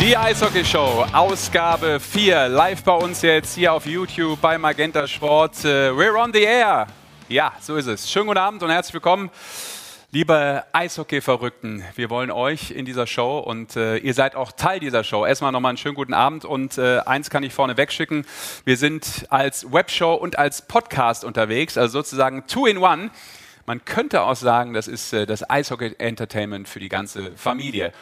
Die Eishockey Show, Ausgabe 4, live bei uns jetzt hier auf YouTube bei Magenta Sport. Äh, we're on the air. Ja, so ist es. Schönen guten Abend und herzlich willkommen. Liebe Eishockey-Verrückten, wir wollen euch in dieser Show und äh, ihr seid auch Teil dieser Show. Erstmal nochmal einen schönen guten Abend und äh, eins kann ich vorne wegschicken. Wir sind als Webshow und als Podcast unterwegs, also sozusagen two in one. Man könnte auch sagen, das ist äh, das Eishockey-Entertainment für die ganze Familie.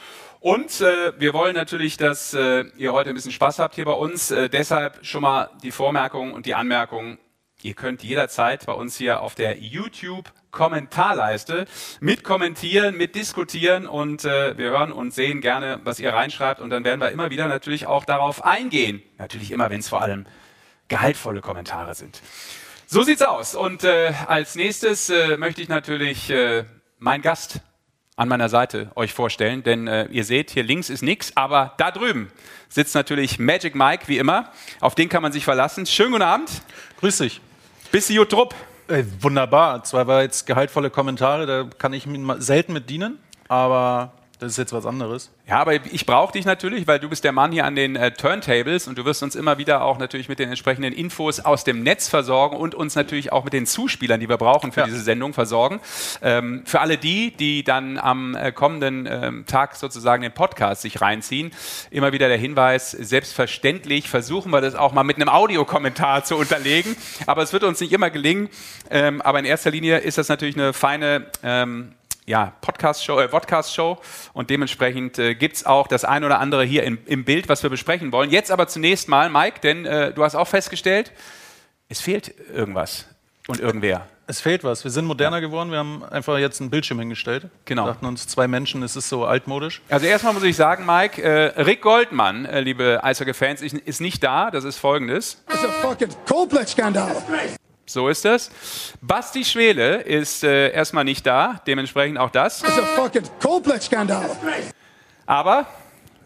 Und äh, wir wollen natürlich, dass äh, ihr heute ein bisschen Spaß habt hier bei uns. Äh, deshalb schon mal die Vormerkung und die Anmerkung. Ihr könnt jederzeit bei uns hier auf der YouTube-Kommentarleiste mit kommentieren, mit diskutieren und äh, wir hören und sehen gerne, was ihr reinschreibt und dann werden wir immer wieder natürlich auch darauf eingehen. Natürlich immer, wenn es vor allem gehaltvolle Kommentare sind. So sieht's aus. Und äh, als nächstes äh, möchte ich natürlich äh, meinen Gast an meiner Seite euch vorstellen, denn äh, ihr seht, hier links ist nichts, aber da drüben sitzt natürlich Magic Mike, wie immer. Auf den kann man sich verlassen. Schönen guten Abend. Grüß dich. Bist du gut Trupp? Äh, wunderbar. Zwar war jetzt gehaltvolle Kommentare, da kann ich selten mit dienen, aber das ist jetzt was anderes. Ja, aber ich brauche dich natürlich, weil du bist der Mann hier an den äh, Turntables und du wirst uns immer wieder auch natürlich mit den entsprechenden Infos aus dem Netz versorgen und uns natürlich auch mit den Zuspielern, die wir brauchen für ja. diese Sendung, versorgen. Ähm, für alle die, die dann am äh, kommenden ähm, Tag sozusagen den Podcast sich reinziehen, immer wieder der Hinweis, selbstverständlich versuchen wir das auch mal mit einem Audiokommentar zu unterlegen, aber es wird uns nicht immer gelingen. Ähm, aber in erster Linie ist das natürlich eine feine ähm, ja, Podcast-Show, äh, Podcast-Show und dementsprechend äh, gibt es auch das ein oder andere hier im, im, Bild, was wir besprechen wollen. Jetzt aber zunächst mal, Mike, denn äh, du hast auch festgestellt, es fehlt irgendwas und irgendwer. Es fehlt was. Wir sind moderner geworden. Wir haben einfach jetzt einen Bildschirm hingestellt. Genau. Wir dachten uns, zwei Menschen, es ist so altmodisch. Also erstmal muss ich sagen, Mike, äh, Rick Goldmann, äh, liebe Eishockey-Fans, ist nicht da. Das ist folgendes. Das ist ein fucking Coldplay-Skandal. So ist es. Basti Schwele ist äh, erstmal nicht da, dementsprechend auch das. Das ist ein fucking Coldplay-Skandal. Aber,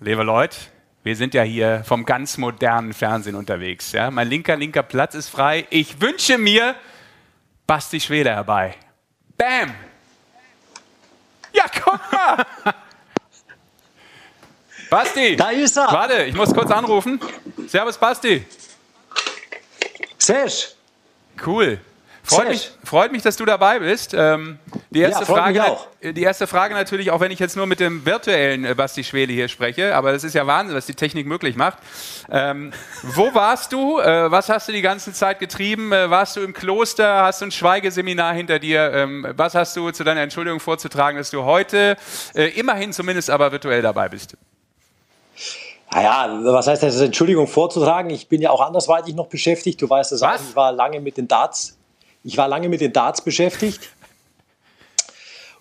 liebe Leute, wir sind ja hier vom ganz modernen Fernsehen unterwegs. Ja? Mein linker, linker Platz ist frei. Ich wünsche mir Basti Schwele herbei. Bam! Ja, komm mal! Basti! Da ist er! Warte, ich muss kurz anrufen. Servus, Basti! Sesh! Cool. Freut mich, freut mich, dass du dabei bist. Ähm, die, erste ja, Frage, die erste Frage natürlich, auch wenn ich jetzt nur mit dem virtuellen äh, Basti Schwele hier spreche, aber das ist ja Wahnsinn, was die Technik möglich macht. Ähm, wo warst du? Äh, was hast du die ganze Zeit getrieben? Äh, warst du im Kloster? Hast du ein Schweigeseminar hinter dir? Ähm, was hast du zu deiner Entschuldigung vorzutragen, dass du heute äh, immerhin zumindest aber virtuell dabei bist? Naja, was heißt das, Entschuldigung vorzutragen? Ich bin ja auch andersweitig noch beschäftigt. Du weißt es auch, ich war lange mit den Darts. Ich war lange mit den Darts beschäftigt.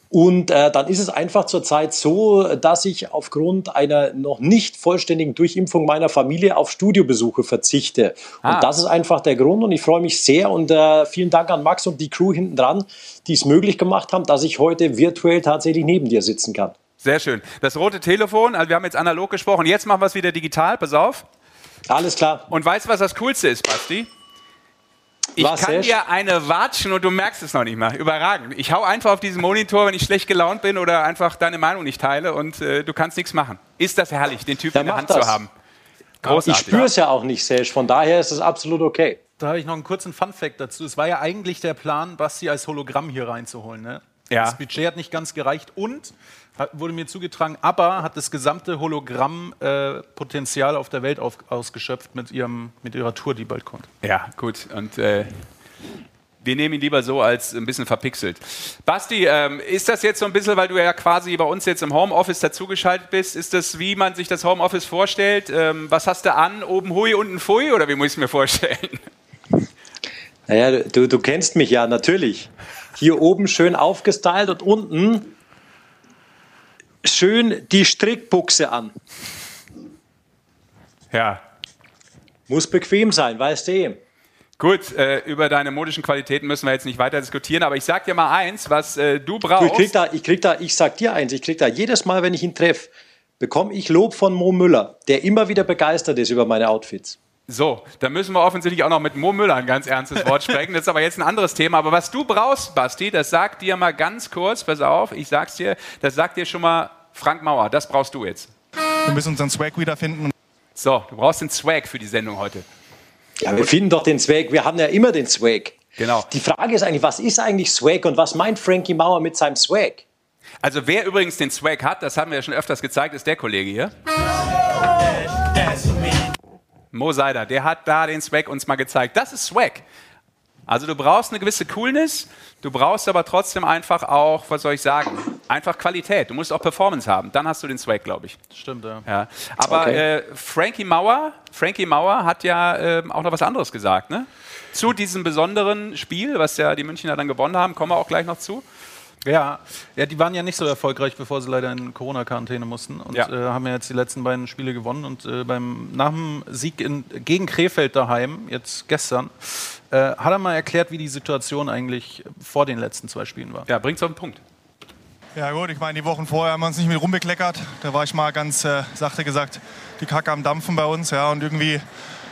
Und äh, dann ist es einfach zurzeit so, dass ich aufgrund einer noch nicht vollständigen Durchimpfung meiner Familie auf Studiobesuche verzichte. Ah. Und das ist einfach der Grund. Und ich freue mich sehr. Und äh, vielen Dank an Max und die Crew hinten dran, die es möglich gemacht haben, dass ich heute virtuell tatsächlich neben dir sitzen kann. Sehr schön. Das rote Telefon, also wir haben jetzt analog gesprochen, jetzt machen wir es wieder digital, pass auf. Alles klar. Und weißt du, was das Coolste ist, Basti? Ich was kann dir eine watschen und du merkst es noch nicht mal. Überragend. Ich hau einfach auf diesen Monitor, wenn ich schlecht gelaunt bin oder einfach deine Meinung nicht teile und äh, du kannst nichts machen. Ist das herrlich, den Typen in der Hand das. zu haben? Großartig. Ich spüre es ja auch nicht, Serge. Von daher ist es absolut okay. Da habe ich noch einen kurzen Fun-Fact dazu. Es war ja eigentlich der Plan, Basti als Hologramm hier reinzuholen. Ne? Ja. Das Budget hat nicht ganz gereicht und wurde mir zugetragen, ABBA hat das gesamte Hologramm-Potenzial äh, auf der Welt auf, ausgeschöpft mit, ihrem, mit ihrer Tour, die bald kommt. Ja, gut. Und äh, wir nehmen ihn lieber so als ein bisschen verpixelt. Basti, ähm, ist das jetzt so ein bisschen, weil du ja quasi bei uns jetzt im Homeoffice dazugeschaltet bist, ist das, wie man sich das Homeoffice vorstellt? Ähm, was hast du an? Oben Hui, unten Pfui? Oder wie muss ich mir vorstellen? Naja, du, du kennst mich ja, natürlich. Hier oben schön aufgestylt und unten schön die Strickbuchse an. Ja. Muss bequem sein, weißt du. Gut, äh, über deine modischen Qualitäten müssen wir jetzt nicht weiter diskutieren, aber ich sag dir mal eins, was äh, du brauchst. Ich krieg da, ich krieg da, ich sag dir eins, ich krieg da jedes Mal, wenn ich ihn treffe, bekomme ich Lob von Mo Müller, der immer wieder begeistert ist über meine Outfits. So, da müssen wir offensichtlich auch noch mit Mo Müller ein ganz ernstes Wort sprechen. Das ist aber jetzt ein anderes Thema. Aber was du brauchst, Basti, das sagt dir mal ganz kurz, pass auf, ich sag's dir, das sagt dir schon mal Frank Mauer, das brauchst du jetzt. Wir müssen unseren Swag wiederfinden. So, du brauchst den Swag für die Sendung heute. Ja, wir finden doch den Swag. Wir haben ja immer den Swag. Genau. Die Frage ist eigentlich, was ist eigentlich Swag und was meint Frankie Mauer mit seinem Swag? Also wer übrigens den Swag hat, das haben wir ja schon öfters gezeigt, ist der Kollege hier. Mo Seider, der hat da den Swag uns mal gezeigt. Das ist Swag. Also du brauchst eine gewisse Coolness, du brauchst aber trotzdem einfach auch, was soll ich sagen, einfach Qualität. Du musst auch Performance haben. Dann hast du den Swag, glaube ich. Stimmt, ja. ja. Aber okay. äh, Frankie Mauer, Frankie Mauer hat ja äh, auch noch was anderes gesagt, ne? Zu diesem besonderen Spiel, was ja die Münchner dann gewonnen haben, kommen wir auch gleich noch zu. Ja, ja, die waren ja nicht so erfolgreich, bevor sie leider in Corona-Quarantäne mussten und ja. äh, haben ja jetzt die letzten beiden Spiele gewonnen und äh, beim nach dem Sieg in, gegen Krefeld daheim jetzt gestern äh, hat er mal erklärt, wie die Situation eigentlich vor den letzten zwei Spielen war. Ja, bringt's auf den Punkt. Ja gut, ich meine, die Wochen vorher haben wir uns nicht mit rumbekleckert. Da war ich mal ganz äh, sachte gesagt, die Kacke am Dampfen bei uns, ja und irgendwie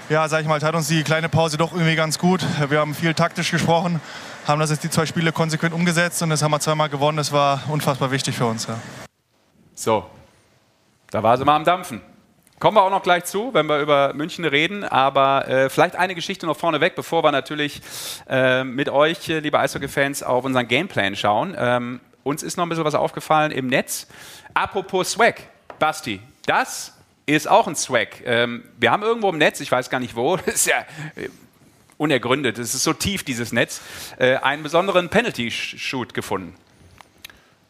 ja, sag ich mal, tat uns die kleine Pause doch irgendwie ganz gut. Wir haben viel taktisch gesprochen, haben das jetzt die zwei Spiele konsequent umgesetzt und das haben wir zweimal gewonnen. Das war unfassbar wichtig für uns. Ja. So, da war sie mal am Dampfen. Kommen wir auch noch gleich zu, wenn wir über München reden. Aber äh, vielleicht eine Geschichte noch vorneweg, bevor wir natürlich äh, mit euch, äh, liebe Eishockey-Fans, auf unseren Gameplan schauen. Ähm, uns ist noch ein bisschen was aufgefallen im Netz. Apropos Swag, Basti, das ist auch ein Swag. Ähm, wir haben irgendwo im Netz, ich weiß gar nicht wo, das ist ja unergründet, es ist so tief, dieses Netz, äh, einen besonderen Penalty-Shoot gefunden.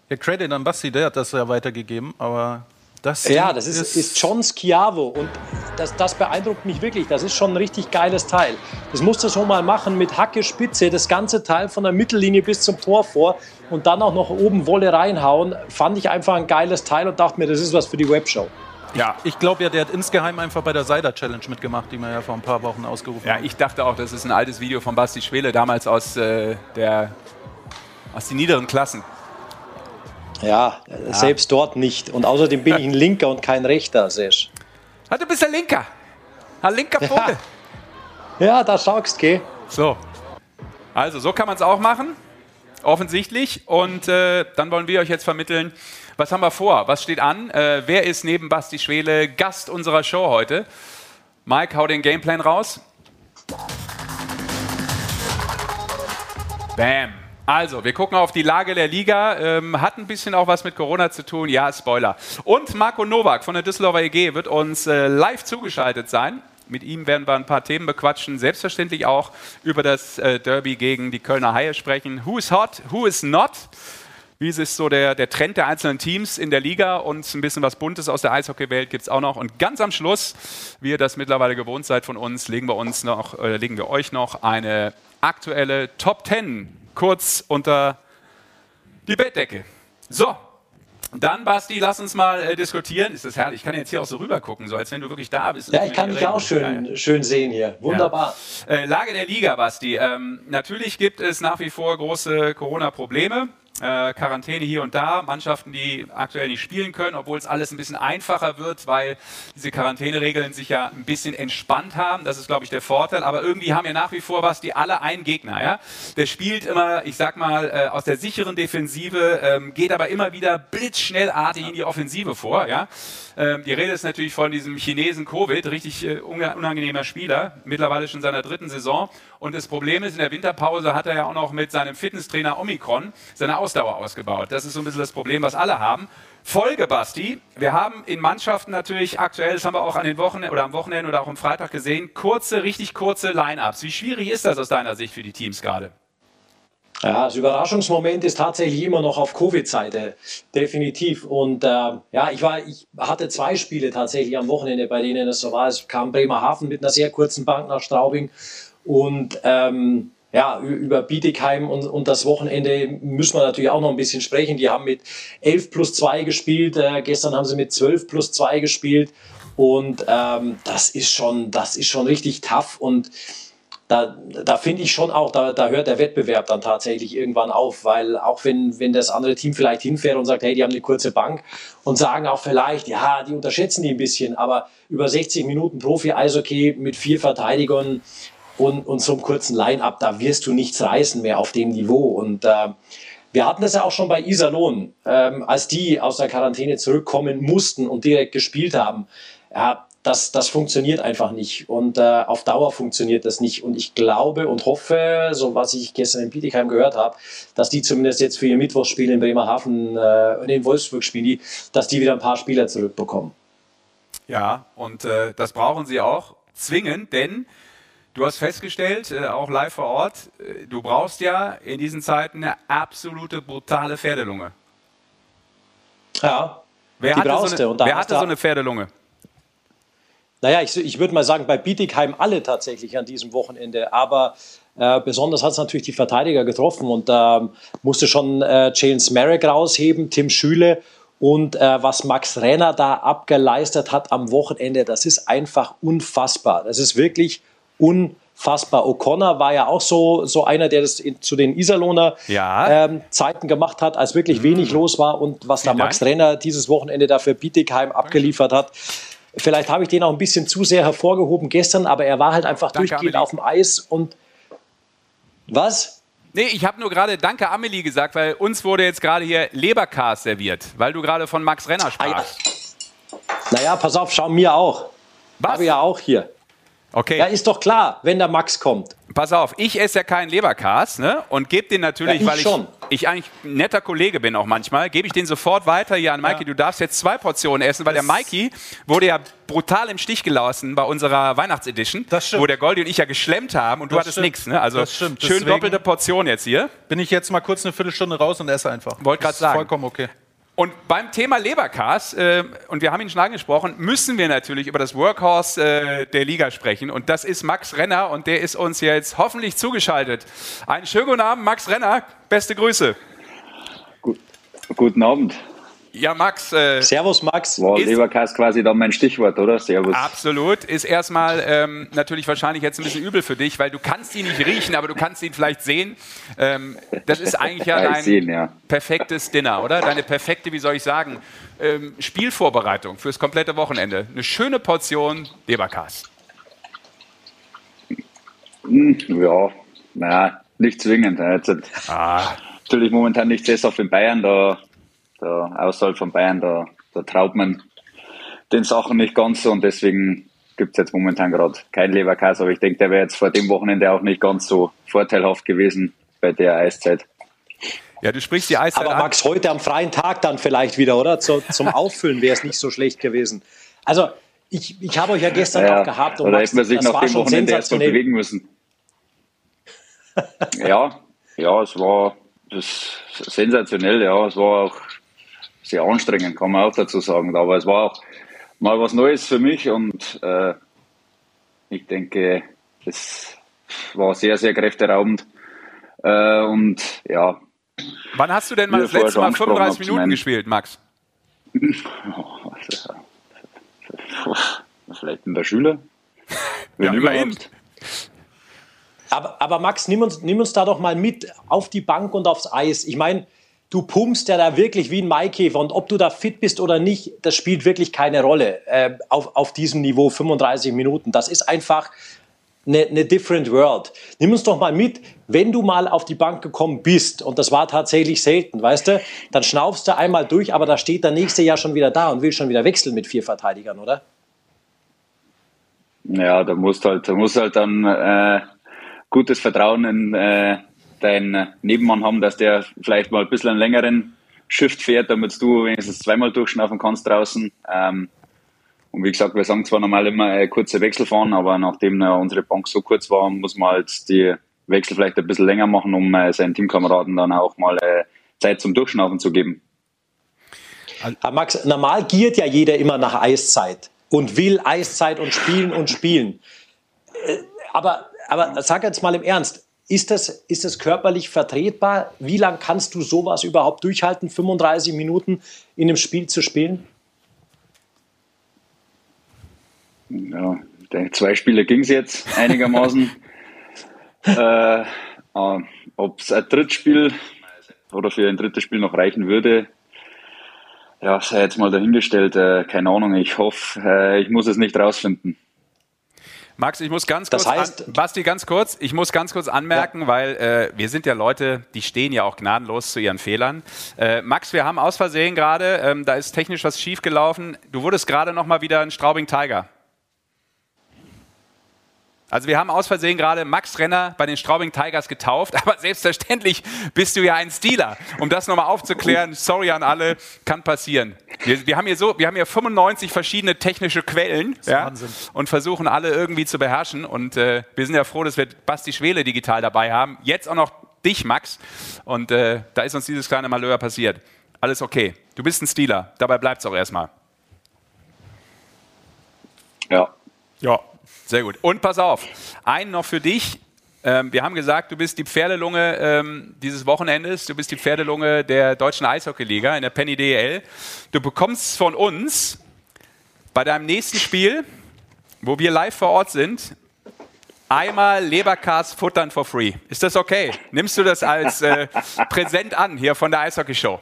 Der Credit an Basti, der hat das ja weitergegeben, aber das ja, das ist, ist John Schiavo und das, das, beeindruckt mich wirklich. Das ist schon ein richtig geiles Teil. Das musst du schon mal machen mit Hacke Spitze, das ganze Teil von der Mittellinie bis zum Tor vor und dann auch noch oben Wolle reinhauen. Fand ich einfach ein geiles Teil und dachte mir, das ist was für die Webshow. Ja. Ich glaube ja, der hat insgeheim einfach bei der Seider Challenge mitgemacht, die wir ja vor ein paar Wochen ausgerufen ja, haben. Ja, ich dachte auch, das ist ein altes Video von Basti Schwele, damals aus, äh, der, aus den niederen Klassen. Ja, ja, selbst dort nicht. Und außerdem bin ich ein Linker und kein Rechter, Sesh. Ah, du bist ein Linker. Ein linker Vogel. Ja, ja da schaust, geh. So. Also, so kann man es auch machen. Offensichtlich. Und äh, dann wollen wir euch jetzt vermitteln, was haben wir vor? Was steht an? Äh, wer ist neben Basti Schwele Gast unserer Show heute? Mike, hau den Gameplan raus. Bam. Also, wir gucken auf die Lage der Liga. Ähm, hat ein bisschen auch was mit Corona zu tun. Ja, Spoiler. Und Marco Nowak von der Düsseldorfer EG wird uns äh, live zugeschaltet sein. Mit ihm werden wir ein paar Themen bequatschen. Selbstverständlich auch über das äh, Derby gegen die Kölner Haie sprechen. Who is hot? Who is not? Wie ist so der, der Trend der einzelnen Teams in der Liga und ein bisschen was Buntes aus der Eishockeywelt gibt es auch noch. Und ganz am Schluss, wie ihr das mittlerweile gewohnt seid von uns, legen wir, uns noch, äh, legen wir euch noch eine aktuelle Top 10 kurz unter die Bettdecke. So, dann, Basti, lass uns mal äh, diskutieren. Ist das herrlich? Ich kann jetzt hier auch so rüber gucken, so als wenn du wirklich da bist. Ja, ich kann dich auch schön, schön sehen hier. Wunderbar. Ja. Äh, Lage der Liga, Basti. Ähm, natürlich gibt es nach wie vor große Corona-Probleme äh, Quarantäne hier und da, Mannschaften, die aktuell nicht spielen können, obwohl es alles ein bisschen einfacher wird, weil diese Quarantäneregeln sich ja ein bisschen entspannt haben. Das ist, glaube ich, der Vorteil. Aber irgendwie haben ja nach wie vor was, die alle einen Gegner. Ja? Der spielt immer, ich sag mal, äh, aus der sicheren Defensive, ähm, geht aber immer wieder blitzschnellartig in die Offensive vor. Ja? Ähm, die Rede ist natürlich von diesem Chinesen Covid, richtig äh, unangenehmer Spieler, mittlerweile schon in seiner dritten Saison. Und das Problem ist, in der Winterpause hat er ja auch noch mit seinem Fitnesstrainer Omikron seine Ausdauer ausgebaut. Das ist so ein bisschen das Problem, was alle haben. Folge, Basti. Wir haben in Mannschaften natürlich aktuell, das haben wir auch an den Wochenenden oder am Wochenende oder auch am Freitag gesehen, kurze, richtig kurze Line-Ups. Wie schwierig ist das aus deiner Sicht für die Teams gerade? Ja, das Überraschungsmoment ist tatsächlich immer noch auf Covid-Seite, definitiv. Und äh, ja, ich war, ich hatte zwei Spiele tatsächlich am Wochenende, bei denen es so war. Es kam Bremerhaven mit einer sehr kurzen Bank nach Straubing und ähm, ja, über Bietigheim und, und das Wochenende müssen wir natürlich auch noch ein bisschen sprechen. Die haben mit 11 plus 2 gespielt, äh, gestern haben sie mit 12 plus 2 gespielt. Und ähm, das ist schon, das ist schon richtig tough. Und da, da finde ich schon auch, da, da hört der Wettbewerb dann tatsächlich irgendwann auf, weil auch wenn, wenn das andere Team vielleicht hinfährt und sagt, hey, die haben eine kurze Bank und sagen auch vielleicht, ja, die unterschätzen die ein bisschen, aber über 60 Minuten Profi-Eishockey mit vier Verteidigern und, und so einem kurzen Line-Up, da wirst du nichts reißen mehr auf dem Niveau und äh, Wir hatten das ja auch schon bei Iserlohn, ähm, als die aus der Quarantäne zurückkommen mussten und direkt gespielt haben. Ja, das, das funktioniert einfach nicht und äh, auf Dauer funktioniert das nicht. Und ich glaube und hoffe, so was ich gestern in Bietigheim gehört habe, dass die zumindest jetzt für ihr Mittwochsspiel in Bremerhaven äh, und in Wolfsburg spielen, dass die wieder ein paar Spieler zurückbekommen. Ja, und äh, das brauchen sie auch zwingend, denn du hast festgestellt, äh, auch live vor Ort, äh, du brauchst ja in diesen Zeiten eine absolute brutale Pferdelunge. Ja, wer die hatte, so eine, wer hatte so eine Pferdelunge? Naja, ich, ich würde mal sagen, bei Bietigheim alle tatsächlich an diesem Wochenende. Aber äh, besonders hat es natürlich die Verteidiger getroffen und da äh, musste schon äh, James Merrick rausheben, Tim Schüle und äh, was Max Renner da abgeleistet hat am Wochenende, das ist einfach unfassbar. Das ist wirklich unfassbar. O'Connor war ja auch so, so einer, der das in, zu den Iserlohner ja. ähm, Zeiten gemacht hat, als wirklich mhm. wenig los war. Und was da Max. Renner dieses Wochenende da für Bietigheim abgeliefert hat, Vielleicht habe ich den auch ein bisschen zu sehr hervorgehoben gestern, aber er war halt einfach Danke, durchgehend Amelie. auf dem Eis und was? Nee, ich habe nur gerade Danke Amelie gesagt, weil uns wurde jetzt gerade hier Leberkas serviert, weil du gerade von Max Renner sprachst. Naja, pass auf, schau mir auch. Was? Habe ja auch hier. Okay. Ja, ist doch klar, wenn der Max kommt. Pass auf, ich esse ja keinen Leberkas ne? und gebe den natürlich, ja, ich weil ich, schon. ich eigentlich ein netter Kollege bin auch manchmal, gebe ich den sofort weiter hier an Mikey. Ja. Du darfst jetzt zwei Portionen essen, weil das der Mikey wurde ja brutal im Stich gelassen bei unserer Weihnachtsedition, wo der Goldi und ich ja geschlemmt haben und das du hattest nichts. Ne? Also schön Deswegen doppelte Portion jetzt hier. Bin ich jetzt mal kurz eine Viertelstunde raus und esse einfach. Wollte gerade sagen. Vollkommen okay. Und beim Thema Leberkas, äh, und wir haben ihn schon angesprochen, müssen wir natürlich über das Workhorse äh, der Liga sprechen. Und das ist Max Renner und der ist uns jetzt hoffentlich zugeschaltet. Einen schönen guten Abend, Max Renner. Beste Grüße. Gut, guten Abend. Ja, Max. Äh, Servus, Max. War Leberkas quasi dann mein Stichwort, oder? Servus. Absolut. Ist erstmal ähm, natürlich wahrscheinlich jetzt ein bisschen übel für dich, weil du kannst ihn nicht riechen, aber du kannst ihn vielleicht sehen. Ähm, das ist eigentlich ja dein sehen, ja. perfektes Dinner, oder? Deine perfekte, wie soll ich sagen, ähm, Spielvorbereitung fürs komplette Wochenende. Eine schöne Portion Leberkas. Hm, ja, naja, nicht zwingend. Jetzt, ah. Natürlich momentan nicht sesshaft in Bayern, da da außerhalb von Bayern, da, da traut man den Sachen nicht ganz so und deswegen gibt es jetzt momentan gerade kein Leberkäse, aber ich denke, der wäre jetzt vor dem Wochenende auch nicht ganz so vorteilhaft gewesen bei der Eiszeit. Ja, du sprichst die Eiszeit Aber Max, an. heute am freien Tag dann vielleicht wieder, oder? Zu, zum Auffüllen wäre es nicht so schlecht gewesen. Also, ich, ich habe euch ja gestern ja, auch gehabt. Und oder Max, hätte man sich nach dem Wochenende erstmal bewegen müssen. ja, ja, es war das sensationell, ja. Es war auch sehr anstrengend, kann man auch dazu sagen. Aber es war auch mal was Neues für mich und äh, ich denke, es war sehr, sehr kräfteraubend. Äh, und ja. Wann hast du denn mal das letzte Mal 35 Minuten gespielt, Max? Vielleicht in der Schule. ja, immerhin. Aber, aber Max, nimm uns, nimm uns da doch mal mit auf die Bank und aufs Eis. Ich meine, du pumpst ja da wirklich wie ein Maikäfer und ob du da fit bist oder nicht, das spielt wirklich keine Rolle äh, auf, auf diesem Niveau 35 Minuten. Das ist einfach eine, eine different world. Nimm uns doch mal mit, wenn du mal auf die Bank gekommen bist und das war tatsächlich selten, weißt du, dann schnaufst du einmal durch, aber da steht der nächste Jahr schon wieder da und will schon wieder wechseln mit vier Verteidigern, oder? Ja, da musst halt, da musst halt dann äh, gutes Vertrauen in äh, deinen Nebenmann haben, dass der vielleicht mal ein bisschen einen längeren Shift fährt, damit du wenigstens zweimal durchschnaufen kannst draußen. Ähm, und wie gesagt, wir sagen zwar normal immer äh, kurze Wechsel fahren, aber nachdem äh, unsere Bank so kurz war, muss man halt die Wechsel vielleicht ein bisschen länger machen, um äh, seinen Teamkameraden dann auch mal äh, Zeit zum Durchschnaufen zu geben. Max, normal giert ja jeder immer nach Eiszeit und will Eiszeit und spielen und spielen. Äh, aber, aber sag jetzt mal im Ernst, ist das, ist das körperlich vertretbar? Wie lange kannst du sowas überhaupt durchhalten, 35 Minuten in einem Spiel zu spielen? Ja, zwei Spiele ging es jetzt einigermaßen. äh, äh, Ob es ein Drittspiel oder für ein drittes Spiel noch reichen würde, ja, sei jetzt mal dahingestellt. Äh, keine Ahnung, ich hoffe, äh, ich muss es nicht rausfinden. Max, ich muss ganz kurz, das heißt, an, Basti, ganz kurz, ich muss ganz kurz anmerken, ja. weil äh, wir sind ja Leute, die stehen ja auch gnadenlos zu ihren Fehlern. Äh, Max, wir haben aus Versehen gerade, ähm, da ist technisch was schiefgelaufen. Du wurdest gerade noch mal wieder ein Straubing Tiger. Also wir haben aus Versehen gerade Max Renner bei den Straubing Tigers getauft, aber selbstverständlich bist du ja ein Stealer. Um das nochmal aufzuklären, sorry an alle, kann passieren. Wir, wir, haben hier so, wir haben hier 95 verschiedene technische Quellen ja, und versuchen alle irgendwie zu beherrschen. Und äh, wir sind ja froh, dass wir Basti Schwele digital dabei haben. Jetzt auch noch dich, Max. Und äh, da ist uns dieses kleine Malheur passiert. Alles okay. Du bist ein Stealer. Dabei bleibt es auch erstmal. Ja. Ja. Sehr gut. Und pass auf, einen noch für dich. Ähm, wir haben gesagt, du bist die Pferdelunge ähm, dieses Wochenendes, du bist die Pferdelunge der deutschen Eishockeyliga in der Penny DL. Du bekommst von uns bei deinem nächsten Spiel, wo wir live vor Ort sind, einmal Leberkas futtern for free. Ist das okay? Nimmst du das als äh, Präsent an hier von der Eishockey-Show?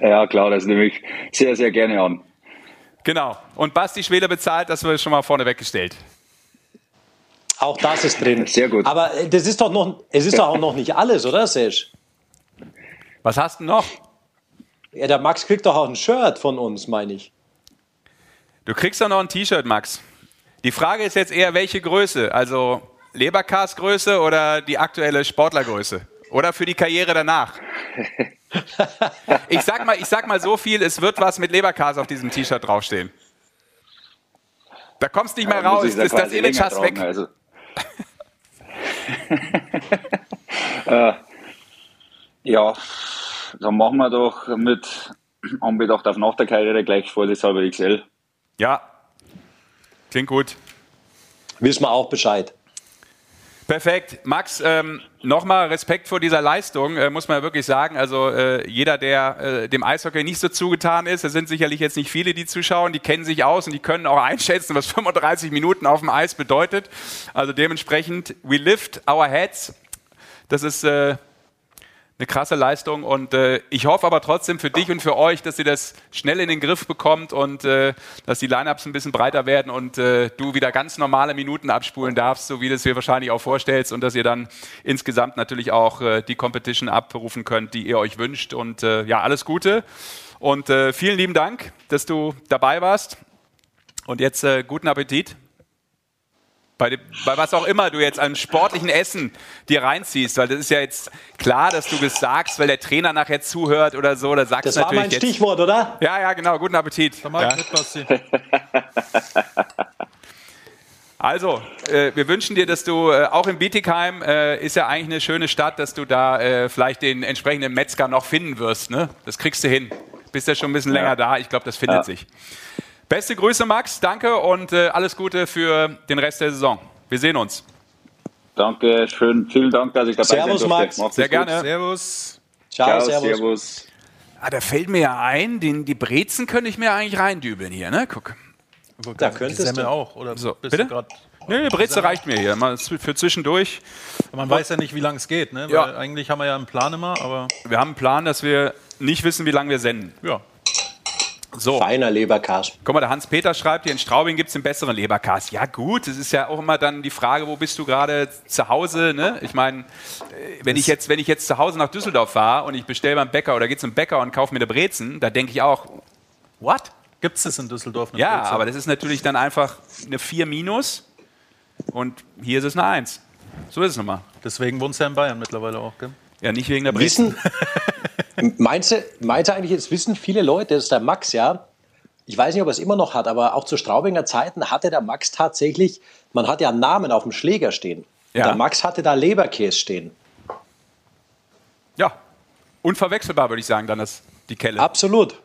Ja, klar, das nehme ich sehr, sehr gerne an. Genau. Und Basti Schwede bezahlt, das wird schon mal vorne weggestellt. Auch das ist drin. Sehr gut. Aber äh, das ist doch noch, es ist doch auch noch nicht alles, oder, Sesh? Was hast du noch? Ja, der Max kriegt doch auch ein Shirt von uns, meine ich. Du kriegst doch noch ein T-Shirt, Max. Die Frage ist jetzt eher, welche Größe? Also Leberkas-Größe oder die aktuelle Sportlergröße? Oder für die Karriere danach? ich, sag mal, ich sag mal so viel, es wird was mit Leberkas auf diesem T-Shirt draufstehen. Da kommst du nicht mehr ja, raus, da ist das Image hast weg. Also. äh, ja, dann machen wir doch mit Anbedacht auf nach der Karriere gleich vorsichtshalber XL. Ja, klingt gut. Wissen wir auch Bescheid. Perfekt. Max, ähm, nochmal Respekt vor dieser Leistung, äh, muss man ja wirklich sagen. Also äh, jeder, der äh, dem Eishockey nicht so zugetan ist, es sind sicherlich jetzt nicht viele, die zuschauen, die kennen sich aus und die können auch einschätzen, was 35 Minuten auf dem Eis bedeutet. Also dementsprechend, we lift our heads. Das ist äh, eine krasse Leistung und äh, ich hoffe aber trotzdem für dich und für euch, dass ihr das schnell in den Griff bekommt und äh, dass die Lineups ein bisschen breiter werden und äh, du wieder ganz normale Minuten abspulen darfst, so wie du es dir wahrscheinlich auch vorstellst und dass ihr dann insgesamt natürlich auch äh, die Competition abrufen könnt, die ihr euch wünscht und äh, ja, alles Gute und äh, vielen lieben Dank, dass du dabei warst und jetzt äh, guten Appetit bei, dem, bei, was auch immer du jetzt an sportlichen Essen dir reinziehst, weil das ist ja jetzt klar, dass du das sagst, weil der Trainer nachher zuhört oder so, da sagst das du natürlich Das war mein Stichwort, oder? Ja, ja, genau, guten Appetit. Ja. Also, äh, wir wünschen dir, dass du äh, auch in Bietigheim äh, ist ja eigentlich eine schöne Stadt, dass du da äh, vielleicht den entsprechenden Metzger noch finden wirst. Ne? Das kriegst du hin. Bist ja schon ein bisschen ja. länger da. Ich glaube, das findet ja. sich. Beste Grüße, Max. Danke und äh, alles Gute für den Rest der Saison. Wir sehen uns. Danke, schön. Vielen Dank, dass ich dabei servus. Max. Macht's Sehr gut. gerne. Servus. Ciao, Ciao servus. servus. Ah, da fällt mir ja ein, den, die Brezen könnte ich mir eigentlich reindübeln hier, ne? Guck. Da könntest du auch, oder so, bitte? Nee, Breze reicht mir hier, mal für zwischendurch. Man weiß ja nicht, wie lange es geht, ne? Ja. eigentlich haben wir ja einen Plan immer, aber. Wir haben einen Plan, dass wir nicht wissen, wie lange wir senden. Ja. So. Feiner Leberkas. Guck mal, der Hans-Peter schreibt hier, in Straubing gibt es den besseren Leberkas. Ja gut, es ist ja auch immer dann die Frage, wo bist du gerade zu Hause? Ne? Ich meine, äh, wenn ich, jetzt, wenn ich jetzt zu Hause nach Düsseldorf fahre und ich bestelle beim Bäcker oder gehe zum Bäcker und kaufe mir eine Brezen, da denke ich auch, what? Gibt es das in Düsseldorf? ja, Brezen? aber das ist natürlich dann einfach eine 4 minus und hier ist es eine 1. So ist es nochmal. Deswegen wohnst du ja in Bayern mittlerweile auch, gell? Ja, nicht wegen der Brezen. Wissen, meinst, du, meinst du eigentlich, jetzt wissen viele Leute, das ist der Max, ja, ich weiß nicht, ob er es immer noch hat, aber auch zu Straubinger Zeiten hatte der Max tatsächlich, man hat ja einen Namen auf dem Schläger stehen. Ja. Der Max hatte da Leberkäse stehen. Ja, unverwechselbar würde ich sagen, dann ist die Kelle. Absolut.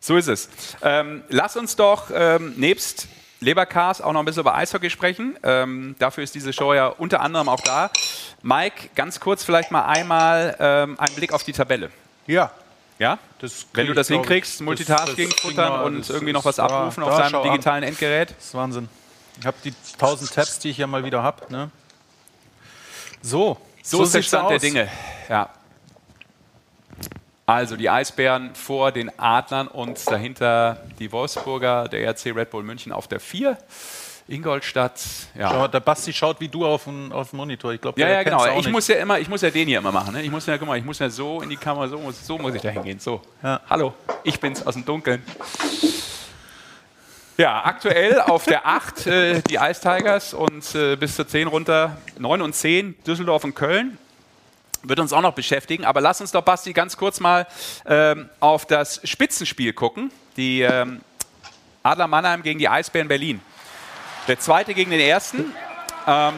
So ist es. Ähm, lass uns doch ähm, nebst Lebercast auch noch ein bisschen über Eishockey sprechen. Ähm, dafür ist diese Show ja unter anderem auch da. Mike, ganz kurz vielleicht mal einmal ähm, einen Blick auf die Tabelle. Ja. Ja? Wenn du das hinkriegst, Multitasking das, futtern und irgendwie noch was abrufen auf deinem digitalen an. Endgerät. Das ist Wahnsinn. Ich habe die 1000 Tabs, die ich ja mal wieder habe. Ne? So, so, so ist der Stand der Dinge. Ja. Also die Eisbären vor den Adlern und dahinter die Wolfsburger, der RC Red Bull München auf der 4. Ingolstadt. Ja. Schau, der Basti schaut wie du auf den, auf den Monitor. Ich glaube, ja, ja, genau. Ich nicht. muss ja immer, ich muss ja den hier immer machen. Ne? Ich muss ja, guck mal, ich muss ja so in die Kamera, so muss, so muss ich da hingehen. So. Ja. Hallo, ich bin's aus dem Dunkeln. Ja, aktuell auf der 8 äh, die Ice Tigers und äh, bis zur 10 runter 9 und 10 Düsseldorf und Köln wird uns auch noch beschäftigen. Aber lass uns doch, Basti, ganz kurz mal ähm, auf das Spitzenspiel gucken. Die ähm, Adler Mannheim gegen die Eisbären Berlin. Der zweite gegen den ersten. Ähm,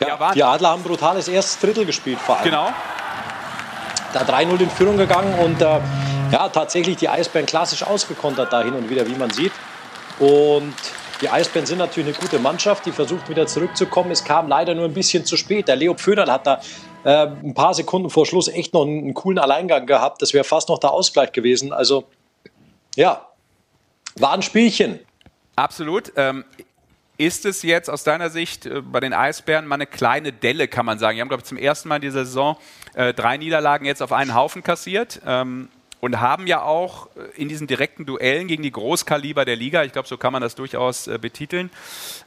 ja, die Adler haben brutales erstes Drittel gespielt vor allem. Genau. Da 3-0 in Führung gegangen und äh, ja, tatsächlich die Eisbären klassisch ausgekontert da hin und wieder, wie man sieht. Und die Eisbären sind natürlich eine gute Mannschaft, die versucht wieder zurückzukommen. Es kam leider nur ein bisschen zu spät. Der Leo Pföderl hat da äh, ein paar Sekunden vor Schluss echt noch einen, einen coolen Alleingang gehabt. Das wäre fast noch der Ausgleich gewesen. Also ja, war ein Spielchen. Absolut. Ähm, ist es jetzt aus deiner Sicht äh, bei den Eisbären mal eine kleine Delle, kann man sagen? Die haben, glaube ich, zum ersten Mal in dieser Saison äh, drei Niederlagen jetzt auf einen Haufen kassiert. Ähm, und haben ja auch äh, in diesen direkten Duellen gegen die Großkaliber der Liga, ich glaube, so kann man das durchaus äh, betiteln,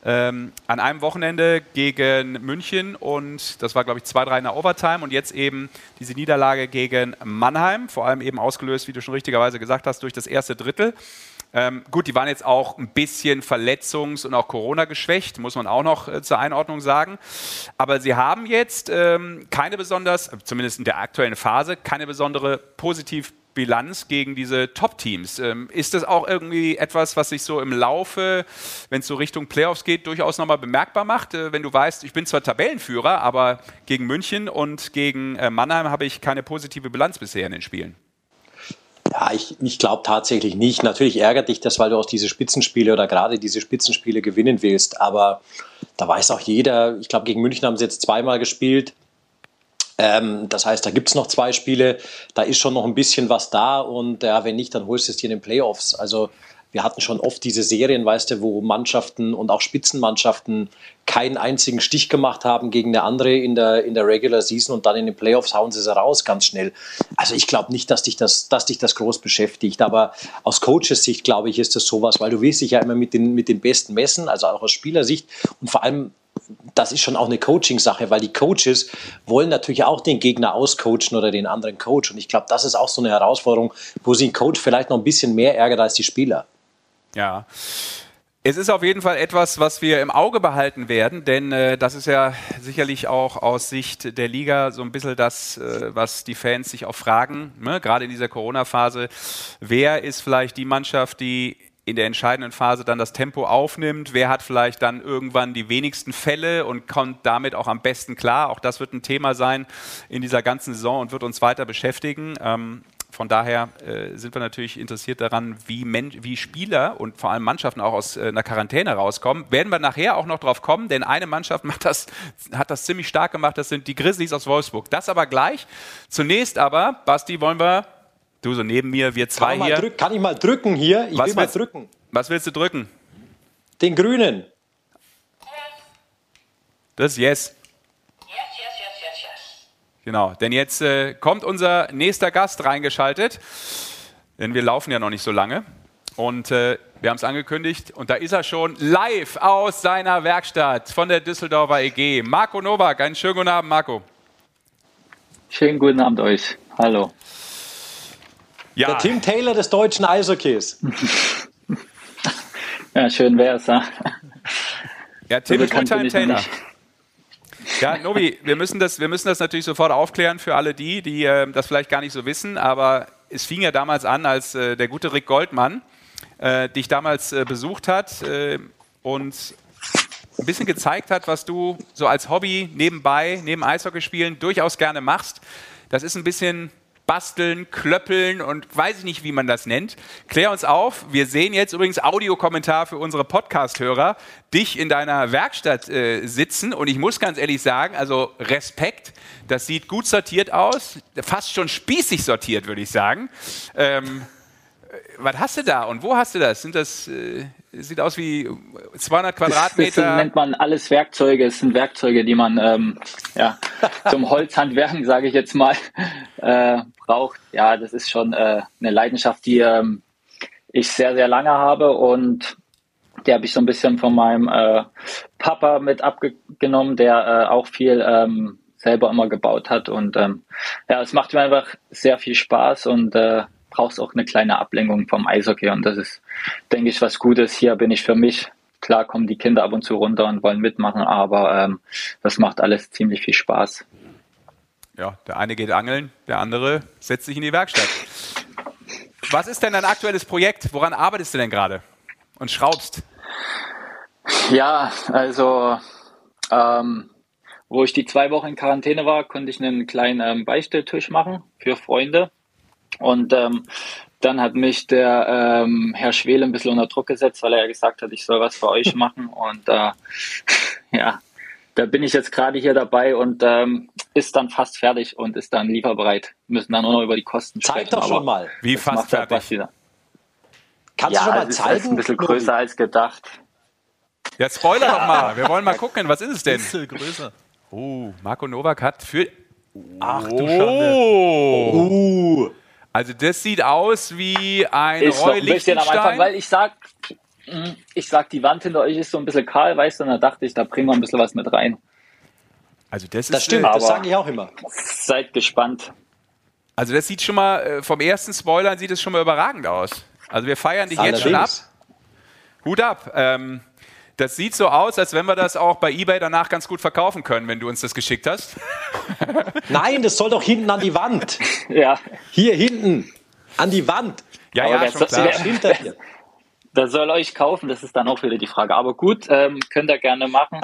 ähm, an einem Wochenende gegen München und das war, glaube ich, 2-3 in der Overtime und jetzt eben diese Niederlage gegen Mannheim, vor allem eben ausgelöst, wie du schon richtigerweise gesagt hast, durch das erste Drittel. Ähm, gut, die waren jetzt auch ein bisschen verletzungs- und auch Corona geschwächt, muss man auch noch äh, zur Einordnung sagen. Aber sie haben jetzt ähm, keine besonders, zumindest in der aktuellen Phase, keine besondere positiv Bilanz gegen diese Top-Teams. Ähm, ist das auch irgendwie etwas, was sich so im Laufe, wenn es so Richtung Playoffs geht, durchaus nochmal bemerkbar macht? Äh, wenn du weißt, ich bin zwar Tabellenführer, aber gegen München und gegen äh, Mannheim habe ich keine positive Bilanz bisher in den Spielen. Ja, ich, ich glaube tatsächlich nicht. Natürlich ärgert dich das, weil du auch diese Spitzenspiele oder gerade diese Spitzenspiele gewinnen willst. Aber da weiß auch jeder, ich glaube, gegen München haben sie jetzt zweimal gespielt. Ähm, das heißt, da gibt es noch zwei Spiele, da ist schon noch ein bisschen was da und ja, wenn nicht, dann holst du es dir in den Playoffs. Also wir hatten schon oft diese Serien, weißt du, wo Mannschaften und auch Spitzenmannschaften keinen einzigen Stich gemacht haben gegen eine andere in der, in der Regular Season und dann in den Playoffs hauen sie sie raus ganz schnell. Also ich glaube nicht, dass dich, das, dass dich das groß beschäftigt, aber aus Coaches Sicht glaube ich, ist das sowas, weil du willst dich ja immer mit den, mit den Besten messen, also auch aus Spielersicht und vor allem das ist schon auch eine Coaching-Sache, weil die Coaches wollen natürlich auch den Gegner auscoachen oder den anderen Coach. Und ich glaube, das ist auch so eine Herausforderung, wo sich ein Coach vielleicht noch ein bisschen mehr ärgert als die Spieler. Ja. Es ist auf jeden Fall etwas, was wir im Auge behalten werden, denn äh, das ist ja sicherlich auch aus Sicht der Liga so ein bisschen das, äh, was die Fans sich auch fragen, ne? gerade in dieser Corona-Phase. Wer ist vielleicht die Mannschaft, die in der entscheidenden Phase dann das Tempo aufnimmt. Wer hat vielleicht dann irgendwann die wenigsten Fälle und kommt damit auch am besten klar? Auch das wird ein Thema sein in dieser ganzen Saison und wird uns weiter beschäftigen. Ähm, von daher äh, sind wir natürlich interessiert daran, wie, wie Spieler und vor allem Mannschaften auch aus äh, einer Quarantäne rauskommen. Werden wir nachher auch noch drauf kommen, denn eine Mannschaft das, hat das ziemlich stark gemacht, das sind die Grizzlies aus Wolfsburg. Das aber gleich. Zunächst aber, Basti, wollen wir Du so neben mir, wir zwei kann hier. Drück, kann ich mal drücken hier? Ich was will mal drücken. Was willst du drücken? Den grünen. Das ist yes. Yes, yes, yes, yes, yes. Genau, denn jetzt äh, kommt unser nächster Gast reingeschaltet, denn wir laufen ja noch nicht so lange. Und äh, wir haben es angekündigt und da ist er schon live aus seiner Werkstatt von der Düsseldorfer EG. Marco Nowak, einen schönen guten Abend, Marco. Schönen guten Abend euch. Hallo. Ja. Der Tim Taylor des deutschen Eishockeys. ja, schön wär's. Ja, ja Tim ist Time Taylor. Ja, Novi, wir müssen, das, wir müssen das natürlich sofort aufklären für alle die, die äh, das vielleicht gar nicht so wissen, aber es fing ja damals an, als äh, der gute Rick Goldmann äh, dich damals äh, besucht hat äh, und ein bisschen gezeigt hat, was du so als Hobby nebenbei, neben Eishockeyspielen durchaus gerne machst. Das ist ein bisschen basteln, klöppeln und weiß ich nicht, wie man das nennt. Klär uns auf. Wir sehen jetzt übrigens Audiokommentar für unsere Podcast-Hörer, dich in deiner Werkstatt äh, sitzen und ich muss ganz ehrlich sagen, also Respekt, das sieht gut sortiert aus, fast schon spießig sortiert, würde ich sagen. Ähm, was hast du da und wo hast du das? Sind das äh, sieht aus wie 200 Quadratmeter? Das, nennt man alles Werkzeuge. Es sind Werkzeuge, die man ähm, ja, zum Holzhandwerken, sage ich jetzt mal, äh, braucht. Ja, das ist schon äh, eine Leidenschaft, die ähm, ich sehr, sehr lange habe und die habe ich so ein bisschen von meinem äh, Papa mit abgenommen, der äh, auch viel ähm, selber immer gebaut hat. Und ähm, ja, es macht mir einfach sehr viel Spaß und äh, brauchst auch eine kleine Ablenkung vom Eishockey. Und das ist, denke ich, was Gutes. Hier bin ich für mich. Klar kommen die Kinder ab und zu runter und wollen mitmachen, aber ähm, das macht alles ziemlich viel Spaß. Ja, der eine geht angeln, der andere setzt sich in die Werkstatt. Was ist denn dein aktuelles Projekt? Woran arbeitest du denn gerade und schraubst? Ja, also ähm, wo ich die zwei Wochen in Quarantäne war, konnte ich einen kleinen ähm, Beistelltisch machen für Freunde. Und ähm, dann hat mich der ähm, Herr Schwele ein bisschen unter Druck gesetzt, weil er ja gesagt hat, ich soll was für euch machen. Und äh, ja, da bin ich jetzt gerade hier dabei und ähm, ist dann fast fertig und ist dann lieferbereit. Wir müssen dann nur noch über die Kosten Zeig sprechen. Zeig doch schon mal. Wie fast halt fertig? Kannst ja, du schon mal zeigen? Ist ein bisschen größer als gedacht. Ja, spoiler doch mal. Wir wollen mal gucken, was ist es denn? Bisschen größer. Oh, Marco Novak hat für. Ach du Schande. Oh. Also das sieht aus wie ein ist Roy ein bisschen am Anfang, weil ich sag, hm, ich sag, die Wand hinter euch ist so ein bisschen kahl, weißt du, und da dachte ich, da bringen wir ein bisschen was mit rein. Also das, das stimmt, das sage ich auch immer. Seid gespannt. Also das sieht schon mal, äh, vom ersten Spoiler sieht es schon mal überragend aus. Also wir feiern dich Allerdings. jetzt schon ab. Hut ab. Ähm, das sieht so aus, als wenn wir das auch bei eBay danach ganz gut verkaufen können, wenn du uns das geschickt hast. Nein, das soll doch hinten an die Wand. Ja. Hier hinten an die Wand. Ja, Aber ja, schon klar. Hinter dir. Das soll euch kaufen, das ist dann auch wieder die Frage. Aber gut, ähm, könnt ihr gerne machen.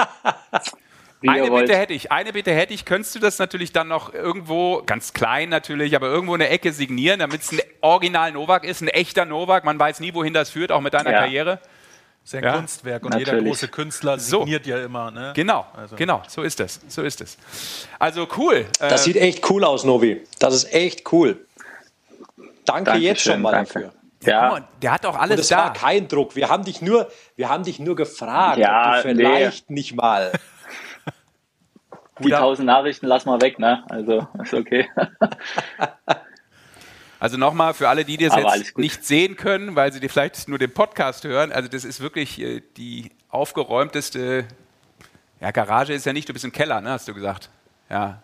eine Bitte hätte ich, eine Bitte hätte ich, könntest du das natürlich dann noch irgendwo, ganz klein natürlich, aber irgendwo in der Ecke signieren, damit es ein Original Novak ist, ein echter Novak, man weiß nie, wohin das führt, auch mit deiner ja. Karriere. Das ist ein ja? Kunstwerk und Natürlich. jeder große Künstler signiert so. ja immer. Ne? Genau, also. genau, so ist es. So ist es. Also cool. Das äh, sieht echt cool aus, Novi. Das ist echt cool. Danke Dankeschön, jetzt schon mal danke. dafür. Ja, mal, der hat auch alles und das da. war kein Druck. Wir haben dich nur, wir haben dich nur gefragt, ja, ob du vielleicht nee. nicht mal. Die tausend Nachrichten lass mal weg, ne? Also ist okay. Also nochmal für alle, die das Aber jetzt nicht sehen können, weil sie die vielleicht nur den Podcast hören. Also das ist wirklich äh, die aufgeräumteste. Ja, Garage ist ja nicht, du bist im Keller, ne, hast du gesagt. Ja.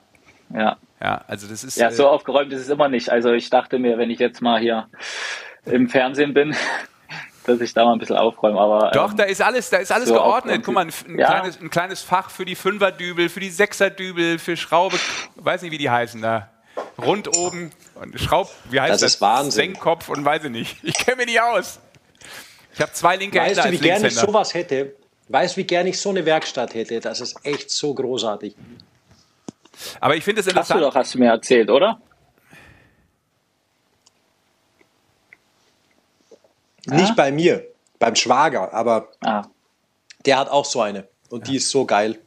Ja. Ja, also das ist. Ja, so äh, aufgeräumt ist es immer nicht. Also ich dachte mir, wenn ich jetzt mal hier im Fernsehen bin, dass ich da mal ein bisschen aufräume. Aber, Doch, ähm, da ist alles, da ist alles so geordnet. Guck mal, ein, ein, ja. kleines, ein, kleines, Fach für die Fünferdübel, für die Sechserdübel, für Schraube, weiß nicht, wie die heißen da rund oben und Schraub, wie heißt das? Das ist Wahnsinn. Senkkopf und weiß ich nicht. Ich kenne mich nicht aus. Ich habe zwei linke weißt Hände du, wie gerne ich sowas hätte? Weißt du, wie gerne ich so eine Werkstatt hätte? Das ist echt so großartig. Aber ich finde es interessant. Hast du doch, hast du mir erzählt, oder? Nicht ja? bei mir, beim Schwager, aber ah. der hat auch so eine. Und ja. die ist so geil.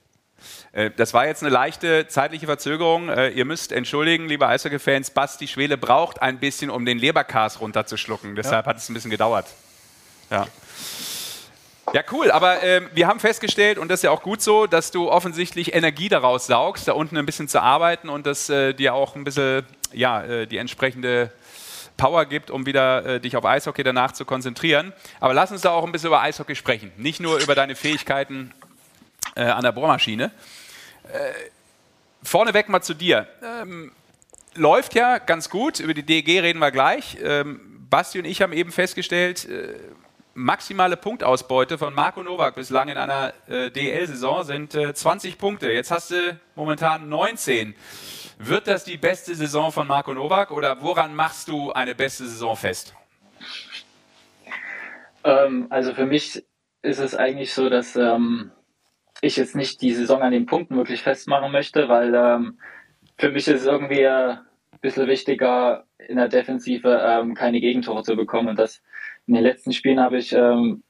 Äh, das war jetzt eine leichte zeitliche Verzögerung. Äh, ihr müsst entschuldigen, liebe Eishockey-Fans, Basti Schwele braucht ein bisschen, um den Leberkas runterzuschlucken. Deshalb ja. hat es ein bisschen gedauert. Ja. Ja, cool, aber äh, wir haben festgestellt, und das ist ja auch gut so, dass du offensichtlich Energie daraus saugst, da unten ein bisschen zu arbeiten und das äh, dir auch ein bisschen ja, äh, die entsprechende Power gibt, um wieder äh, dich auf Eishockey danach zu konzentrieren. Aber lass uns da auch ein bisschen über Eishockey sprechen. Nicht nur über deine Fähigkeiten an der Bohrmaschine. Äh, vorneweg mal zu dir. Ähm, läuft ja ganz gut, über die DEG reden wir gleich. Ähm, Basti und ich haben eben festgestellt, äh, maximale Punktausbeute von Marco Novak bislang in einer äh, DL-Saison sind äh, 20 Punkte. Jetzt hast du momentan 19. Wird das die beste Saison von Marco Novak oder woran machst du eine beste Saison fest? Ähm, also für mich ist es eigentlich so, dass ähm, ich jetzt nicht die Saison an den Punkten wirklich festmachen möchte, weil ähm, für mich ist es irgendwie ein bisschen wichtiger, in der Defensive ähm, keine Gegentore zu bekommen. Und das in den letzten Spielen habe ich ähm,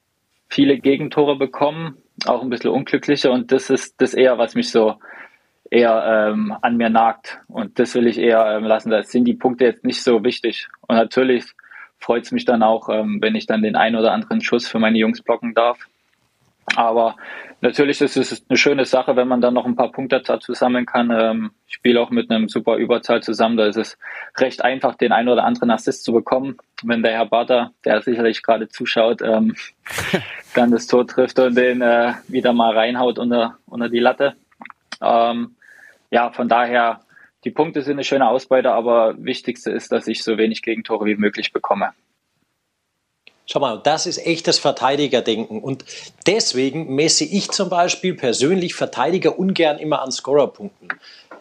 viele Gegentore bekommen, auch ein bisschen unglückliche. Und das ist das eher, was mich so eher ähm, an mir nagt. Und das will ich eher ähm, lassen. Da sind die Punkte jetzt nicht so wichtig. Und natürlich freut es mich dann auch, ähm, wenn ich dann den einen oder anderen Schuss für meine Jungs blocken darf. Aber natürlich ist es eine schöne Sache, wenn man dann noch ein paar Punkte dazu sammeln kann. Ähm, ich spiele auch mit einem super Überzahl zusammen. Da ist es recht einfach, den einen oder anderen Assist zu bekommen. Wenn der Herr Barter, der sicherlich gerade zuschaut, ähm, dann das Tor trifft und den äh, wieder mal reinhaut unter, unter die Latte. Ähm, ja, von daher, die Punkte sind eine schöne Ausbeute, aber wichtigste ist, dass ich so wenig Gegentore wie möglich bekomme. Schau mal, das ist echtes Verteidigerdenken. Und deswegen messe ich zum Beispiel persönlich Verteidiger ungern immer an Scorerpunkten.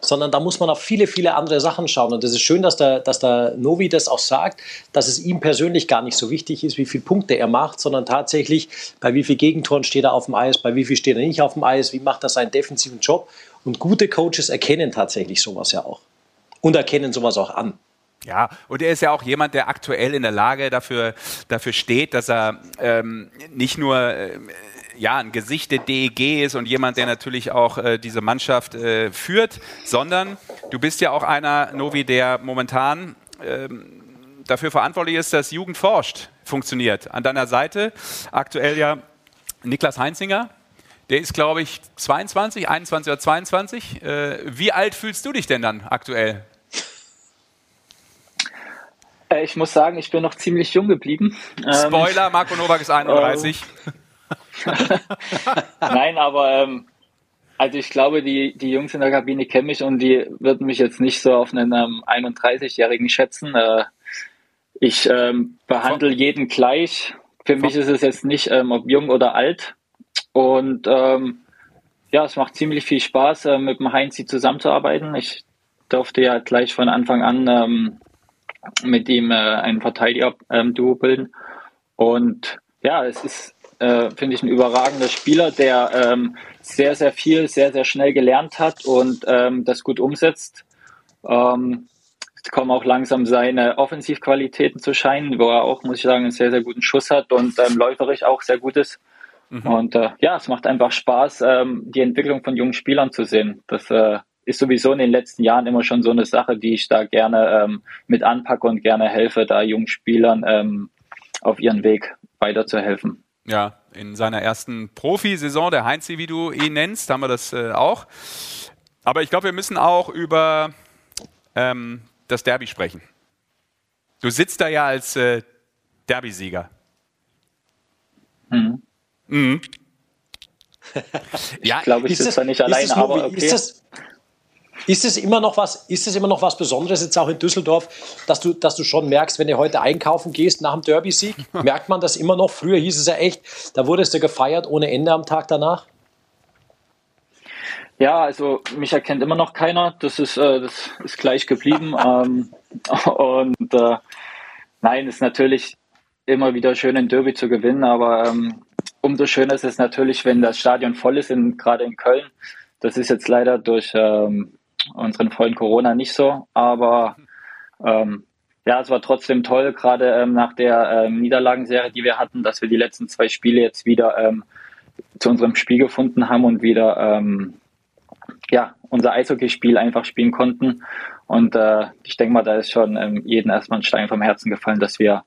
Sondern da muss man auf viele, viele andere Sachen schauen. Und das ist schön, dass der, dass der Novi das auch sagt, dass es ihm persönlich gar nicht so wichtig ist, wie viele Punkte er macht, sondern tatsächlich, bei wie vielen Gegentoren steht er auf dem Eis, bei wie viel steht er nicht auf dem Eis, wie macht er seinen defensiven Job. Und gute Coaches erkennen tatsächlich sowas ja auch. Und erkennen sowas auch an. Ja, und er ist ja auch jemand, der aktuell in der Lage dafür, dafür steht, dass er ähm, nicht nur äh, ja, ein Gesicht der DEG ist und jemand, der natürlich auch äh, diese Mannschaft äh, führt, sondern du bist ja auch einer, Novi, der momentan ähm, dafür verantwortlich ist, dass Jugend forscht funktioniert. An deiner Seite aktuell ja Niklas Heinzinger, der ist, glaube ich, 22, 21 oder 22. Äh, wie alt fühlst du dich denn dann aktuell? Äh, ich muss sagen, ich bin noch ziemlich jung geblieben. Ähm, Spoiler, Marco Novak ist 31. Nein, aber ähm, also ich glaube, die, die Jungs in der Kabine kennen mich und die würden mich jetzt nicht so auf einen ähm, 31-Jährigen schätzen. Äh, ich ähm, behandle jeden gleich. Für mich ist es jetzt nicht, ähm, ob jung oder alt. Und ähm, ja, es macht ziemlich viel Spaß, äh, mit dem Heinzi zusammenzuarbeiten. Ich durfte ja gleich von Anfang an ähm, mit ihm äh, ein Verteidiger-Duo ähm, bilden. Und ja, es ist, äh, finde ich, ein überragender Spieler, der ähm, sehr, sehr viel, sehr, sehr schnell gelernt hat und ähm, das gut umsetzt. Ähm, es kommen auch langsam seine Offensivqualitäten zu scheinen, wo er auch, muss ich sagen, einen sehr, sehr guten Schuss hat und ähm, läuferisch auch sehr gut ist. Mhm. Und äh, ja, es macht einfach Spaß, ähm, die Entwicklung von jungen Spielern zu sehen. Das äh, ist sowieso in den letzten Jahren immer schon so eine Sache, die ich da gerne ähm, mit anpacke und gerne helfe, da jungen Spielern ähm, auf ihren Weg weiterzuhelfen. Ja, in seiner ersten Profisaison, der Heinzi, wie du ihn nennst, haben wir das äh, auch. Aber ich glaube, wir müssen auch über ähm, das Derby sprechen. Du sitzt da ja als äh, Derby-Sieger. Mhm. Mhm. ja, ich glaube, ich sitze da nicht alleine, aber okay. Ist das, ist es immer noch was, ist es immer noch was Besonderes jetzt auch in Düsseldorf, dass du, dass du schon merkst, wenn du heute einkaufen gehst nach dem Derby-Sieg, merkt man das immer noch? Früher hieß es ja echt, da wurdest du gefeiert ohne Ende am Tag danach. Ja, also mich erkennt immer noch keiner. Das ist, äh, das ist gleich geblieben. ähm, und äh, nein, ist natürlich immer wieder schön, ein Derby zu gewinnen, aber ähm, umso schöner ist es natürlich, wenn das Stadion voll ist, in, gerade in Köln. Das ist jetzt leider durch ähm, unseren Freund Corona nicht so, aber ähm, ja, es war trotzdem toll, gerade ähm, nach der ähm, Niederlagenserie, die wir hatten, dass wir die letzten zwei Spiele jetzt wieder ähm, zu unserem Spiel gefunden haben und wieder ähm, ja, unser Eishockeyspiel einfach spielen konnten. Und äh, ich denke mal, da ist schon ähm, jedem erstmal ein Stein vom Herzen gefallen, dass wir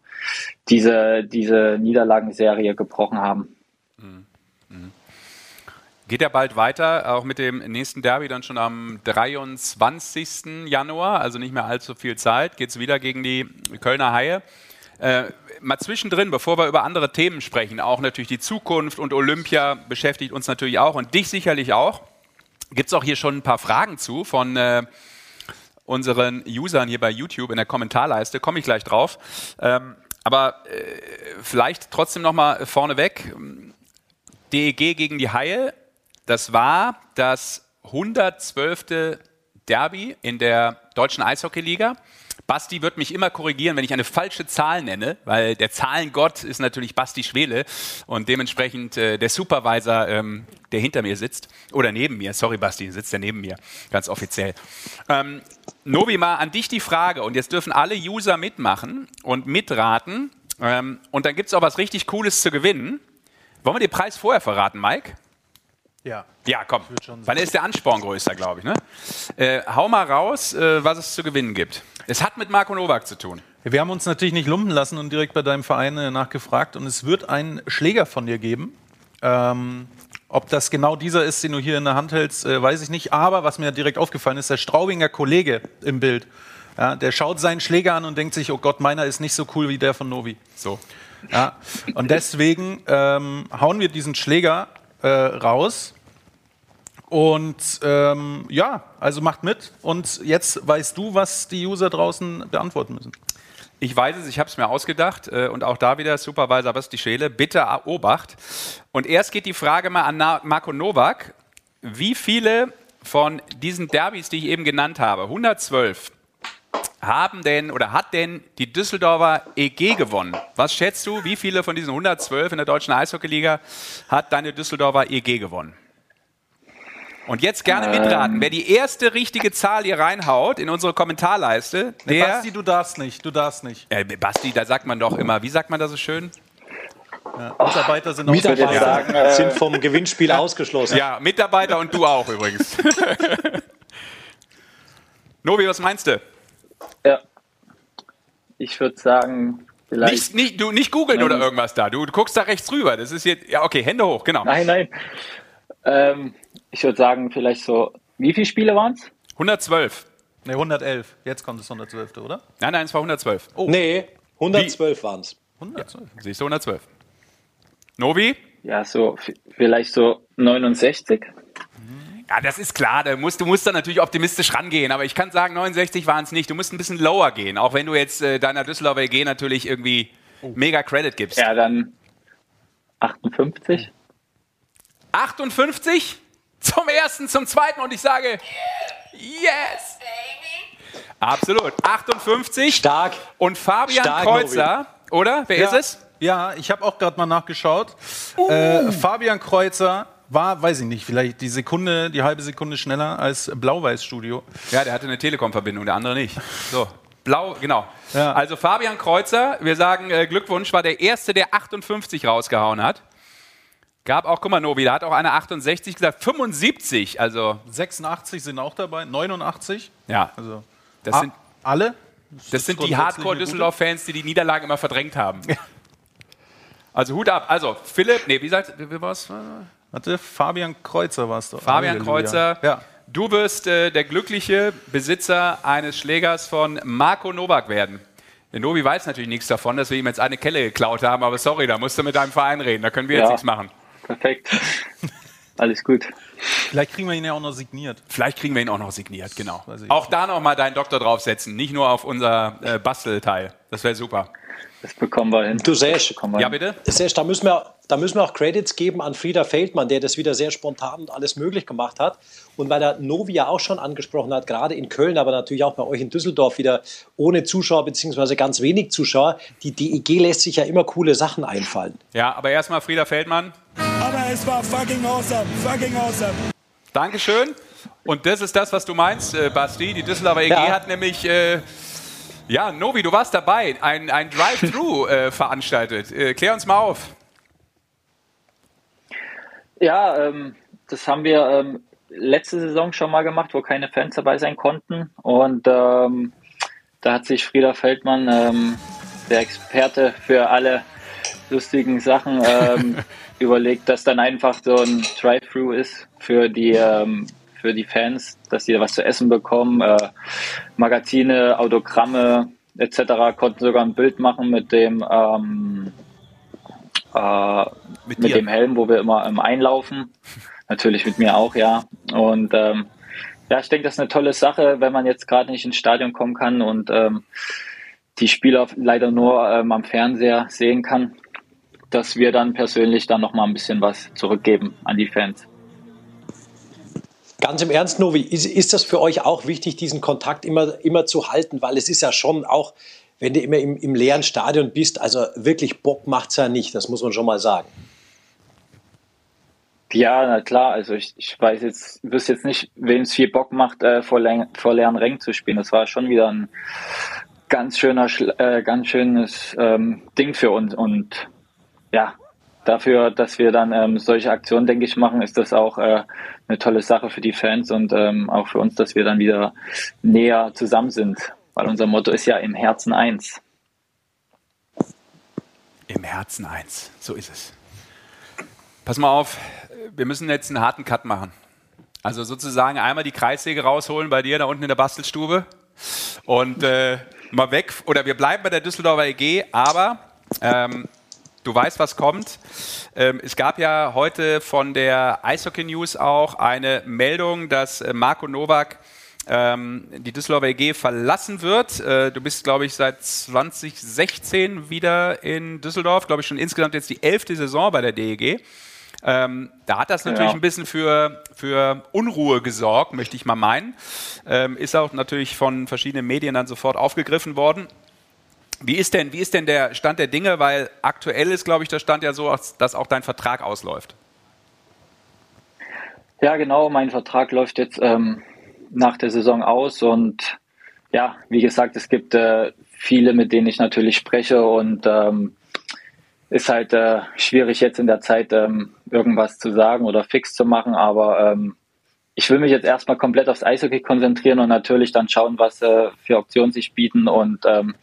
diese, diese Niederlagenserie gebrochen haben. Geht ja bald weiter, auch mit dem nächsten Derby dann schon am 23. Januar, also nicht mehr allzu viel Zeit, geht es wieder gegen die Kölner Haie. Äh, mal zwischendrin, bevor wir über andere Themen sprechen, auch natürlich die Zukunft und Olympia beschäftigt uns natürlich auch und dich sicherlich auch. Gibt es auch hier schon ein paar Fragen zu von äh, unseren Usern hier bei YouTube in der Kommentarleiste, komme ich gleich drauf. Ähm, aber äh, vielleicht trotzdem nochmal vorneweg. DEG gegen die Haie, das war das 112. Derby in der deutschen Eishockeyliga. Basti wird mich immer korrigieren, wenn ich eine falsche Zahl nenne, weil der Zahlengott ist natürlich Basti Schwele und dementsprechend äh, der Supervisor, ähm, der hinter mir sitzt, oder neben mir, sorry Basti, sitzt der neben mir, ganz offiziell. Ähm, Nobi, mal an dich die Frage und jetzt dürfen alle User mitmachen und mitraten ähm, und dann gibt es auch was richtig Cooles zu gewinnen. Wollen wir den Preis vorher verraten, Mike? Ja. Ja, komm. Wann ist der Ansporn größer, glaube ich. Ne? Äh, hau mal raus, äh, was es zu gewinnen gibt. Es hat mit Marco Nowak zu tun. Wir haben uns natürlich nicht lumpen lassen und direkt bei deinem Verein äh, nachgefragt. Und es wird einen Schläger von dir geben. Ähm, ob das genau dieser ist, den du hier in der Hand hältst, äh, weiß ich nicht. Aber was mir direkt aufgefallen ist, der Straubinger Kollege im Bild, ja, der schaut seinen Schläger an und denkt sich, oh Gott, meiner ist nicht so cool wie der von Novi. So. Ja. Und deswegen ähm, hauen wir diesen Schläger äh, raus. Und ähm, ja, also macht mit. Und jetzt weißt du, was die User draußen beantworten müssen. Ich weiß es, ich habe es mir ausgedacht äh, und auch da wieder Supervisor Basti Scheele, bitte Obacht. Und erst geht die Frage mal an Marco Nowak. Wie viele von diesen Derbys, die ich eben genannt habe, 112, haben denn oder hat denn die Düsseldorfer EG gewonnen? Was schätzt du, wie viele von diesen 112 in der deutschen Eishockeyliga hat deine Düsseldorfer EG gewonnen? Und jetzt gerne mitraten. Ähm. Wer die erste richtige Zahl hier reinhaut in unsere Kommentarleiste, der. Basti, du darfst nicht, du darfst nicht. Äh, Basti, da sagt man doch immer, wie sagt man das so schön? Ja, Mitarbeiter sind, Mitarbeiter sagen, äh, sind vom Gewinnspiel ausgeschlossen. Ja, Mitarbeiter und du auch übrigens. Novi, was meinst du? Ja. Ich würde sagen, vielleicht. Nicht, nicht, du, nicht googeln oder irgendwas da. Du, du, guckst da rechts rüber. Das ist jetzt. Ja, okay, Hände hoch, genau. Nein, nein. Ähm, ich würde sagen, vielleicht so. Wie viele Spiele waren es? 112. Ne, 111. Jetzt kommt das 112. oder? Nein, nein, es war 112. Oh. Nee, 112 waren es. 112. Ja, siehst du, 112. Novi? Ja, so, vielleicht so 69. Ja, das ist klar. Du musst, du musst da natürlich optimistisch rangehen. Aber ich kann sagen, 69 waren es nicht. Du musst ein bisschen lower gehen. Auch wenn du jetzt äh, deiner Düsseldorfer EG natürlich irgendwie oh. mega Credit gibst. Ja, dann 58. 58 zum ersten, zum zweiten. Und ich sage, yes! Absolut. 58. Stark. Und Fabian Stark, Kreuzer, oder? Wer ja. ist es? Ja, ich habe auch gerade mal nachgeschaut. Uh. Äh, Fabian Kreuzer war, weiß ich nicht, vielleicht die Sekunde, die halbe Sekunde schneller als Blau-Weiß-Studio. Ja, der hatte eine Telekom-Verbindung, der andere nicht. So. Blau, genau. Ja. Also Fabian Kreuzer, wir sagen äh, Glückwunsch, war der Erste, der 58 rausgehauen hat. Gab auch, guck mal, Novi, da hat auch eine 68 gesagt, 75, also. 86 sind auch dabei, 89. Ja. Also, das sind alle. Das, das sind die Hardcore-Düsseldorf-Fans, die die Niederlage immer verdrängt haben. Ja. Also Hut ab. Also Philipp, nee, wie sagt, wie war's? Warte, Fabian Kreuzer war es doch. Fabian Halleluja. Kreuzer. Ja. Du wirst äh, der glückliche Besitzer eines Schlägers von Marco Nowak werden. Der Novi weiß natürlich nichts davon, dass wir ihm jetzt eine Kelle geklaut haben, aber sorry, da musst du mit deinem Verein reden, da können wir ja, jetzt nichts machen. Perfekt. Alles gut. Vielleicht kriegen wir ihn ja auch noch signiert. Vielleicht kriegen wir ihn auch noch signiert, genau. Auch da nochmal deinen Doktor draufsetzen, nicht nur auf unser äh, Bastelteil. Das wäre super. Das bekommen wir hin. Du Sesh, ja bitte? Sesh, da müssen wir, da müssen wir auch Credits geben an Frieder Feldmann, der das wieder sehr spontan und alles möglich gemacht hat. Und weil er Novi ja auch schon angesprochen hat, gerade in Köln, aber natürlich auch bei euch in Düsseldorf wieder ohne Zuschauer beziehungsweise ganz wenig Zuschauer, die DEG lässt sich ja immer coole Sachen einfallen. Ja, aber erstmal Frieder Feldmann. Aber es war fucking awesome, fucking awesome. Dankeschön. Und das ist das, was du meinst, äh, Basti. Die Düsseldorfer EG ja. hat nämlich äh, ja, Novi, du warst dabei, ein, ein Drive-Thru äh, veranstaltet. Äh, klär uns mal auf. Ja, ähm, das haben wir ähm, letzte Saison schon mal gemacht, wo keine Fans dabei sein konnten. Und ähm, da hat sich Frieder Feldmann, ähm, der Experte für alle lustigen Sachen, ähm, überlegt, dass dann einfach so ein Drive-Thru ist für die ähm, für die Fans, dass sie was zu essen bekommen. Äh, Magazine, Autogramme etc. konnten sogar ein Bild machen mit dem äh, mit, mit dem Helm, wo wir immer ähm, einlaufen. Natürlich mit mir auch, ja. Und ähm, ja, ich denke, das ist eine tolle Sache, wenn man jetzt gerade nicht ins Stadion kommen kann und ähm, die Spieler leider nur ähm, am Fernseher sehen kann, dass wir dann persönlich dann nochmal ein bisschen was zurückgeben an die Fans. Ganz im Ernst, Novi, ist, ist das für euch auch wichtig, diesen Kontakt immer, immer zu halten? Weil es ist ja schon auch, wenn du immer im, im leeren Stadion bist, also wirklich Bock macht es ja nicht, das muss man schon mal sagen. Ja, na klar, also ich, ich weiß jetzt, wüsste jetzt nicht, wem es viel Bock macht, äh, vor, vor leeren Rängen zu spielen. Das war schon wieder ein ganz schöner, äh, ganz schönes ähm, Ding für uns und ja, dafür, dass wir dann ähm, solche Aktionen, denke ich, machen, ist das auch äh, eine tolle Sache für die Fans und ähm, auch für uns, dass wir dann wieder näher zusammen sind. Weil unser Motto ist ja im Herzen eins. Im Herzen eins. So ist es. Pass mal auf, wir müssen jetzt einen harten Cut machen. Also sozusagen einmal die Kreissäge rausholen bei dir da unten in der Bastelstube und äh, mal weg. Oder wir bleiben bei der Düsseldorfer EG, aber ähm, du weißt, was kommt. Ähm, es gab ja heute von der Eishockey News auch eine Meldung, dass äh, Marco Nowak ähm, die Düsseldorfer EG verlassen wird. Äh, du bist, glaube ich, seit 2016 wieder in Düsseldorf, glaube ich, schon insgesamt jetzt die elfte Saison bei der DEG. Ähm, da hat das natürlich ja. ein bisschen für, für Unruhe gesorgt, möchte ich mal meinen. Ähm, ist auch natürlich von verschiedenen Medien dann sofort aufgegriffen worden. Wie ist denn, wie ist denn der Stand der Dinge? Weil aktuell ist, glaube ich, der Stand ja so, dass auch dein Vertrag ausläuft. Ja, genau. Mein Vertrag läuft jetzt ähm, nach der Saison aus. Und ja, wie gesagt, es gibt äh, viele, mit denen ich natürlich spreche. Und ähm, ist halt äh, schwierig jetzt in der Zeit ähm, irgendwas zu sagen oder fix zu machen, aber ähm, ich will mich jetzt erstmal komplett aufs Eishockey konzentrieren und natürlich dann schauen, was äh, für Optionen sich bieten und ähm,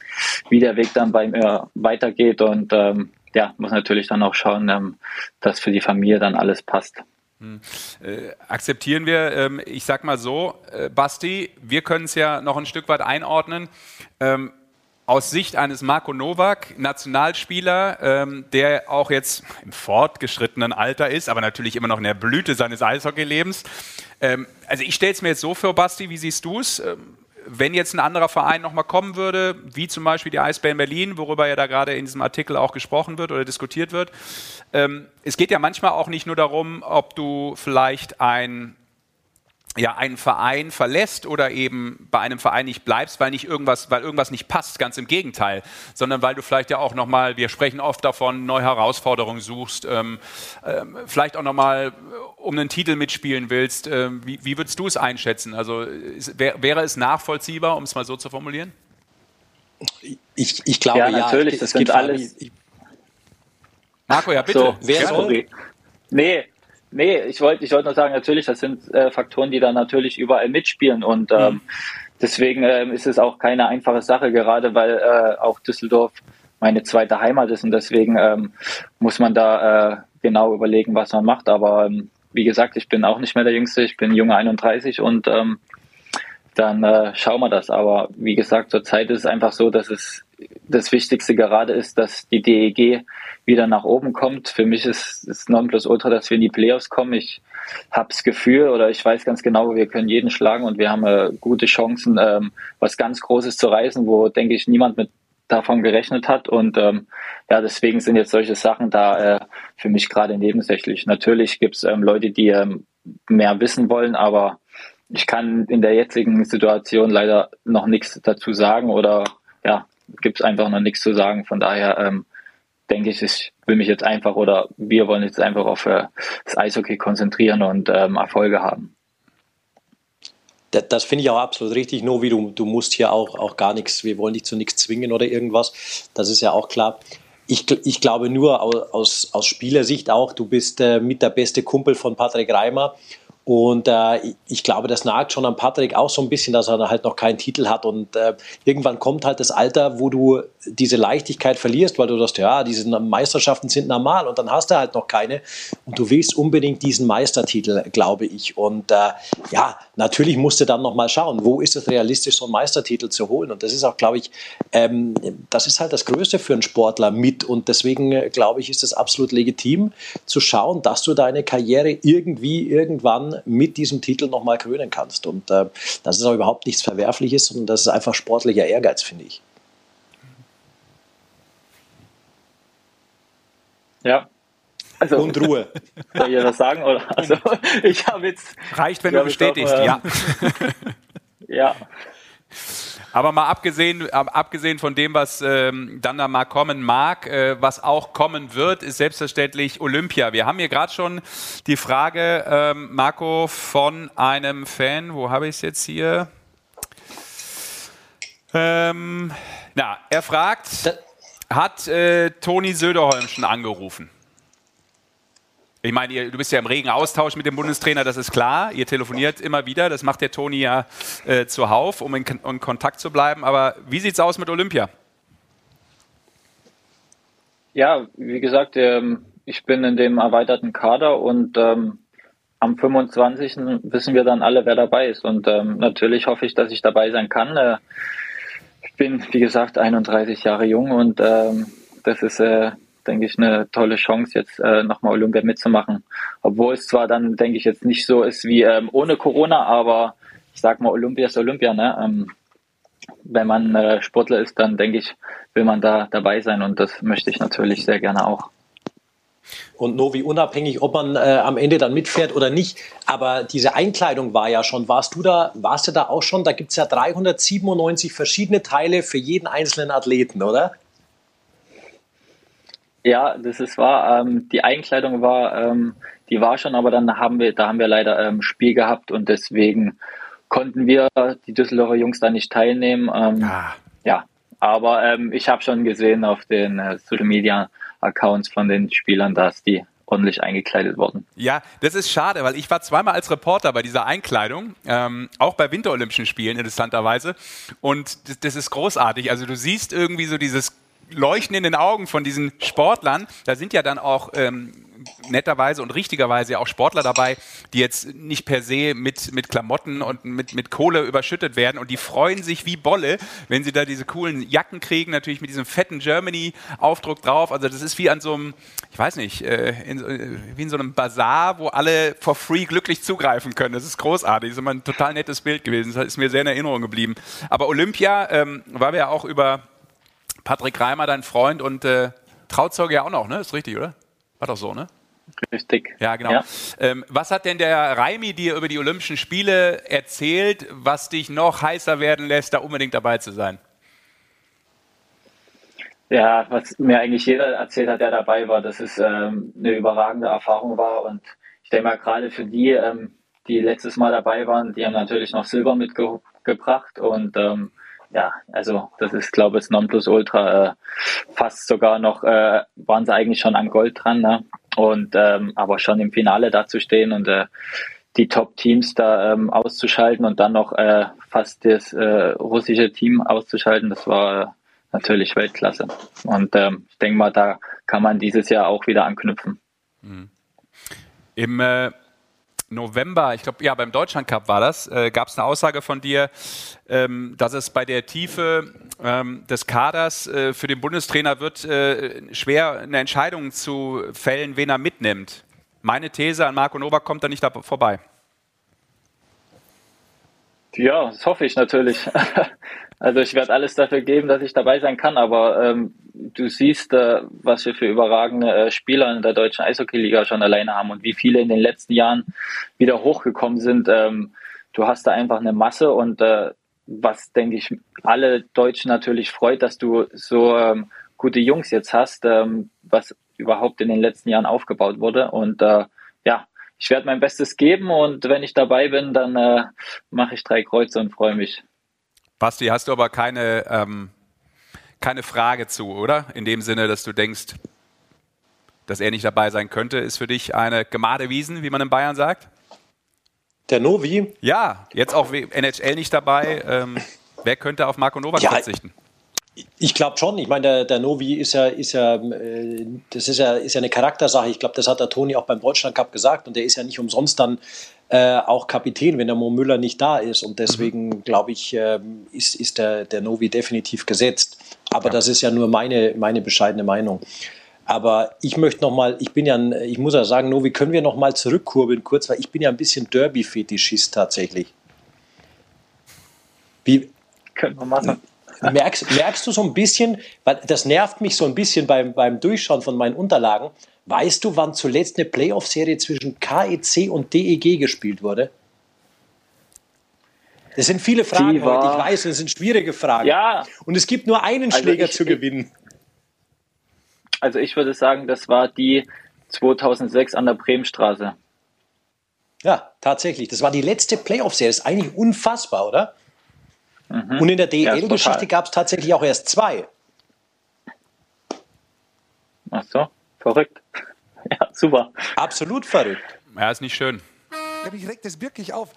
wie der Weg dann bei mir weitergeht. Und ähm, ja, muss natürlich dann auch schauen, ähm, dass für die Familie dann alles passt. Hm. Äh, akzeptieren wir, ähm, ich sag mal so, äh, Basti, wir können es ja noch ein Stück weit einordnen. Ähm, aus Sicht eines Marco Nowak, Nationalspieler, ähm, der auch jetzt im fortgeschrittenen Alter ist, aber natürlich immer noch in der Blüte seines Eishockeylebens. Ähm, also ich stelle es mir jetzt so vor, Basti, wie siehst du es? Wenn jetzt ein anderer Verein nochmal kommen würde, wie zum Beispiel die Eisbären Berlin, worüber ja da gerade in diesem Artikel auch gesprochen wird oder diskutiert wird, ähm, es geht ja manchmal auch nicht nur darum, ob du vielleicht ein ja, einen Verein verlässt oder eben bei einem Verein nicht bleibst, weil nicht irgendwas, weil irgendwas nicht passt, ganz im Gegenteil, sondern weil du vielleicht ja auch nochmal, wir sprechen oft davon, neue Herausforderungen suchst, ähm, ähm, vielleicht auch nochmal um einen Titel mitspielen willst. Ähm, wie, wie, würdest du es einschätzen? Also ist, wär, wäre es nachvollziehbar, um es mal so zu formulieren? Ich, ich glaube ja. Natürlich, ja, das sind alles. Marco, ja bitte. So, Wer soll? Nee, Nee, ich wollte ich wollte nur sagen, natürlich, das sind äh, Faktoren, die da natürlich überall mitspielen und ähm, mhm. deswegen ähm, ist es auch keine einfache Sache, gerade weil äh, auch Düsseldorf meine zweite Heimat ist und deswegen ähm, muss man da äh, genau überlegen, was man macht. Aber ähm, wie gesagt, ich bin auch nicht mehr der Jüngste, ich bin junge 31 und ähm, dann äh, schauen wir das. Aber wie gesagt, zurzeit ist es einfach so, dass es das Wichtigste gerade ist, dass die DEG wieder nach oben kommt. Für mich ist es Nonplusultra, dass wir in die Playoffs kommen. Ich habe das Gefühl oder ich weiß ganz genau, wir können jeden schlagen und wir haben äh, gute Chancen, ähm, was ganz Großes zu reißen, wo, denke ich, niemand mit davon gerechnet hat. Und ähm, ja, deswegen sind jetzt solche Sachen da äh, für mich gerade nebensächlich. Natürlich gibt es ähm, Leute, die ähm, mehr wissen wollen, aber ich kann in der jetzigen Situation leider noch nichts dazu sagen oder gibt es einfach noch nichts zu sagen. Von daher ähm, denke ich, ich will mich jetzt einfach oder wir wollen jetzt einfach auf äh, das Eishockey konzentrieren und ähm, Erfolge haben. Das, finde ich auch absolut richtig, Novi. Du, du musst hier auch, auch gar nichts, wir wollen dich zu nichts zwingen oder irgendwas. Das ist ja auch klar. Ich, ich glaube nur aus, aus Spielersicht auch, du bist äh, mit der beste Kumpel von Patrick Reimer und äh, ich glaube, das nagt schon an Patrick auch so ein bisschen, dass er halt noch keinen Titel hat. Und äh, irgendwann kommt halt das Alter, wo du diese Leichtigkeit verlierst, weil du sagst, ja, diese Meisterschaften sind normal und dann hast du halt noch keine. Und du willst unbedingt diesen Meistertitel, glaube ich. Und äh, ja, natürlich musst du dann nochmal schauen, wo ist es realistisch, so einen Meistertitel zu holen. Und das ist auch, glaube ich, ähm, das ist halt das Größte für einen Sportler mit. Und deswegen, äh, glaube ich, ist es absolut legitim zu schauen, dass du deine Karriere irgendwie irgendwann mit diesem Titel nochmal krönen kannst. Und äh, das ist auch überhaupt nichts Verwerfliches, sondern das ist einfach sportlicher Ehrgeiz, finde ich. Ja. Also, und Ruhe. Soll ich das sagen? Oder? Also, ich habe jetzt. Reicht, wenn du bestätigst, auch, äh, ja. ja. Aber mal abgesehen, abgesehen von dem, was ähm, dann da mal kommen mag, äh, was auch kommen wird, ist selbstverständlich Olympia. Wir haben hier gerade schon die Frage, ähm, Marco, von einem Fan, wo habe ich es jetzt hier? Ähm, na, er fragt, hat äh, Toni Söderholm schon angerufen? Ich meine, ihr, du bist ja im regen Austausch mit dem Bundestrainer, das ist klar. Ihr telefoniert immer wieder, das macht der Toni ja äh, zuhauf, um in, in, Kontakt zu bleiben. Aber wie sieht es aus mit Olympia? Ja, wie gesagt, ähm, ich bin in dem erweiterten Kader und ähm, am 25. wissen wir dann alle, wer dabei ist. Und ähm, natürlich hoffe ich, dass ich dabei sein kann. Äh, ich bin, wie gesagt, 31 Jahre jung und ähm, das ist, äh, denke ich, eine tolle Chance, jetzt äh, nochmal Olympia mitzumachen. Obwohl es zwar dann, denke ich, jetzt nicht so ist wie ähm, ohne Corona, aber ich sag mal, Olympia ist Olympia. Ne? Ähm, wenn man äh, Sportler ist, dann denke ich, will man da dabei sein und das möchte ich natürlich sehr gerne auch. Und Novi, unabhängig, ob man äh, am Ende dann mitfährt oder nicht, aber diese Einkleidung war ja schon, warst du da, warst du da auch schon? Da gibt es ja 397 verschiedene Teile für jeden einzelnen Athleten, oder? Ja, das ist wahr. Ähm, die Einkleidung war, ähm, die war schon, aber dann haben wir, da haben wir leider ähm, Spiel gehabt und deswegen konnten wir die Düsseldorfer Jungs da nicht teilnehmen. Ähm, ah. Ja, aber ähm, ich habe schon gesehen auf den äh, Social Media Accounts von den Spielern, dass die ordentlich eingekleidet wurden. Ja, das ist schade, weil ich war zweimal als Reporter bei dieser Einkleidung, ähm, auch bei Winterolympischen Spielen interessanterweise. Und das, das ist großartig. Also du siehst irgendwie so dieses Leuchten in den Augen von diesen Sportlern. Da sind ja dann auch ähm, netterweise und richtigerweise auch Sportler dabei, die jetzt nicht per se mit, mit Klamotten und mit, mit Kohle überschüttet werden und die freuen sich wie Bolle, wenn sie da diese coolen Jacken kriegen, natürlich mit diesem fetten Germany-Aufdruck drauf. Also das ist wie an so einem, ich weiß nicht, äh, in, äh, wie in so einem Bazar, wo alle for free glücklich zugreifen können. Das ist großartig, das ist immer ein total nettes Bild gewesen. Das ist mir sehr in Erinnerung geblieben. Aber Olympia, ähm, weil wir ja auch über Patrick Reimer, dein Freund und äh, Trauzeuge ja auch noch, ne? Ist richtig, oder? War doch so, ne? Richtig. Ja, genau. Ja. Ähm, was hat denn der Raimi dir über die Olympischen Spiele erzählt, was dich noch heißer werden lässt, da unbedingt dabei zu sein? Ja, was mir eigentlich jeder erzählt hat, der dabei war, dass es ähm, eine überragende Erfahrung war. Und ich denke mal, gerade für die, ähm, die letztes Mal dabei waren, die haben natürlich noch Silber mitgebracht. Und ähm, ja, also das ist, glaube ich, das Nonplusultra. Äh, fast sogar noch äh, waren sie eigentlich schon an Gold dran, ne? Und ähm, aber schon im Finale dazustehen und äh, die Top-Teams da ähm, auszuschalten und dann noch äh, fast das äh, russische Team auszuschalten, das war natürlich Weltklasse. Und ähm, ich denke mal, da kann man dieses Jahr auch wieder anknüpfen. Mhm. Im äh, November, ich glaube, ja, beim Deutschland Cup war das, äh, gab es eine Aussage von dir, ähm, dass es bei der Tiefe ähm, des Kaders äh, für den Bundestrainer wird äh, schwer, eine Entscheidung zu fällen, wen er mitnimmt. Meine These an Marco Novak kommt da nicht da vorbei. Ja, das hoffe ich natürlich. Also ich werde alles dafür geben, dass ich dabei sein kann, aber ähm, du siehst, äh, was wir für überragende äh, Spieler in der deutschen Eishockey-Liga schon alleine haben und wie viele in den letzten Jahren wieder hochgekommen sind. Ähm, du hast da einfach eine Masse und äh, was, denke ich, alle Deutschen natürlich freut, dass du so ähm, gute Jungs jetzt hast, ähm, was überhaupt in den letzten Jahren aufgebaut wurde. Und äh, ja, ich werde mein Bestes geben und wenn ich dabei bin, dann äh, mache ich drei Kreuze und freue mich. Basti, hast du aber keine, ähm, keine Frage zu, oder? In dem Sinne, dass du denkst, dass er nicht dabei sein könnte, ist für dich eine Gemade Wiesen, wie man in Bayern sagt? Der Novi? Ja, jetzt auch NHL nicht dabei. Ähm, wer könnte auf Marco Novak ja, verzichten? Ich glaube schon. Ich meine, der, der, Novi ist ja, ist ja, äh, das ist ja, ist ja eine Charaktersache. Ich glaube, das hat der Toni auch beim Deutschland Cup gesagt. Und der ist ja nicht umsonst dann äh, auch Kapitän, wenn der Mo Müller nicht da ist. Und deswegen mhm. glaube ich, äh, ist, ist der, der Novi definitiv gesetzt. Aber ja. das ist ja nur meine, meine bescheidene Meinung. Aber ich möchte noch mal, ich bin ja, ich muss ja sagen, Novi, können wir noch mal zurückkurbeln kurz, weil ich bin ja ein bisschen Derby-Fetischist tatsächlich. Wie, können wir machen. Merkst, merkst du so ein bisschen, weil das nervt mich so ein bisschen beim, beim Durchschauen von meinen Unterlagen, Weißt du, wann zuletzt eine Playoff-Serie zwischen KEC und DEG gespielt wurde? Das sind viele Fragen heute. Ich weiß, das sind schwierige Fragen. Ja. Und es gibt nur einen also Schläger ich, zu gewinnen. Also ich würde sagen, das war die 2006 an der Bremenstraße. Ja, tatsächlich. Das war die letzte Playoff-Serie. Das ist eigentlich unfassbar, oder? Mhm. Und in der DEL-Geschichte gab es tatsächlich auch erst zwei. Ach so. Verrückt. Ja, super. Absolut verrückt. Ja, ist nicht schön. Ja, mich regt das wirklich auf.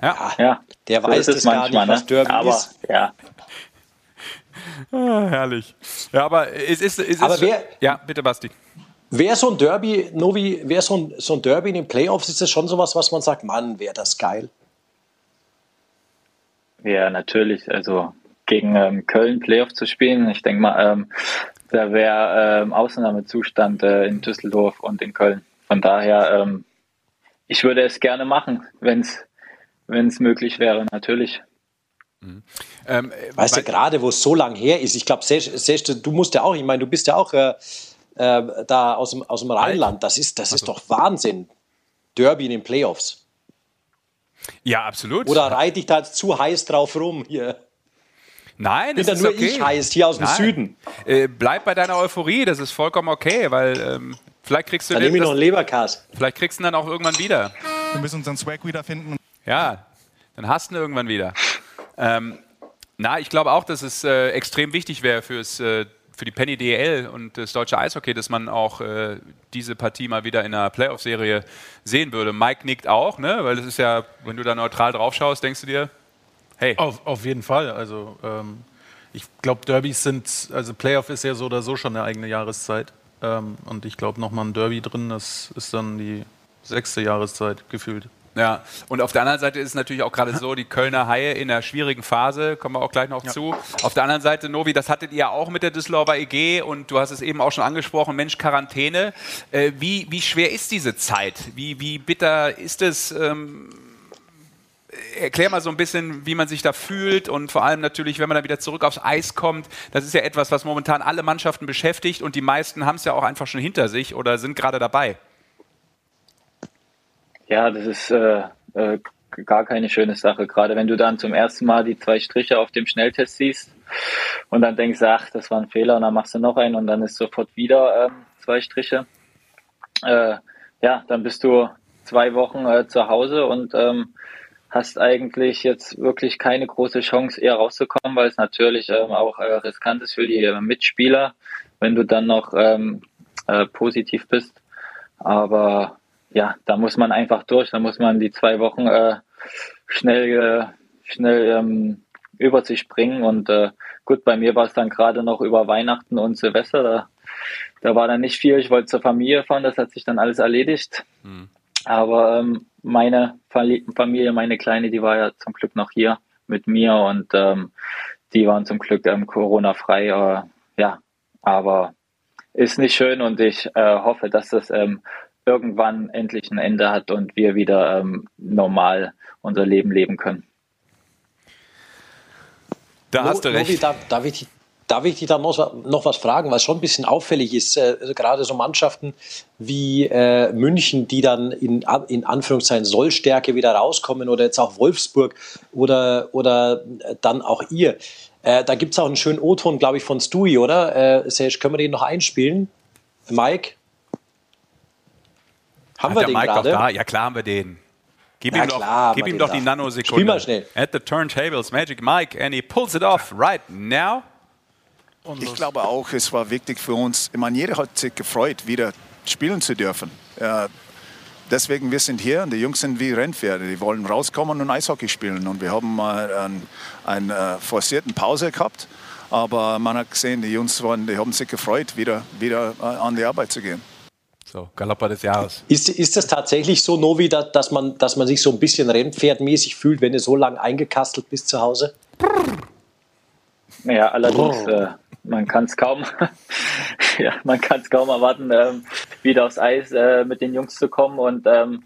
Ja, ja. der so weiß das gar nicht, was ne? Derby Aber, ist. Ja. ah, herrlich. Ja, aber es ist. Es aber wer, ja, bitte, Basti. Wäre so ein Derby, Novi, wäre so ein, so ein Derby in den Playoffs, ist das schon sowas, was man sagt, Mann, wäre das geil? Ja, natürlich. Also gegen ähm, Köln Playoff zu spielen, ich denke mal, ähm, da wäre ähm, Ausnahmezustand äh, in Düsseldorf und in Köln. Von daher, ähm, ich würde es gerne machen, wenn es möglich wäre, natürlich. Mhm. Ähm, weißt du, gerade wo es so lang her ist, ich glaube, du musst ja auch, ich meine, du bist ja auch äh, äh, da aus dem, aus dem Rheinland, das ist, das ist also. doch Wahnsinn. Derby in den Playoffs. Ja, absolut. Oder reite ich da zu heiß drauf rum hier? Nein, Bin da nur okay. ich heiß hier aus dem Nein. Süden. Äh, bleib bei deiner Euphorie, das ist vollkommen okay, weil ähm, vielleicht kriegst du dann nehme ich noch einen Leberkas. Vielleicht kriegst du ihn dann auch irgendwann wieder. Wir müssen unseren Swag wiederfinden. Ja, dann hast du ihn irgendwann wieder. Ähm, na, ich glaube auch, dass es äh, extrem wichtig wäre fürs äh, für die Penny DL und das deutsche Eishockey, dass man auch äh, diese Partie mal wieder in einer Playoff-Serie sehen würde. Mike nickt auch, ne? weil das ist ja, wenn du da neutral drauf schaust, denkst du dir, hey. Auf, auf jeden Fall. Also ähm, ich glaube, Derbys sind, also Playoff ist ja so oder so schon eine eigene Jahreszeit. Ähm, und ich glaube, nochmal ein Derby drin, das ist dann die sechste Jahreszeit gefühlt. Ja, und auf der anderen Seite ist es natürlich auch gerade so, die Kölner Haie in einer schwierigen Phase, kommen wir auch gleich noch ja. zu. Auf der anderen Seite, Novi, das hattet ihr auch mit der Düsseldorfer EG und du hast es eben auch schon angesprochen, Mensch, Quarantäne. Äh, wie, wie schwer ist diese Zeit? Wie, wie bitter ist es? Ähm, erklär mal so ein bisschen, wie man sich da fühlt und vor allem natürlich, wenn man dann wieder zurück aufs Eis kommt. Das ist ja etwas, was momentan alle Mannschaften beschäftigt und die meisten haben es ja auch einfach schon hinter sich oder sind gerade dabei. Ja, das ist äh, äh, gar keine schöne Sache. Gerade wenn du dann zum ersten Mal die zwei Striche auf dem Schnelltest siehst und dann denkst, ach, das war ein Fehler und dann machst du noch einen und dann ist sofort wieder äh, zwei Striche. Äh, ja, dann bist du zwei Wochen äh, zu Hause und ähm, hast eigentlich jetzt wirklich keine große Chance, eher rauszukommen, weil es natürlich ähm, auch äh, riskant ist für die äh, Mitspieler, wenn du dann noch ähm, äh, positiv bist. Aber ja, da muss man einfach durch. Da muss man die zwei Wochen äh, schnell, äh, schnell ähm, über sich bringen. Und äh, gut, bei mir war es dann gerade noch über Weihnachten und Silvester. Da, da war dann nicht viel. Ich wollte zur Familie fahren, das hat sich dann alles erledigt. Mhm. Aber ähm, meine Familie, meine Kleine, die war ja zum Glück noch hier mit mir und ähm, die waren zum Glück ähm, Corona-frei. Äh, ja, aber ist nicht schön und ich äh, hoffe, dass das ähm, irgendwann endlich ein Ende hat und wir wieder ähm, normal unser Leben leben können. Da hast du recht. Novi, darf, darf, ich, darf ich dich da noch, noch was fragen, was schon ein bisschen auffällig ist? Äh, also gerade so Mannschaften wie äh, München, die dann in, in Anführungszeichen Sollstärke wieder rauskommen oder jetzt auch Wolfsburg oder, oder dann auch ihr. Äh, da gibt es auch einen schönen O-Ton, glaube ich, von Stui, oder? Äh, Serge, können wir den noch einspielen? Mike? Haben Hat wir den Mike gerade? Da? Ja, klar haben wir den. Gib ja, ihm, klar, doch, gib ihm doch die Nanosekunde. Spiel mal schnell. At the turntables, Magic Mike, and he pulls it off right now. Ich glaube auch, es war wichtig für uns. Ich meine, jeder hat sich gefreut, wieder spielen zu dürfen. Ja, deswegen, wir sind hier und die Jungs sind wie Rennpferde. Die wollen rauskommen und Eishockey spielen. Und wir haben mal einen, einen äh, forcierten Pause gehabt. Aber man hat gesehen, die Jungs waren, die haben sich gefreut, wieder, wieder äh, an die Arbeit zu gehen. So, Galopper des Jahres. Ist, ist das tatsächlich so, Novi, dass, dass, man, dass man sich so ein bisschen Rennpferdmäßig fühlt, wenn du so lange eingekastelt bist zu Hause? Ja, allerdings, äh, man kann es kaum, ja, man kann es kaum erwarten, ähm, wieder aufs Eis äh, mit den Jungs zu kommen. Und ähm,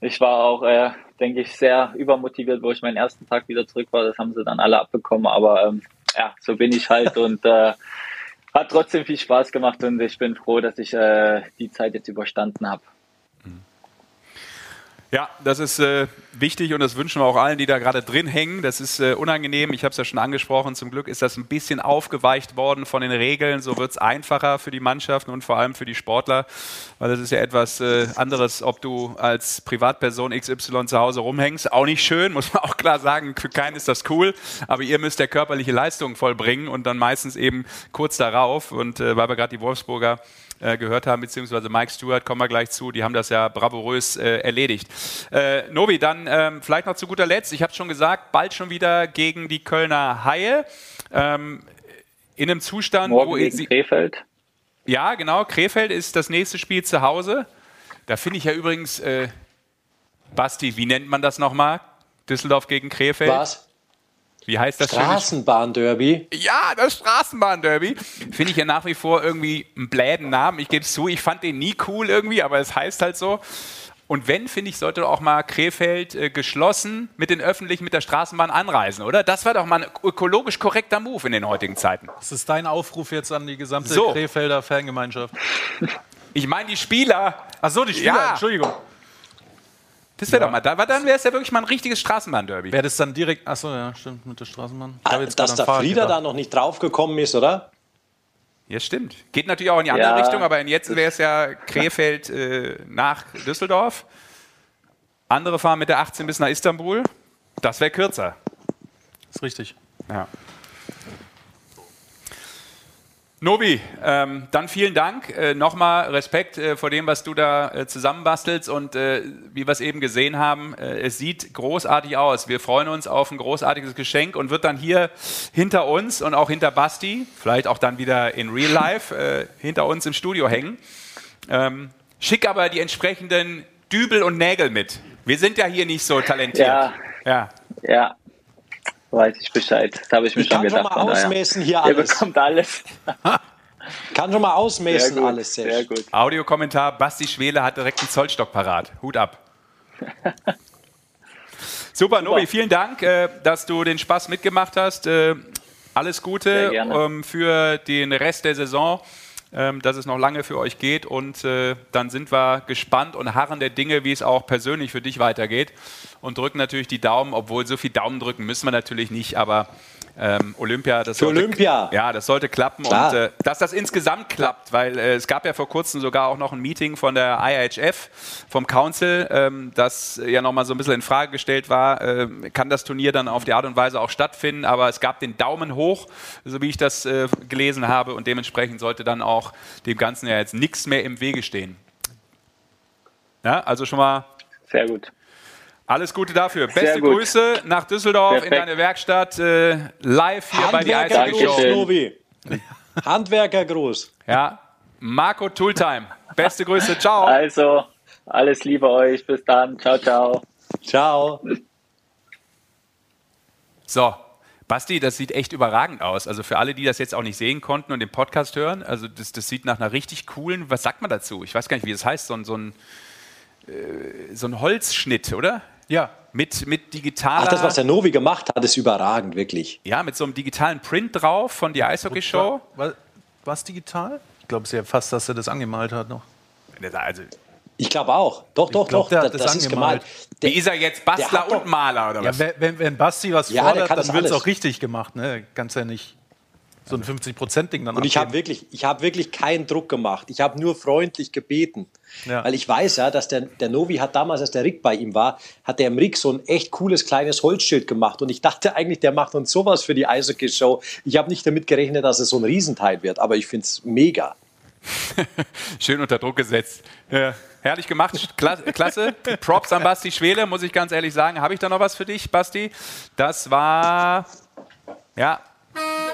ich war auch, äh, denke ich, sehr übermotiviert, wo ich meinen ersten Tag wieder zurück war. Das haben sie dann alle abbekommen. Aber ähm, ja, so bin ich halt und äh, hat trotzdem viel Spaß gemacht und ich bin froh, dass ich äh, die Zeit jetzt überstanden habe. Ja, das ist äh, wichtig und das wünschen wir auch allen, die da gerade drin hängen. Das ist äh, unangenehm. Ich habe es ja schon angesprochen. Zum Glück ist das ein bisschen aufgeweicht worden von den Regeln. So wird es einfacher für die Mannschaften und vor allem für die Sportler, weil das ist ja etwas äh, anderes, ob du als Privatperson XY zu Hause rumhängst. Auch nicht schön, muss man auch klar sagen. Für keinen ist das cool, aber ihr müsst der körperliche Leistung vollbringen und dann meistens eben kurz darauf. Und äh, weil wir gerade die Wolfsburger äh, gehört haben, beziehungsweise Mike Stewart, kommen wir gleich zu, die haben das ja bravourös äh, erledigt. Äh, Novi, dann ähm, vielleicht noch zu guter Letzt, ich habe schon gesagt, bald schon wieder gegen die Kölner Haie. Ähm, in einem Zustand, Morgen wo gegen sie, Krefeld. Ja, genau. Krefeld ist das nächste Spiel zu Hause. Da finde ich ja übrigens, äh, Basti, wie nennt man das nochmal? Düsseldorf gegen Krefeld? Was? Wie heißt das? Straßenbahnderby. Ja, das Straßenbahnderby. Finde ich ja nach wie vor irgendwie einen bläden Namen. Ich gebe es zu, ich fand den nie cool irgendwie, aber es heißt halt so. Und wenn, finde ich, sollte auch mal Krefeld äh, geschlossen mit den Öffentlichen, mit der Straßenbahn anreisen, oder? Das war doch mal ein ökologisch korrekter Move in den heutigen Zeiten. Das ist dein Aufruf jetzt an die gesamte so. Krefelder Fangemeinschaft. Ich meine die Spieler. Ach so, die Spieler, ja. Entschuldigung. Das wäre ja. doch mal, da, dann wäre es ja wirklich mal ein richtiges Straßenbahn-Derby. Wäre das dann direkt, achso, ja, stimmt, mit der Straßenbahn. Ah, dass der Frieder da noch nicht draufgekommen ist, oder? Ja, stimmt. Geht natürlich auch in die andere ja. Richtung, aber jetzt wäre es ja Krefeld äh, nach Düsseldorf. Andere fahren mit der 18 bis nach Istanbul. Das wäre kürzer. Das ist richtig. Ja. Nobi, ähm, dann vielen Dank. Äh, Nochmal Respekt äh, vor dem, was du da äh, zusammenbastelst. Und äh, wie wir es eben gesehen haben, äh, es sieht großartig aus. Wir freuen uns auf ein großartiges Geschenk und wird dann hier hinter uns und auch hinter Basti, vielleicht auch dann wieder in Real Life, äh, hinter uns im Studio hängen. Ähm, schick aber die entsprechenden Dübel und Nägel mit. Wir sind ja hier nicht so talentiert. Ja. Ja. ja weiß ich Bescheid. Das habe ich mir ich schon gedacht. Kann schon mal ausmessen hier alles. Ihr bekommt alles. kann schon mal ausmessen sehr gut, alles. Sehr, sehr gut. Audiokommentar, Basti Schwele hat direkt einen Zollstock parat. Hut ab. Super, Nobi, vielen Dank, äh, dass du den Spaß mitgemacht hast. Äh, alles Gute ähm, für den Rest der Saison dass es noch lange für euch geht. Und äh, dann sind wir gespannt und harren der Dinge, wie es auch persönlich für dich weitergeht. Und drücken natürlich die Daumen, obwohl so viel Daumen drücken müssen wir natürlich nicht, aber ähm, Olympia, das sollte, Olympia. Ja, das sollte klappen Klar. und äh, dass das insgesamt klappt, weil äh, es gab ja vor kurzem sogar auch noch ein Meeting von der IHF, vom Council, ähm, das ja nochmal so ein bisschen in Frage gestellt war, äh, kann das Turnier dann auf die Art und Weise auch stattfinden, aber es gab den Daumen hoch, so wie ich das äh, gelesen habe und dementsprechend sollte dann auch dem Ganzen ja jetzt nichts mehr im Wege stehen. Ja, also schon mal sehr gut. Alles Gute dafür. Beste Grüße nach Düsseldorf Perfekt. in deine Werkstatt. Äh, live hier bei die Eishockey Handwerkergruß. Ja, Marco Tooltime. Beste Grüße. Ciao. Also, alles Liebe euch. Bis dann. Ciao, ciao. Ciao. So, Basti, das sieht echt überragend aus. Also für alle, die das jetzt auch nicht sehen konnten und den Podcast hören, also das, das sieht nach einer richtig coolen, was sagt man dazu? Ich weiß gar nicht, wie das heißt, so, so ein, äh, so ein Holzschnitt, oder? Ja. Mit, mit digitaler. Ach, das, was der Novi gemacht hat, ist überragend, wirklich. Ja, mit so einem digitalen Print drauf von der Eishockey-Show. War, es digital? Ich glaube sehr fast, dass er das angemalt hat noch. Also, ich glaube auch. Doch, doch, glaub, doch. das, das ist gemalt. Der, Wie ist er jetzt Bastler und Maler oder was? Ja, wenn, wenn Basti was ja, fordert, dann wird es auch richtig gemacht. Ne? Kannst ja nicht so ein 50-Prozent-Ding dann Und ich habe wirklich, hab wirklich keinen Druck gemacht. Ich habe nur freundlich gebeten. Ja. Weil ich weiß ja, dass der, der Novi hat damals, als der Rick bei ihm war, hat der im Rick so ein echt cooles kleines Holzschild gemacht. Und ich dachte eigentlich, der macht uns sowas für die Eishockey-Show. Ich habe nicht damit gerechnet, dass es so ein Riesenteil wird. Aber ich finde es mega. Schön unter Druck gesetzt. Ja, herrlich gemacht, klasse. Props an Basti Schwele, muss ich ganz ehrlich sagen. Habe ich da noch was für dich, Basti? Das war, ja,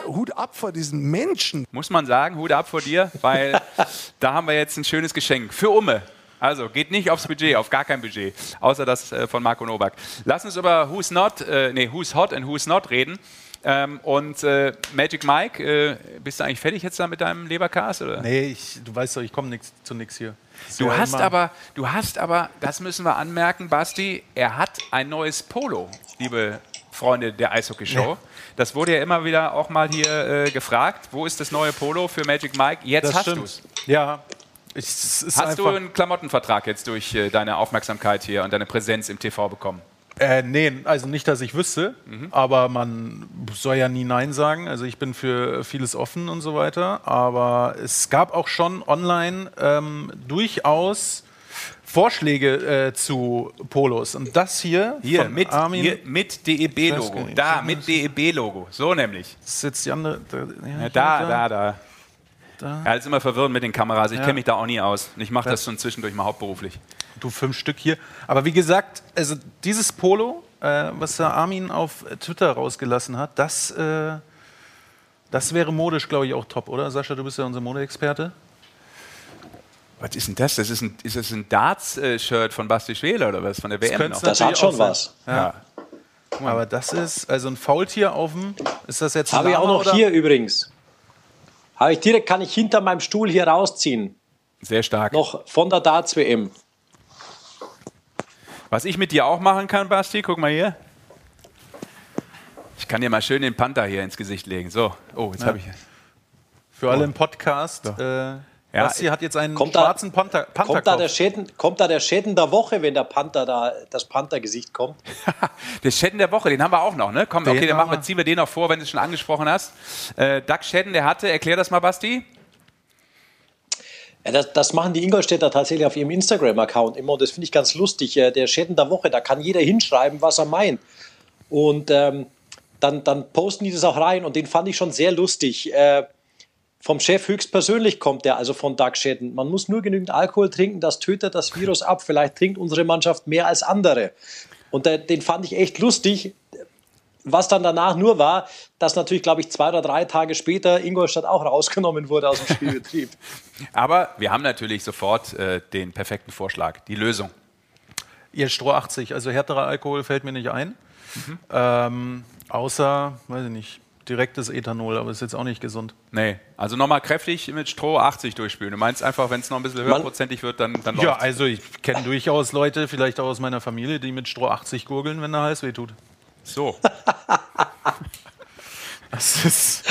Hut ab vor diesen Menschen. Muss man sagen, Hut ab vor dir, weil da haben wir jetzt ein schönes Geschenk für Umme. Also geht nicht aufs Budget, auf gar kein Budget, außer das äh, von Marco Novak. Lass uns über Who's Not, äh, nee, Who's Hot and Who's Not reden. Ähm, und äh, Magic Mike, äh, bist du eigentlich fertig jetzt da mit deinem Leberkas? Oder? Nee, ich, du weißt doch, ich komme zu nichts hier. Du hast aber, du hast aber, das müssen wir anmerken, Basti, er hat ein neues Polo, liebe Freunde der Eishockey-Show. Ja. Das wurde ja immer wieder auch mal hier äh, gefragt. Wo ist das neue Polo für Magic Mike? Jetzt das hast du es. Ja. Ich, hast du einen Klamottenvertrag jetzt durch äh, deine Aufmerksamkeit hier und deine Präsenz im TV bekommen? Äh, nee, also nicht, dass ich wüsste, mhm. aber man soll ja nie Nein sagen. Also ich bin für vieles offen und so weiter. Aber es gab auch schon online ähm, durchaus Vorschläge äh, zu Polos. Und das hier, hier mit, Armin, hier mit DEB-Logo. Da, mit DEB-Logo. So nämlich. Das ist jetzt die andere. Da, ja, da, da, da, da. Ja, ist immer verwirrend mit den Kameras. Ich ja. kenne mich da auch nie aus. Ich mache das schon zwischendurch mal hauptberuflich. Du fünf Stück hier. Aber wie gesagt, also dieses Polo, äh, was der Armin auf Twitter rausgelassen hat, das. Äh, Das wäre modisch, glaube ich, auch top, oder? Sascha, du bist ja unser Modeexperte. Was ist denn das? das ist, ein, ist das ein Darts-Shirt von Basti Schwele oder was? Von der WM noch? Das hat schon was. Ja. ja. Aber das ist, also ein Faultier auf dem, ist das jetzt Habe ich auch noch oder? hier übrigens. Habe ich direkt, kann ich hinter meinem Stuhl hier rausziehen. Sehr stark. Noch von der Darts WM. Was ich mit dir auch machen kann, Basti, guck mal hier. Ich kann dir mal schön den Panther hier ins Gesicht legen. So, oh, jetzt ja. habe ich. Für alle im Podcast. So. Äh, ja, Basti hat jetzt einen kommt schwarzen da, Panther. Panther kommt, da der Schäden, kommt da der Schäden der Woche, wenn der Panther da, das Panther-Gesicht kommt? der Schäden der Woche, den haben wir auch noch, ne? Komm, den okay, dann machen wir, ziehen wir den noch vor, wenn du es schon angesprochen hast. Äh, Doug Schäden, der hatte, erklär das mal, Basti. Ja, das, das, machen die Ingolstädter tatsächlich auf ihrem Instagram-Account immer und das finde ich ganz lustig. Der Schäden der Woche, da kann jeder hinschreiben, was er meint. Und ähm, dann, dann posten die das auch rein und den fand ich schon sehr lustig. Äh, vom Chef höchstpersönlich kommt der, also von Doug Shedden. Man muss nur genügend Alkohol trinken, das tötet das Virus ab. Vielleicht trinkt unsere Mannschaft mehr als andere. Und der, den fand ich echt lustig. Was dann danach nur war, dass natürlich, glaube ich, zwei oder drei Tage später Ingolstadt auch rausgenommen wurde aus dem Spielbetrieb. Aber wir haben natürlich sofort äh, den perfekten Vorschlag, die Lösung. Ihr Stroh 80, also härterer Alkohol fällt mir nicht ein. Mhm. Ähm, außer, weiß ich nicht, direktes Ethanol, aber ist jetzt auch nicht gesund. Nee, also nochmal kräftig mit Stroh 80 durchspülen. Du meinst einfach, wenn es noch ein bisschen höherprozentig wird, dann, dann Ja, also ich kenne durchaus Leute, vielleicht auch aus meiner Familie, die mit Stroh 80 gurgeln, wenn der Hals weh tut. So. das ist.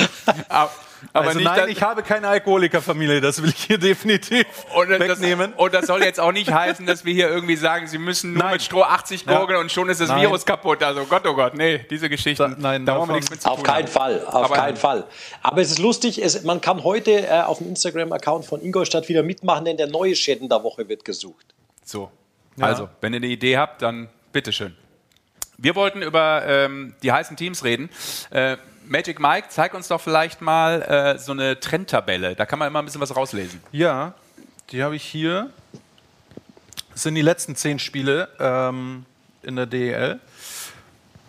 Aber also nicht, nein, ich habe keine Alkoholikerfamilie, das will ich hier definitiv und wegnehmen. Das, und das soll jetzt auch nicht heißen, dass wir hier irgendwie sagen, Sie müssen nur nein. mit Stroh 80 gurgeln ja. und schon ist das nein. Virus kaputt. Also Gott, oh Gott, nee, diese Geschichten. Da, nein, da wollen wir nichts mit zu Auf keinen haben. Fall, auf Aber keinen Fall. Aber es ist lustig, es, man kann heute äh, auf dem Instagram-Account von Ingolstadt wieder mitmachen, denn der neue Schäden der Woche wird gesucht. So, ja. also, wenn ihr eine Idee habt, dann bitteschön. Wir wollten über ähm, die heißen Teams reden. Äh, Magic Mike, zeig uns doch vielleicht mal äh, so eine Trendtabelle. Da kann man immer ein bisschen was rauslesen. Ja, die habe ich hier. Das sind die letzten zehn Spiele ähm, in der DEL.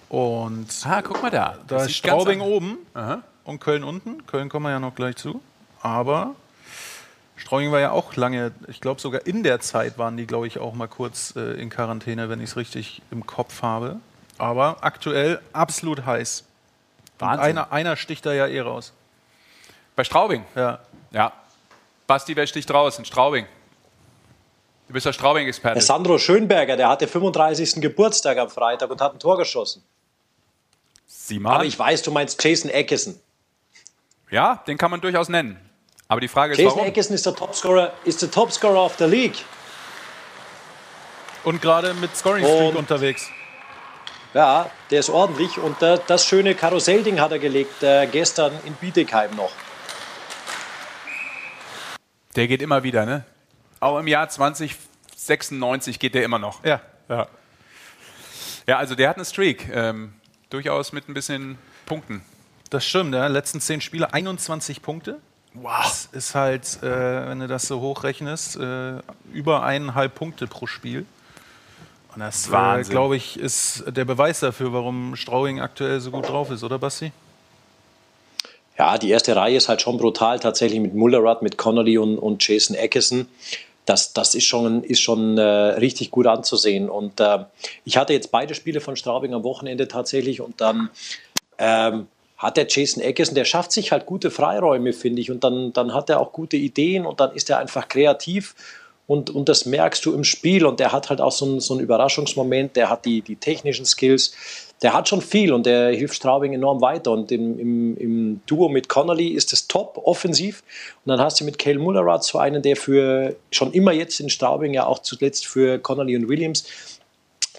Und ah, guck mal da. Da ist Straubing oben Aha. und Köln unten. Köln kommen wir ja noch gleich zu. Aber Straubing war ja auch lange, ich glaube sogar in der Zeit waren die, glaube ich, auch mal kurz äh, in Quarantäne, wenn ich es richtig im Kopf habe. Aber aktuell absolut heiß. Einer, einer sticht da ja eh raus. Bei Straubing? Ja. Ja. Basti, wer sticht raus? In Straubing. Du bist der Straubing-Experte. Sandro Schönberger, der hatte 35. Geburtstag am Freitag und hat ein Tor geschossen. Sieh mal. Aber ich weiß, du meinst Jason Ackison. Ja, den kann man durchaus nennen. Aber die Frage ist, Jason warum? Ackison ist der Topscorer, ist der Topscorer of the League. Und gerade mit Scoring Streak unterwegs. Ja, der ist ordentlich. Und äh, das schöne Karussellding hat er gelegt äh, gestern in Bietigheim noch. Der geht immer wieder, ne? Auch im Jahr 2096 geht der immer noch. Ja. Ja, ja also der hat eine Streak. Ähm, durchaus mit ein bisschen Punkten. Das stimmt, ja. Letzten zehn Spiele 21 Punkte. Wow. Das ist halt, äh, wenn du das so hochrechnest, äh, über eineinhalb Punkte pro Spiel. Und das, äh, glaube ich, ist der Beweis dafür, warum Strauing aktuell so gut drauf ist, oder Basti? Ja, die erste Reihe ist halt schon brutal, tatsächlich mit Mullerud, mit Connolly und, und Jason Ackison. Das, das ist schon, ist schon äh, richtig gut anzusehen. Und äh, ich hatte jetzt beide Spiele von Straubing am Wochenende tatsächlich und dann ähm, hat der Jason Ackison, der schafft sich halt gute Freiräume, finde ich. Und dann, dann hat er auch gute Ideen und dann ist er einfach kreativ und, und das merkst du im Spiel. Und der hat halt auch so einen, so einen Überraschungsmoment, der hat die, die technischen Skills, der hat schon viel und der hilft Straubing enorm weiter. Und im, im, im Duo mit Connolly ist es top offensiv. Und dann hast du mit Cale Mullerad so einen, der für schon immer jetzt in Straubing, ja auch zuletzt für Connolly und Williams,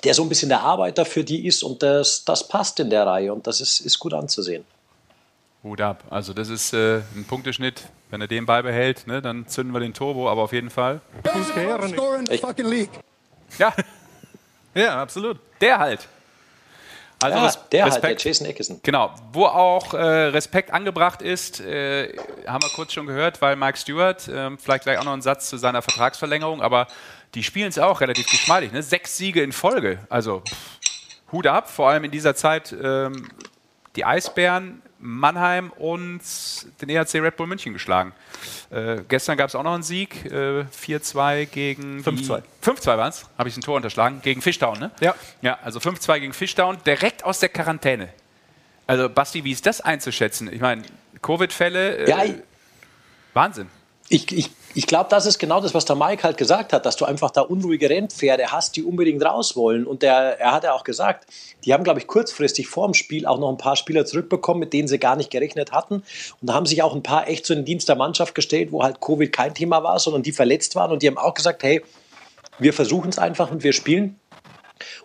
der so ein bisschen der Arbeiter für die ist. Und das, das passt in der Reihe und das ist, ist gut anzusehen. Hut ab. Also das ist äh, ein Punkteschnitt. Wenn er den beibehält, ne, dann zünden wir den Turbo, aber auf jeden Fall. Ja. ja, absolut. Der halt. Also ja, der Respekt, halt, der Jason Ackison. Genau. Wo auch äh, Respekt angebracht ist, äh, haben wir kurz schon gehört, weil Mike Stewart, äh, vielleicht gleich auch noch ein Satz zu seiner Vertragsverlängerung, aber die spielen es auch relativ geschmeidig. Ne? Sechs Siege in Folge. Also pff, Hut ab, vor allem in dieser Zeit. Ähm, die Eisbären Mannheim und den EHC Red Bull München geschlagen. Äh, gestern gab es auch noch einen Sieg, äh, 4-2 gegen 5-2. 5-2 waren es, habe ich ein Tor unterschlagen, gegen Fischtown, ne? Ja. Ja, also 5-2 gegen Fischtown, direkt aus der Quarantäne. Also Basti, wie ist das einzuschätzen? Ich meine, Covid-Fälle, äh, ja, Wahnsinn. Ich, ich, ich glaube, das ist genau das, was der Mike halt gesagt hat, dass du einfach da unruhige Rennpferde hast, die unbedingt raus wollen. Und der, er hat ja auch gesagt, die haben, glaube ich, kurzfristig vor dem Spiel auch noch ein paar Spieler zurückbekommen, mit denen sie gar nicht gerechnet hatten. Und da haben sich auch ein paar echt zu den Dienst der Mannschaft gestellt, wo halt Covid kein Thema war, sondern die verletzt waren. Und die haben auch gesagt, hey, wir versuchen es einfach und wir spielen.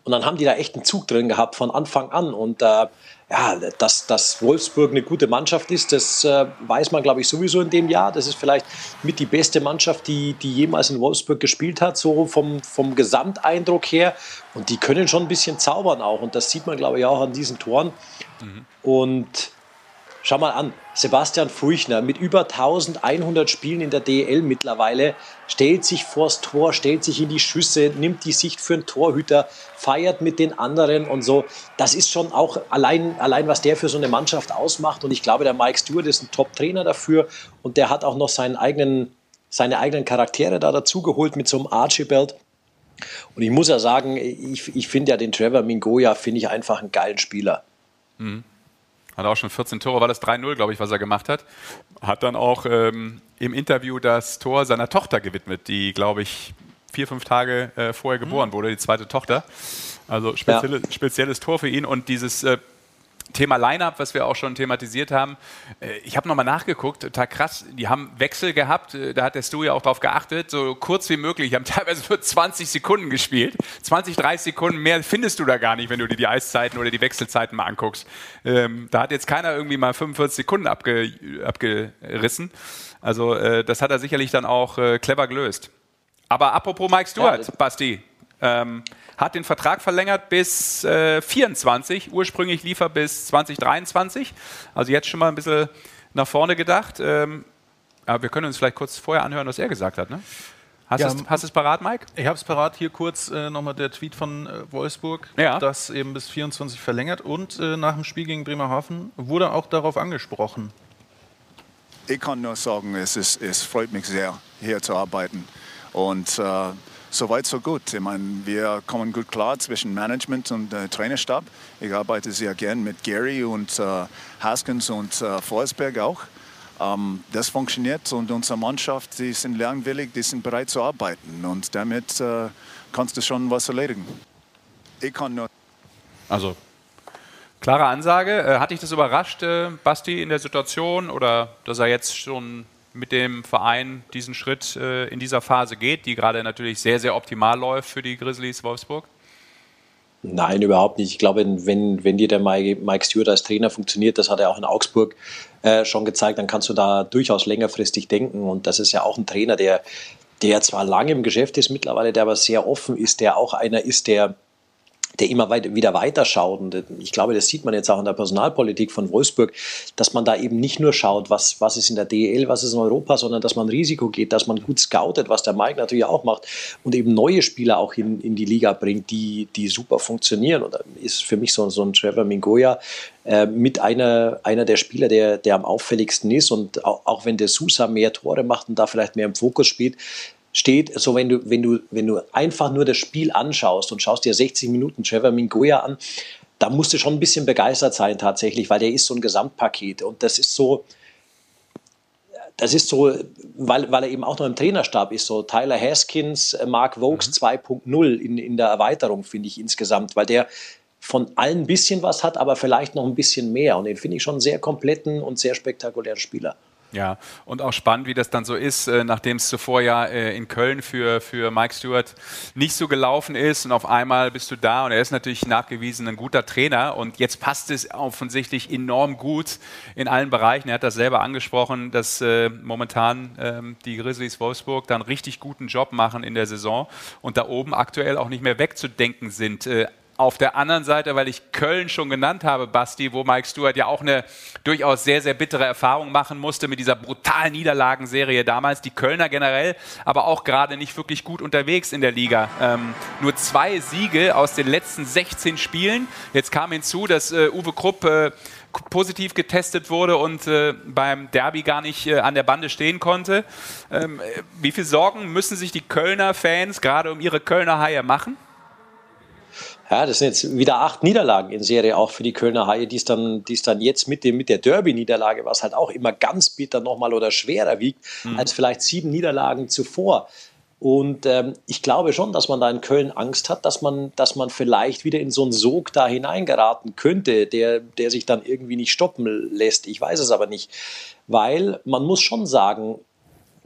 Und dann haben die da echt einen Zug drin gehabt von Anfang an. Und äh, ja, dass, dass Wolfsburg eine gute Mannschaft ist, das äh, weiß man, glaube ich, sowieso in dem Jahr. Das ist vielleicht mit die beste Mannschaft, die, die jemals in Wolfsburg gespielt hat, so vom, vom Gesamteindruck her. Und die können schon ein bisschen zaubern auch. Und das sieht man, glaube ich, auch an diesen Toren. Mhm. Und Schau mal an, Sebastian Furchner mit über 1100 Spielen in der DL mittlerweile stellt sich vors Tor, stellt sich in die Schüsse, nimmt die Sicht für einen Torhüter, feiert mit den anderen und so. Das ist schon auch allein, allein was der für so eine Mannschaft ausmacht. Und ich glaube, der Mike Stewart ist ein Top-Trainer dafür und der hat auch noch seinen eigenen, seine eigenen Charaktere da dazugeholt mit so einem Archibald. Und ich muss ja sagen, ich, ich finde ja den Trevor Mingoya, finde ich einfach einen geilen Spieler. Mhm. Hat auch schon 14 Tore, war das 3-0, glaube ich, was er gemacht hat. Hat dann auch ähm, im Interview das Tor seiner Tochter gewidmet, die, glaube ich, vier, fünf Tage äh, vorher geboren mhm. wurde, die zweite Tochter. Also spezielle, ja. spezielles Tor für ihn und dieses äh, Thema Line-Up, was wir auch schon thematisiert haben. Äh, ich habe nochmal nachgeguckt, total krass. Die haben Wechsel gehabt, äh, da hat der Stu ja auch drauf geachtet, so kurz wie möglich. Die haben teilweise nur 20 Sekunden gespielt. 20, 30 Sekunden mehr findest du da gar nicht, wenn du dir die Eiszeiten oder die Wechselzeiten mal anguckst. Ähm, da hat jetzt keiner irgendwie mal 45 Sekunden abge, abgerissen. Also äh, das hat er sicherlich dann auch clever gelöst. Aber apropos Mike Stewart, ja, Basti, ähm, hat den Vertrag verlängert bis äh, 24. Ursprünglich lief er bis 2023. Also jetzt schon mal ein bisschen nach vorne gedacht. Ähm, aber wir können uns vielleicht kurz vorher anhören, was er gesagt hat. Ne? Hast ja, du es parat, Mike? Ich habe es parat. Hier kurz äh, nochmal der Tweet von äh, Wolfsburg, ja. das eben bis 24 verlängert. Und äh, nach dem Spiel gegen Bremerhaven wurde auch darauf angesprochen. Ich kann nur sagen, es, ist, es freut mich sehr, hier zu arbeiten. Und äh, Soweit, so gut. Ich meine, wir kommen gut klar zwischen Management und äh, Trainerstab. Ich arbeite sehr gern mit Gary und äh, Haskins und äh, Forsberg auch. Ähm, das funktioniert und unsere Mannschaft, die sind lernwillig, die sind bereit zu arbeiten und damit äh, kannst du schon was erledigen. Ich kann nur. Also, klare Ansage. Äh, hat dich das überrascht, äh, Basti, in der Situation oder dass er jetzt schon mit dem Verein diesen Schritt äh, in dieser Phase geht, die gerade natürlich sehr, sehr optimal läuft für die Grizzlies Wolfsburg? Nein, überhaupt nicht. Ich glaube, wenn, wenn dir der Mike Stewart als Trainer funktioniert, das hat er auch in Augsburg äh, schon gezeigt, dann kannst du da durchaus längerfristig denken. Und das ist ja auch ein Trainer, der, der zwar lange im Geschäft ist mittlerweile, der aber sehr offen ist, der auch einer ist, der der immer weit, wieder. Und ich glaube, das sieht man jetzt auch in der Personalpolitik von Wolfsburg, dass man da eben nicht nur schaut, was, was ist in der DEL, was ist in Europa, sondern dass man Risiko geht, dass man gut scoutet, was der Mike natürlich auch macht und eben neue Spieler auch in, in die Liga bringt, die, die super funktionieren. Und ist für mich so, so ein Trevor Mingoya äh, mit einer, einer der Spieler, der, der am auffälligsten ist. Und auch, auch wenn der Sousa mehr Tore macht und da vielleicht mehr im Fokus spielt, steht, so wenn du, wenn du, wenn du einfach nur das Spiel anschaust und schaust dir 60 Minuten Trevor Mingoya an, da musst du schon ein bisschen begeistert sein tatsächlich, weil der ist so ein Gesamtpaket und das ist so, das ist so, weil, weil er eben auch noch im Trainerstab ist, so Tyler Haskins, Mark Vokes mhm. 2.0 in, in der Erweiterung, finde ich insgesamt, weil der von allen ein bisschen was hat, aber vielleicht noch ein bisschen mehr und den finde ich schon einen sehr kompletten und sehr spektakulären Spieler. Ja, und auch spannend, wie das dann so ist, äh, nachdem es zuvor ja äh, in Köln für, für Mike Stewart nicht so gelaufen ist und auf einmal bist du da und er ist natürlich nachgewiesen ein guter Trainer und jetzt passt es offensichtlich enorm gut in allen Bereichen. Er hat das selber angesprochen, dass äh, momentan ähm, die Grizzlies Wolfsburg dann richtig guten Job machen in der Saison und da oben aktuell auch nicht mehr wegzudenken sind auf der anderen Seite, weil ich Köln schon genannt habe, Basti, wo Mike Stewart ja auch eine durchaus sehr, sehr bittere Erfahrung machen musste mit dieser brutalen Niederlagenserie damals. Die Kölner generell, aber auch gerade nicht wirklich gut unterwegs in der Liga. Ähm, nur zwei Siege aus den letzten 16 Spielen. Jetzt kam hinzu, dass äh, Uwe Krupp äh, positiv getestet wurde und äh, beim Derby gar nicht äh, an der Bande stehen konnte. Ähm, äh, wie viele Sorgen müssen sich die Kölner Fans gerade um ihre Kölner Haie machen? Ja, das sind jetzt wieder acht Niederlagen in Serie auch für die Kölner Haie, die es dann, die es dann jetzt mit, dem, mit der Derby-Niederlage, was halt auch immer ganz bitter nochmal oder schwerer wiegt, mhm. als vielleicht sieben Niederlagen zuvor. Und ähm, ich glaube schon, dass man da in Köln Angst hat, dass man, dass man vielleicht wieder in so einen Sog da hineingeraten könnte, der, der sich dann irgendwie nicht stoppen lässt. Ich weiß es aber nicht. Weil man muss schon sagen,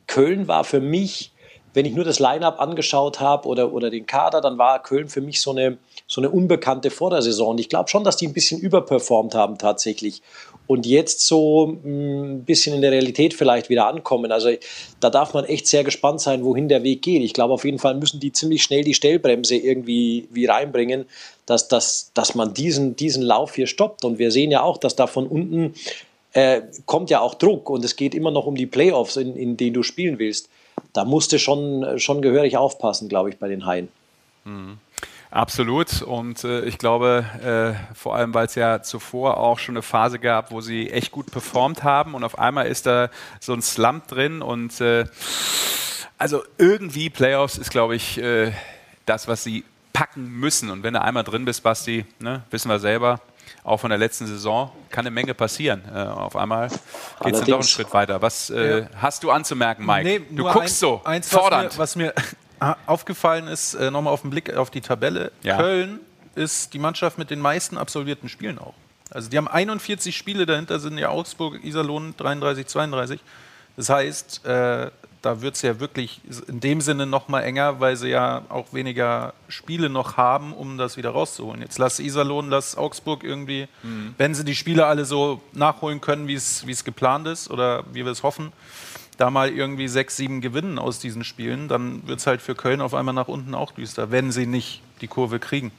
Köln war für mich, wenn ich nur das Line-up angeschaut habe oder, oder den Kader, dann war Köln für mich so eine, so eine Unbekannte vor der ich glaube schon, dass die ein bisschen überperformt haben tatsächlich und jetzt so hm, ein bisschen in der Realität vielleicht wieder ankommen. Also da darf man echt sehr gespannt sein, wohin der Weg geht. Ich glaube, auf jeden Fall müssen die ziemlich schnell die Stellbremse irgendwie wie reinbringen, dass, dass, dass man diesen, diesen Lauf hier stoppt. Und wir sehen ja auch, dass da von unten äh, kommt ja auch Druck und es geht immer noch um die Playoffs, in, in denen du spielen willst. Da musste schon, schon gehörig aufpassen, glaube ich, bei den Haien. Mhm. Absolut. Und äh, ich glaube, äh, vor allem, weil es ja zuvor auch schon eine Phase gab, wo sie echt gut performt haben und auf einmal ist da so ein Slump drin und äh, also irgendwie Playoffs ist, glaube ich, äh, das, was sie packen müssen. Und wenn du einmal drin bist, Basti, ne, wissen wir selber, auch von der letzten Saison, kann eine Menge passieren. Äh, auf einmal geht es dann doch einen Schritt weiter. Was äh, ja. hast du anzumerken, Mike? Nee, du guckst ein, so eins, fordernd. Was mir, was mir aufgefallen ist, äh, nochmal auf den Blick auf die Tabelle, ja. Köln ist die Mannschaft mit den meisten absolvierten Spielen auch. Also die haben 41 Spiele, dahinter sind ja Augsburg, Iserlohn 33, 32. Das heißt, äh, da wird es ja wirklich in dem Sinne noch mal enger, weil sie ja auch weniger Spiele noch haben, um das wieder rauszuholen. Jetzt lass Iserlohn, lass Augsburg irgendwie, mhm. wenn sie die Spiele alle so nachholen können, wie es geplant ist oder wie wir es hoffen, da mal irgendwie sechs, sieben gewinnen aus diesen Spielen, dann wird es halt für Köln auf einmal nach unten auch düster, wenn sie nicht die Kurve kriegen.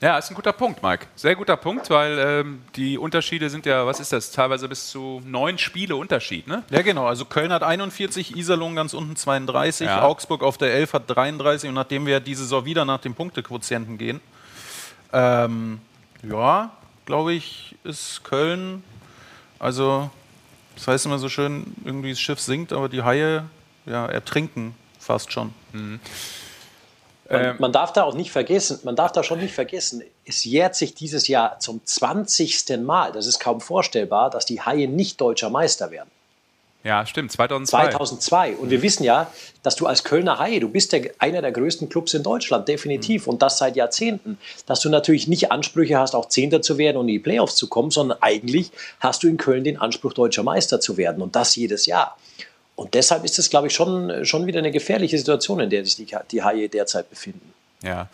Ja, ist ein guter Punkt, Mike. Sehr guter Punkt, weil ähm, die Unterschiede sind ja, was ist das, teilweise bis zu neun Spiele Unterschied, ne? Ja, genau. Also Köln hat 41, Iserlohn ganz unten 32, ja. Augsburg auf der 11 hat 33 und nachdem wir diese Saison wieder nach dem Punktequotienten gehen, ähm, ja, glaube ich, ist Köln, also das heißt immer so schön, irgendwie das Schiff sinkt, aber die Haie ja, ertrinken fast schon. Mhm. Man, ähm. man, darf da auch nicht vergessen, man darf da schon nicht vergessen, es jährt sich dieses Jahr zum 20. Mal, das ist kaum vorstellbar, dass die Haie nicht deutscher Meister werden. Ja, stimmt, 2002. 2002. Und wir wissen ja, dass du als Kölner Haie, du bist der, einer der größten Clubs in Deutschland, definitiv. Mhm. Und das seit Jahrzehnten. Dass du natürlich nicht Ansprüche hast, auch Zehnter zu werden und in die Playoffs zu kommen, sondern eigentlich hast du in Köln den Anspruch, deutscher Meister zu werden. Und das jedes Jahr. Und deshalb ist es, glaube ich, schon, schon wieder eine gefährliche Situation, in der sich die, die Haie derzeit befinden. Ja,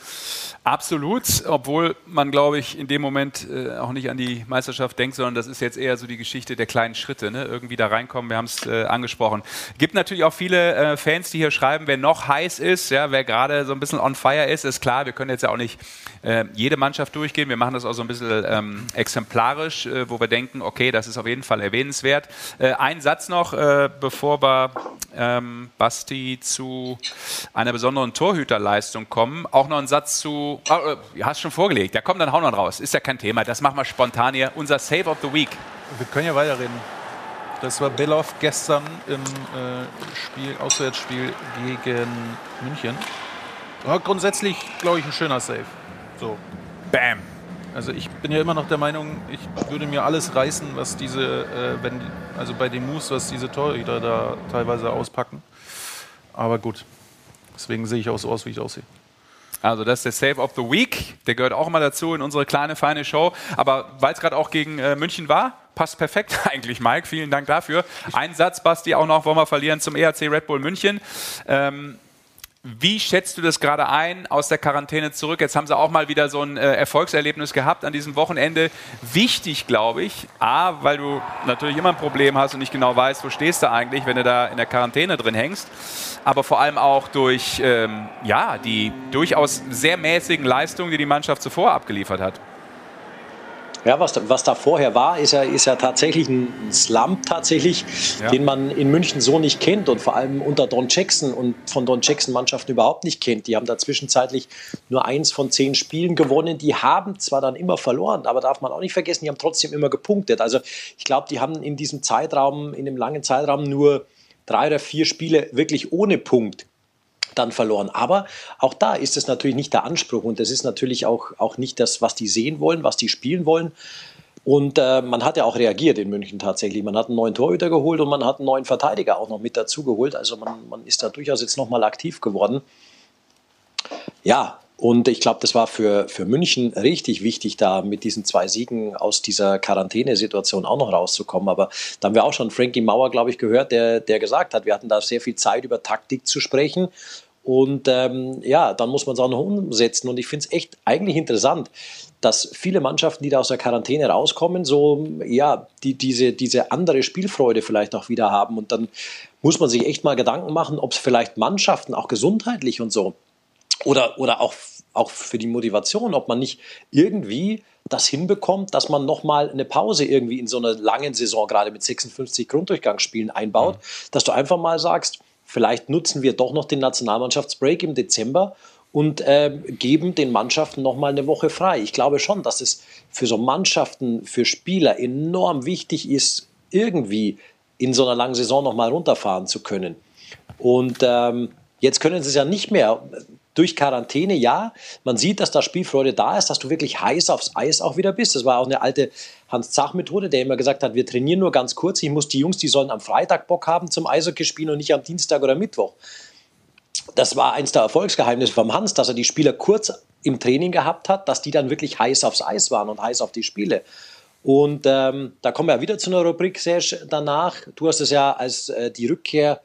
absolut. Obwohl man, glaube ich, in dem Moment äh, auch nicht an die Meisterschaft denkt, sondern das ist jetzt eher so die Geschichte der kleinen Schritte. Ne? Irgendwie da reinkommen, wir haben es äh, angesprochen. Gibt natürlich auch viele äh, Fans, die hier schreiben, wer noch heiß ist, ja, wer gerade so ein bisschen on fire ist, ist klar, wir können jetzt ja auch nicht äh, jede Mannschaft durchgehen. Wir machen das auch so ein bisschen ähm, exemplarisch, äh, wo wir denken, okay, das ist auf jeden Fall erwähnenswert. Äh, ein Satz noch, bevor wir ähm, Basti zu einer besonderen Torhüterleistung kommen auch noch einen Satz zu. Oh, hast schon vorgelegt. Ja, komm, dann hau noch raus. Ist ja kein Thema. Das machen wir spontan hier. Unser Save of the Week. Wir können ja weiterreden. Das war Belov gestern im äh, Spiel, Auswärtsspiel gegen München. War grundsätzlich, glaube ich, ein schöner Save. So. Bam. Also ich bin ja immer noch der Meinung, ich würde mir alles reißen, was diese, äh, wenn, also bei den Moves, was diese Torhüter da teilweise auspacken. Aber gut, deswegen sehe ich auch so aus, wie ich aussehe. Also das ist der Save of the Week. Der gehört auch mal dazu in unsere kleine, feine Show. Aber weil es gerade auch gegen äh, München war, passt perfekt eigentlich, Mike. Vielen Dank dafür. Ein Satz, Basti, auch noch wollen wir verlieren zum ERC Red Bull München. Ähm, Wie schätzt du das gerade ein aus der Quarantäne zurück? Jetzt haben sie auch mal wieder so ein äh, Erfolgserlebnis gehabt an diesem Wochenende. Wichtig, glaube ich, A, weil du natürlich immer ein Problem hast und nicht genau weißt, wo stehst du eigentlich, wenn du da in der Quarantäne drin hängst. Aber vor allem auch durch ähm, ja, die durchaus sehr mäßigen Leistungen, die die Mannschaft zuvor abgeliefert hat. Ja, was, was da vorher war, ist ja, ist ja tatsächlich ein Slump tatsächlich, ja. den man in München so nicht kennt und vor allem unter Don Jackson und von Don Jackson Mannschaften überhaupt nicht kennt. Die haben da zwischenzeitlich nur eins von zehn Spielen gewonnen. Die haben zwar dann immer verloren, aber darf man auch nicht vergessen, die haben trotzdem immer gepunktet. Also ich glaube, die haben in diesem Zeitraum, in dem langen Zeitraum nur drei oder vier Spiele wirklich ohne Punkt dann verloren. Aber auch da ist es natürlich nicht der Anspruch und das ist natürlich auch, auch nicht das, was die sehen wollen, was die spielen wollen. Und äh, man hat ja auch reagiert in München tatsächlich. Man hat einen neuen Torhüter geholt und man hat einen neuen Verteidiger auch noch mit dazu geholt. Also man, man ist da durchaus jetzt nochmal aktiv geworden. Ja, und ich glaube, das war für, für München richtig wichtig, da mit diesen zwei Siegen aus dieser Quarantänesituation auch noch rauszukommen. Aber da haben wir auch schon Frankie Mauer, glaube ich, gehört, der, der gesagt hat, wir hatten da sehr viel Zeit, über Taktik zu sprechen. Und ähm, ja, dann muss man es auch noch umsetzen. Und ich finde es echt eigentlich interessant, dass viele Mannschaften, die da aus der Quarantäne rauskommen, so ja, die, diese, diese andere Spielfreude vielleicht auch wieder haben. Und dann muss man sich echt mal Gedanken machen, ob es vielleicht Mannschaften auch gesundheitlich und so oder, oder auch, auch für die Motivation, ob man nicht irgendwie das hinbekommt, dass man nochmal eine Pause irgendwie in so einer langen Saison, gerade mit 56 Grunddurchgangsspielen einbaut, mhm. dass du einfach mal sagst, vielleicht nutzen wir doch noch den Nationalmannschaftsbreak im Dezember und äh, geben den Mannschaften nochmal eine Woche frei. Ich glaube schon, dass es für so Mannschaften, für Spieler enorm wichtig ist, irgendwie in so einer langen Saison nochmal runterfahren zu können. Und ähm, jetzt können sie es ja nicht mehr durch Quarantäne, ja, man sieht, dass da Spielfreude da ist, dass du wirklich heiß aufs Eis auch wieder bist. Das war auch eine alte Hans-Zach-Methode, der immer gesagt hat, wir trainieren nur ganz kurz. Ich muss die Jungs, die sollen am Freitag Bock haben zum Eishockey spielen und nicht am Dienstag oder Mittwoch. Das war eins der Erfolgsgeheimnisse vom Hans, dass er die Spieler kurz im Training gehabt hat, dass die dann wirklich heiß aufs Eis waren und heiß auf die Spiele. Und ähm, da kommen wir wieder zu einer Rubrik, Serge, danach. Du hast es ja als äh, die Rückkehr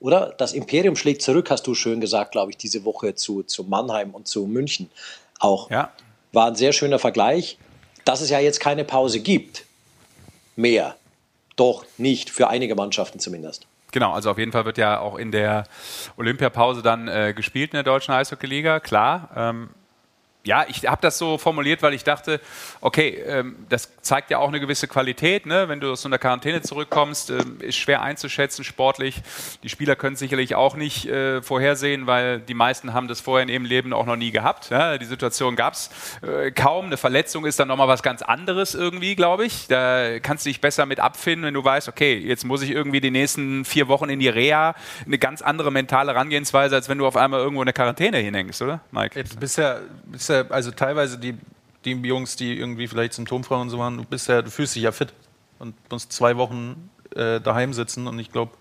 oder? Das Imperium schlägt zurück, hast du schön gesagt, glaube ich, diese Woche zu, zu Mannheim und zu München auch. Ja. War ein sehr schöner Vergleich. Dass es ja jetzt keine Pause gibt, mehr, doch nicht, für einige Mannschaften zumindest. Genau, also auf jeden Fall wird ja auch in der Olympiapause dann äh, gespielt in der deutschen Eishockey-Liga, klar. Ähm, ja, ich habe das so formuliert, weil ich dachte, okay, ähm, das zeigt ja auch eine gewisse Qualität. Ne? Wenn du aus so einer Quarantäne zurückkommst, ähm, ist schwer einzuschätzen sportlich. Die Spieler können sicherlich auch nicht äh, vorhersehen, weil die meisten haben das vorher in ihrem Leben auch noch nie gehabt. Ja? Die Situation gab es äh, kaum. Eine Verletzung ist dann nochmal was ganz anderes irgendwie, glaube ich. Da kannst du dich besser mit abfinden, wenn du weißt, okay, jetzt muss ich irgendwie die nächsten vier Wochen in die Reha. Eine ganz andere mentale Herangehensweise, als wenn du auf einmal irgendwo in der Quarantäne hinhängst, oder, Mike? Jetzt bisher, also teilweise die, die Jungs, die irgendwie vielleicht symptomfrei und so waren, du bist ja, du fühlst dich ja fit und musst zwei Wochen äh, daheim sitzen und ich glaube,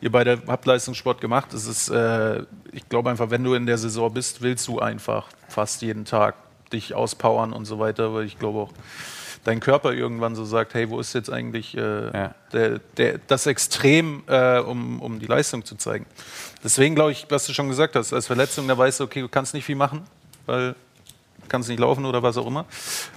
ihr beide habt Leistungssport gemacht. Es ist, äh, ich glaube einfach, wenn du in der Saison bist, willst du einfach fast jeden Tag dich auspowern und so weiter, weil ich glaube auch, dein Körper irgendwann so sagt, hey, wo ist jetzt eigentlich äh, ja. der, der, das Extrem, äh, um, um die Leistung zu zeigen. Deswegen glaube ich, was du schon gesagt hast, als Verletzung, da weißt du, okay, du kannst nicht viel machen, weil kannst nicht laufen oder was auch immer.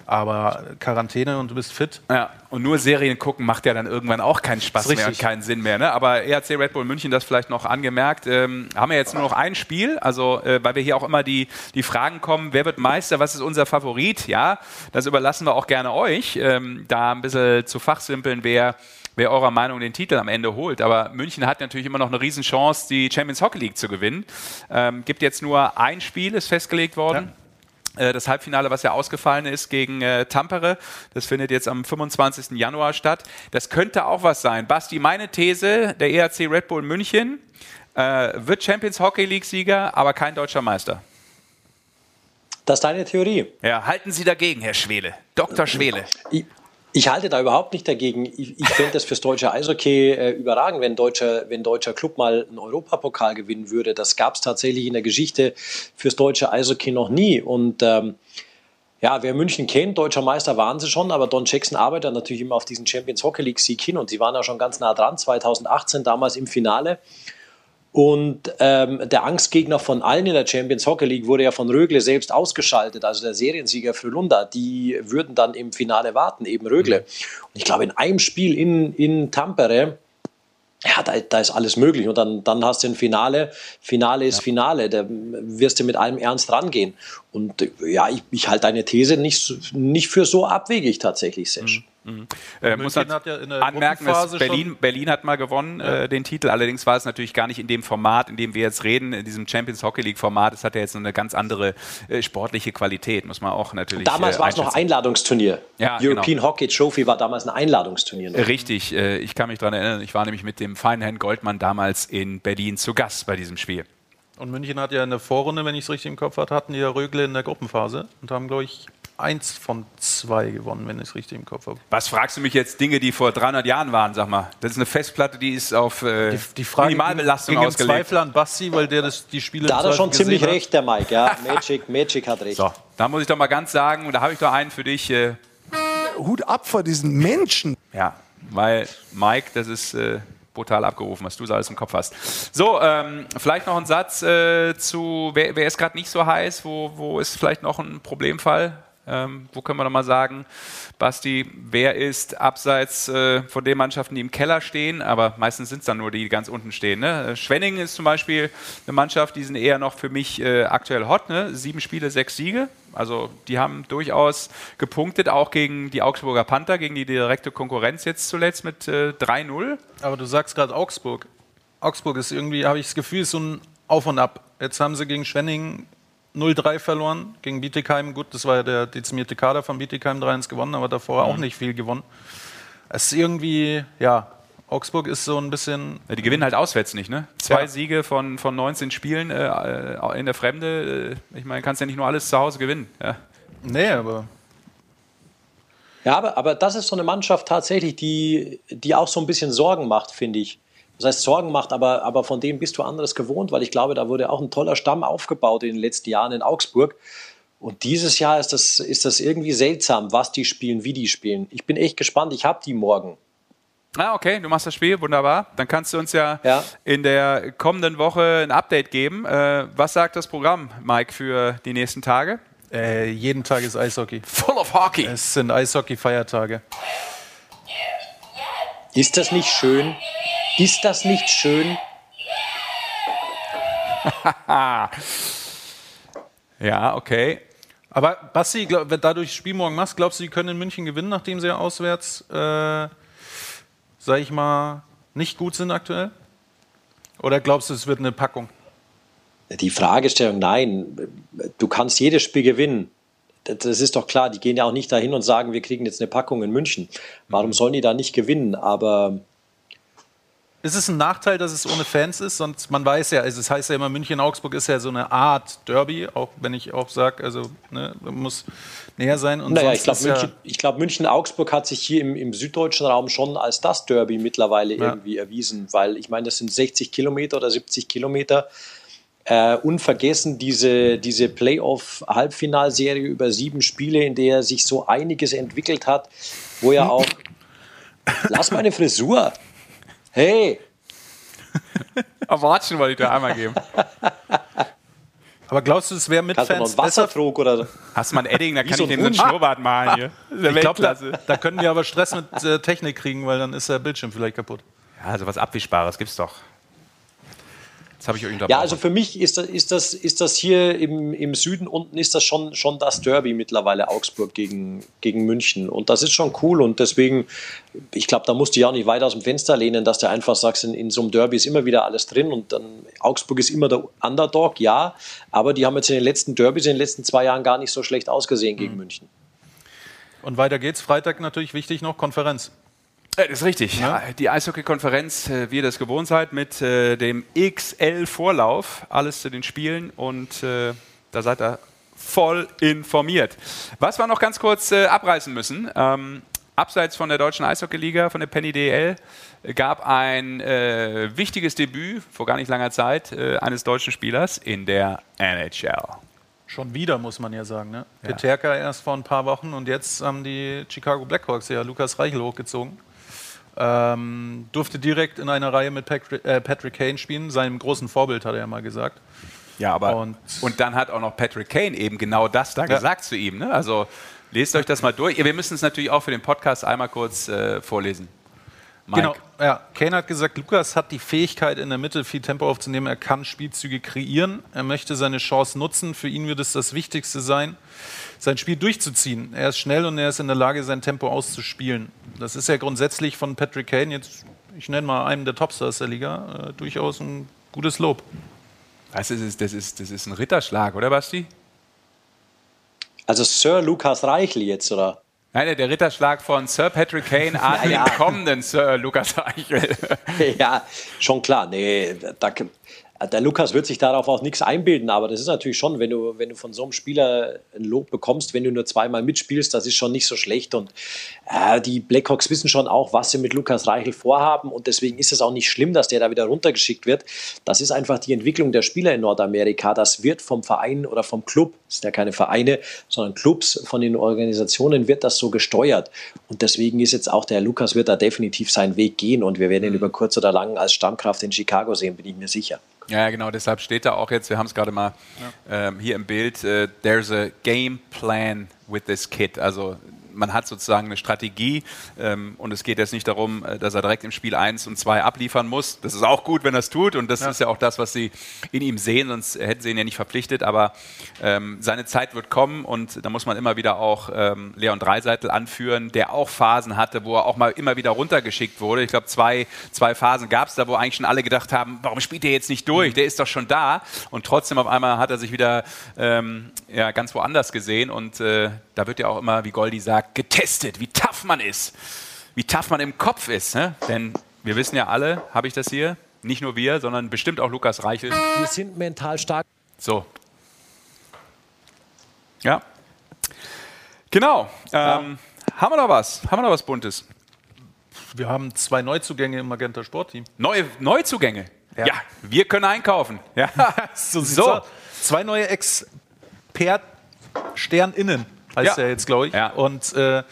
Aber Quarantäne und du bist fit. Ja, und nur Serien gucken macht ja dann irgendwann auch keinen Spaß mehr und keinen Sinn mehr. Ne? Aber ERC Red Bull München, das vielleicht noch angemerkt, ähm, haben wir jetzt nur noch ein Spiel, also äh, weil wir hier auch immer die, die Fragen kommen, wer wird Meister, was ist unser Favorit? Ja, das überlassen wir auch gerne euch, ähm, da ein bisschen zu fachsimpeln, wer wer eurer Meinung den Titel am Ende holt. Aber München hat natürlich immer noch eine Riesenchance, die Champions Hockey League zu gewinnen. Ähm, gibt jetzt nur ein Spiel, ist festgelegt worden. Ja. Äh, das Halbfinale, was ja ausgefallen ist gegen äh, Tampere, das findet jetzt am 25. Januar statt. Das könnte auch was sein. Basti, meine These, der ERC Red Bull München äh, wird Champions Hockey League Sieger, aber kein deutscher Meister. Das ist deine Theorie. Ja, halten Sie dagegen, Herr Schwele. Dr. Schwele. Ich, ich halte da überhaupt nicht dagegen. Ich, ich finde das fürs deutsche Eishockey äh, überragend, wenn deutscher, wenn deutscher Club mal einen Europapokal gewinnen würde. Das gab es tatsächlich in der Geschichte fürs deutsche Eishockey noch nie. Und ähm, ja, wer München kennt, deutscher Meister waren sie schon, aber Don Jackson arbeitet natürlich immer auf diesen Champions Hockey League Sieg hin und sie waren ja schon ganz nah dran, 2018 damals im Finale. Und ähm, der Angstgegner von allen in der Champions Hockey League wurde ja von Rögle selbst ausgeschaltet, also der Seriensieger Frölunda. Die würden dann im Finale warten, eben Rögle. Und ich glaube, in einem Spiel in, in Tampere, ja, da, da, ist alles möglich. Und dann, dann hast du ein Finale. Finale ist ja. Finale. Da wirst du mit allem Ernst rangehen. Und ja, ich, ich halte deine These nicht, nicht für so abwegig tatsächlich, Sesh. Mhm. Mhm. Äh, muss halt ja anmerken, dass Berlin, Berlin hat mal gewonnen, ja. äh, den Titel. Allerdings war es natürlich gar nicht in dem Format, in dem wir jetzt reden, in diesem Champions Hockey League Format. Es hat ja jetzt eine ganz andere äh, sportliche Qualität, muss man auch natürlich. Damals äh, war es noch Einladungsturnier. Ja, European genau. Hockey Trophy war damals ein Einladungsturnier. Noch. Richtig, äh, ich kann mich daran erinnern. Ich war nämlich mit dem feinen Herrn Goldmann damals in Berlin zu Gast bei diesem Spiel. Und München hat ja in der Vorrunde, wenn ich es richtig im Kopf hatte, hatten die ja Rögle in der Gruppenphase und haben, glaube ich, eins von zwei gewonnen, wenn ich es richtig im Kopf habe. Was fragst du mich jetzt Dinge, die vor 300 Jahren waren, sag mal? Das ist eine Festplatte, die ist auf äh, die, die Frage Minimalbelastung ging, ausgelegt. Zweifel an Basti, weil der das, die Spiele Da hat er schon ziemlich hat. recht, der Mike. Ja, Magic, Magic hat recht. So, da muss ich doch mal ganz sagen, und da habe ich doch einen für dich. Äh, Hut ab vor diesen Menschen. Ja, weil Mike, das ist... Äh, brutal abgerufen, was du so alles im Kopf hast. So, ähm, vielleicht noch ein Satz äh, zu, wer, wer ist gerade nicht so heiß, wo, wo ist vielleicht noch ein Problemfall? Ähm, wo können wir nochmal sagen, Basti, wer ist abseits äh, von den Mannschaften, die im Keller stehen, aber meistens sind es dann nur die, die ganz unten stehen. Ne? Äh, Schwenningen ist zum Beispiel eine Mannschaft, die sind eher noch für mich äh, aktuell hot. Ne? Sieben Spiele, sechs Siege. Also die haben durchaus gepunktet, auch gegen die Augsburger Panther, gegen die direkte Konkurrenz jetzt zuletzt mit äh, 3-0. Aber du sagst gerade Augsburg. Augsburg ist irgendwie, habe ich das Gefühl, so ein Auf und Ab. Jetzt haben sie gegen Schwenningen 0-3 verloren gegen Bietigheim. Gut, das war ja der dezimierte Kader von Bietigheim 3-1 gewonnen, aber davor mhm. auch nicht viel gewonnen. Es ist irgendwie, ja, Augsburg ist so ein bisschen. Ja, die gewinnen halt auswärts nicht, ne? Zwei ja. Siege von, von 19 Spielen äh, in der Fremde. Äh, ich meine, kannst ja nicht nur alles zu Hause gewinnen. Ja. Nee, aber. Ja, aber, aber das ist so eine Mannschaft tatsächlich, die, die auch so ein bisschen Sorgen macht, finde ich das heißt Sorgen macht, aber, aber von dem bist du anderes gewohnt, weil ich glaube, da wurde auch ein toller Stamm aufgebaut in den letzten Jahren in Augsburg. Und dieses Jahr ist das, ist das irgendwie seltsam, was die spielen, wie die spielen. Ich bin echt gespannt, ich habe die morgen. Ah, okay, du machst das Spiel, wunderbar. Dann kannst du uns ja, ja. in der kommenden Woche ein Update geben. Äh, was sagt das Programm, Mike, für die nächsten Tage? Äh, jeden Tag ist Eishockey. Full of Hockey. Es sind Eishockey-Feiertage. Ist das nicht schön? Ist das nicht schön? ja, okay. Aber Basti, glaub, wenn dadurch das Spiel morgen machst, glaubst du, die können in München gewinnen, nachdem sie ja auswärts, äh, sag ich mal, nicht gut sind aktuell? Oder glaubst du, es wird eine Packung? Die Fragestellung, nein. Du kannst jedes Spiel gewinnen. Das ist doch klar. Die gehen ja auch nicht dahin und sagen, wir kriegen jetzt eine Packung in München. Warum sollen die da nicht gewinnen? Aber ist es ein Nachteil, dass es ohne Fans ist? Sonst, man weiß ja, also es heißt ja immer, München-Augsburg ist ja so eine Art Derby, auch wenn ich auch sage, also ne, muss näher sein. Und naja, ich glaube, München, ja glaub, München-Augsburg hat sich hier im, im, süddeutschen Raum schon als das Derby mittlerweile ja. irgendwie erwiesen, weil ich meine, das sind 60 Kilometer oder 70 Kilometer. Äh, unvergessen diese, diese Playoff-Halbfinalserie über sieben Spiele, in der sich so einiges entwickelt hat, wo ja auch. Lass meine Frisur. Hey! Erwatschen wollte ich dir einmal geben. Aber glaubst du, es wäre mit Kannst Fans du Wassertrog oder Hast du mal ein Edding, da kann ich so einen Schnurrbart malen hier. Ich glaube, da, da, können wir aber Stress mit äh, Technik kriegen, weil dann ist der Bildschirm vielleicht kaputt. Ja, also was Abwischbares gibt's doch. Das habe ich euch Ja, also für mich ist das, ist das, ist das hier im, im Süden unten ist das schon, schon das Derby mittlerweile Augsburg gegen, gegen München. Und das ist schon cool. Und deswegen, ich glaube, da musst du ja auch nicht weit aus dem Fenster lehnen, dass du einfach sagst, in, in so einem Derby ist immer wieder alles drin. Und dann Augsburg ist immer der Underdog, ja. Aber die haben jetzt in den letzten Derbys in den letzten zwei Jahren gar nicht so schlecht ausgesehen gegen mhm. München. Und weiter geht's. Freitag natürlich wichtig noch Konferenz. Das ist richtig. Ja. Die Eishockey-Konferenz, äh, wie ihr das gewohnt seid, mit äh, dem XL-Vorlauf, alles zu den Spielen und äh, da seid ihr voll informiert. Was wir noch ganz kurz äh, abreißen müssen, ähm, abseits von der deutschen Eishockey-Liga, von der Penny DL, gab ein äh, wichtiges Debüt vor gar nicht langer Zeit äh, eines deutschen Spielers in der NHL. Schon wieder, muss man ja sagen. Ne? Ja. Peterka erst vor ein paar Wochen und jetzt haben die Chicago Blackhawks ja Lukas Reichel hochgezogen. Ähm, durfte direkt in einer Reihe mit Patrick, äh, Patrick Kane spielen, seinem großen Vorbild, hat er ja mal gesagt. Ja, aber und, und dann hat auch noch Patrick Kane eben genau das da ja. gesagt zu ihm. Ne? Also lest euch das mal durch. Wir müssen es natürlich auch für den Podcast einmal kurz äh, vorlesen. Mike. Genau, ja. Kane hat gesagt, Lukas hat die Fähigkeit, in der Mitte viel Tempo aufzunehmen. Er kann Spielzüge kreieren. Er möchte seine Chance nutzen. Für ihn wird es das Wichtigste sein, sein Spiel durchzuziehen. Er ist schnell und er ist in der Lage, sein Tempo auszuspielen. Das ist ja grundsätzlich von Patrick Kane, jetzt, ich nenne mal einen der Topstars der Liga, äh, durchaus ein gutes Lob. Das ist, das, ist, das ist ein Ritterschlag, oder Basti? Also Sir Lukas Reichel jetzt, oder? Nein, der Ritterschlag von Sir Patrick Kane an ja, den kommenden Sir Lukas Reichel. ja, schon klar. Nee, da, der Lukas wird sich darauf auch nichts einbilden, aber das ist natürlich schon, wenn du, wenn du von so einem Spieler ein Lob bekommst, wenn du nur zweimal mitspielst, das ist schon nicht so schlecht. Und äh, die Blackhawks wissen schon auch, was sie mit Lukas Reichel vorhaben und deswegen ist es auch nicht schlimm, dass der da wieder runtergeschickt wird. Das ist einfach die Entwicklung der Spieler in Nordamerika. Das wird vom Verein oder vom Club, das sind ja keine Vereine, sondern Clubs von den Organisationen wird das so gesteuert. Und deswegen ist jetzt auch der Lukas wird da definitiv seinen Weg gehen und wir werden ihn mhm. über kurz oder lang als Stammkraft in Chicago sehen, bin ich mir sicher. Ja, genau, deshalb steht da auch jetzt, wir haben es gerade mal ja. ähm, hier im Bild, äh, there's a game plan with this kid. Also man hat sozusagen eine Strategie ähm, und es geht jetzt nicht darum, äh, dass er direkt im Spiel 1 und 2 abliefern muss. Das ist auch gut, wenn er es tut und das ja. ist ja auch das, was sie in ihm sehen, sonst hätten sie ihn ja nicht verpflichtet, aber ähm, seine Zeit wird kommen und da muss man immer wieder auch ähm, Leon Dreiseitel anführen, der auch Phasen hatte, wo er auch mal immer wieder runtergeschickt wurde. Ich glaube, zwei, zwei Phasen gab es da, wo eigentlich schon alle gedacht haben, warum spielt er jetzt nicht durch? Der ist doch schon da und trotzdem auf einmal hat er sich wieder ähm, ja, ganz woanders gesehen und äh, da wird ja auch immer, wie Goldi sagt, getestet, wie tough man ist, wie tough man im Kopf ist. Ne? Denn wir wissen ja alle, habe ich das hier, nicht nur wir, sondern bestimmt auch Lukas Reichel. Wir sind mental stark. So. Ja. Genau. Ja. Ähm, haben wir noch was? Haben wir noch was Buntes? Wir haben zwei Neuzugänge im Magenta Sportteam. Neue Neuzugänge? Ja. ja. wir können einkaufen. Ja. so, so. Zwei neue Expert-SternInnen heißt ja. er jetzt, glaube ich. Ja. Und äh,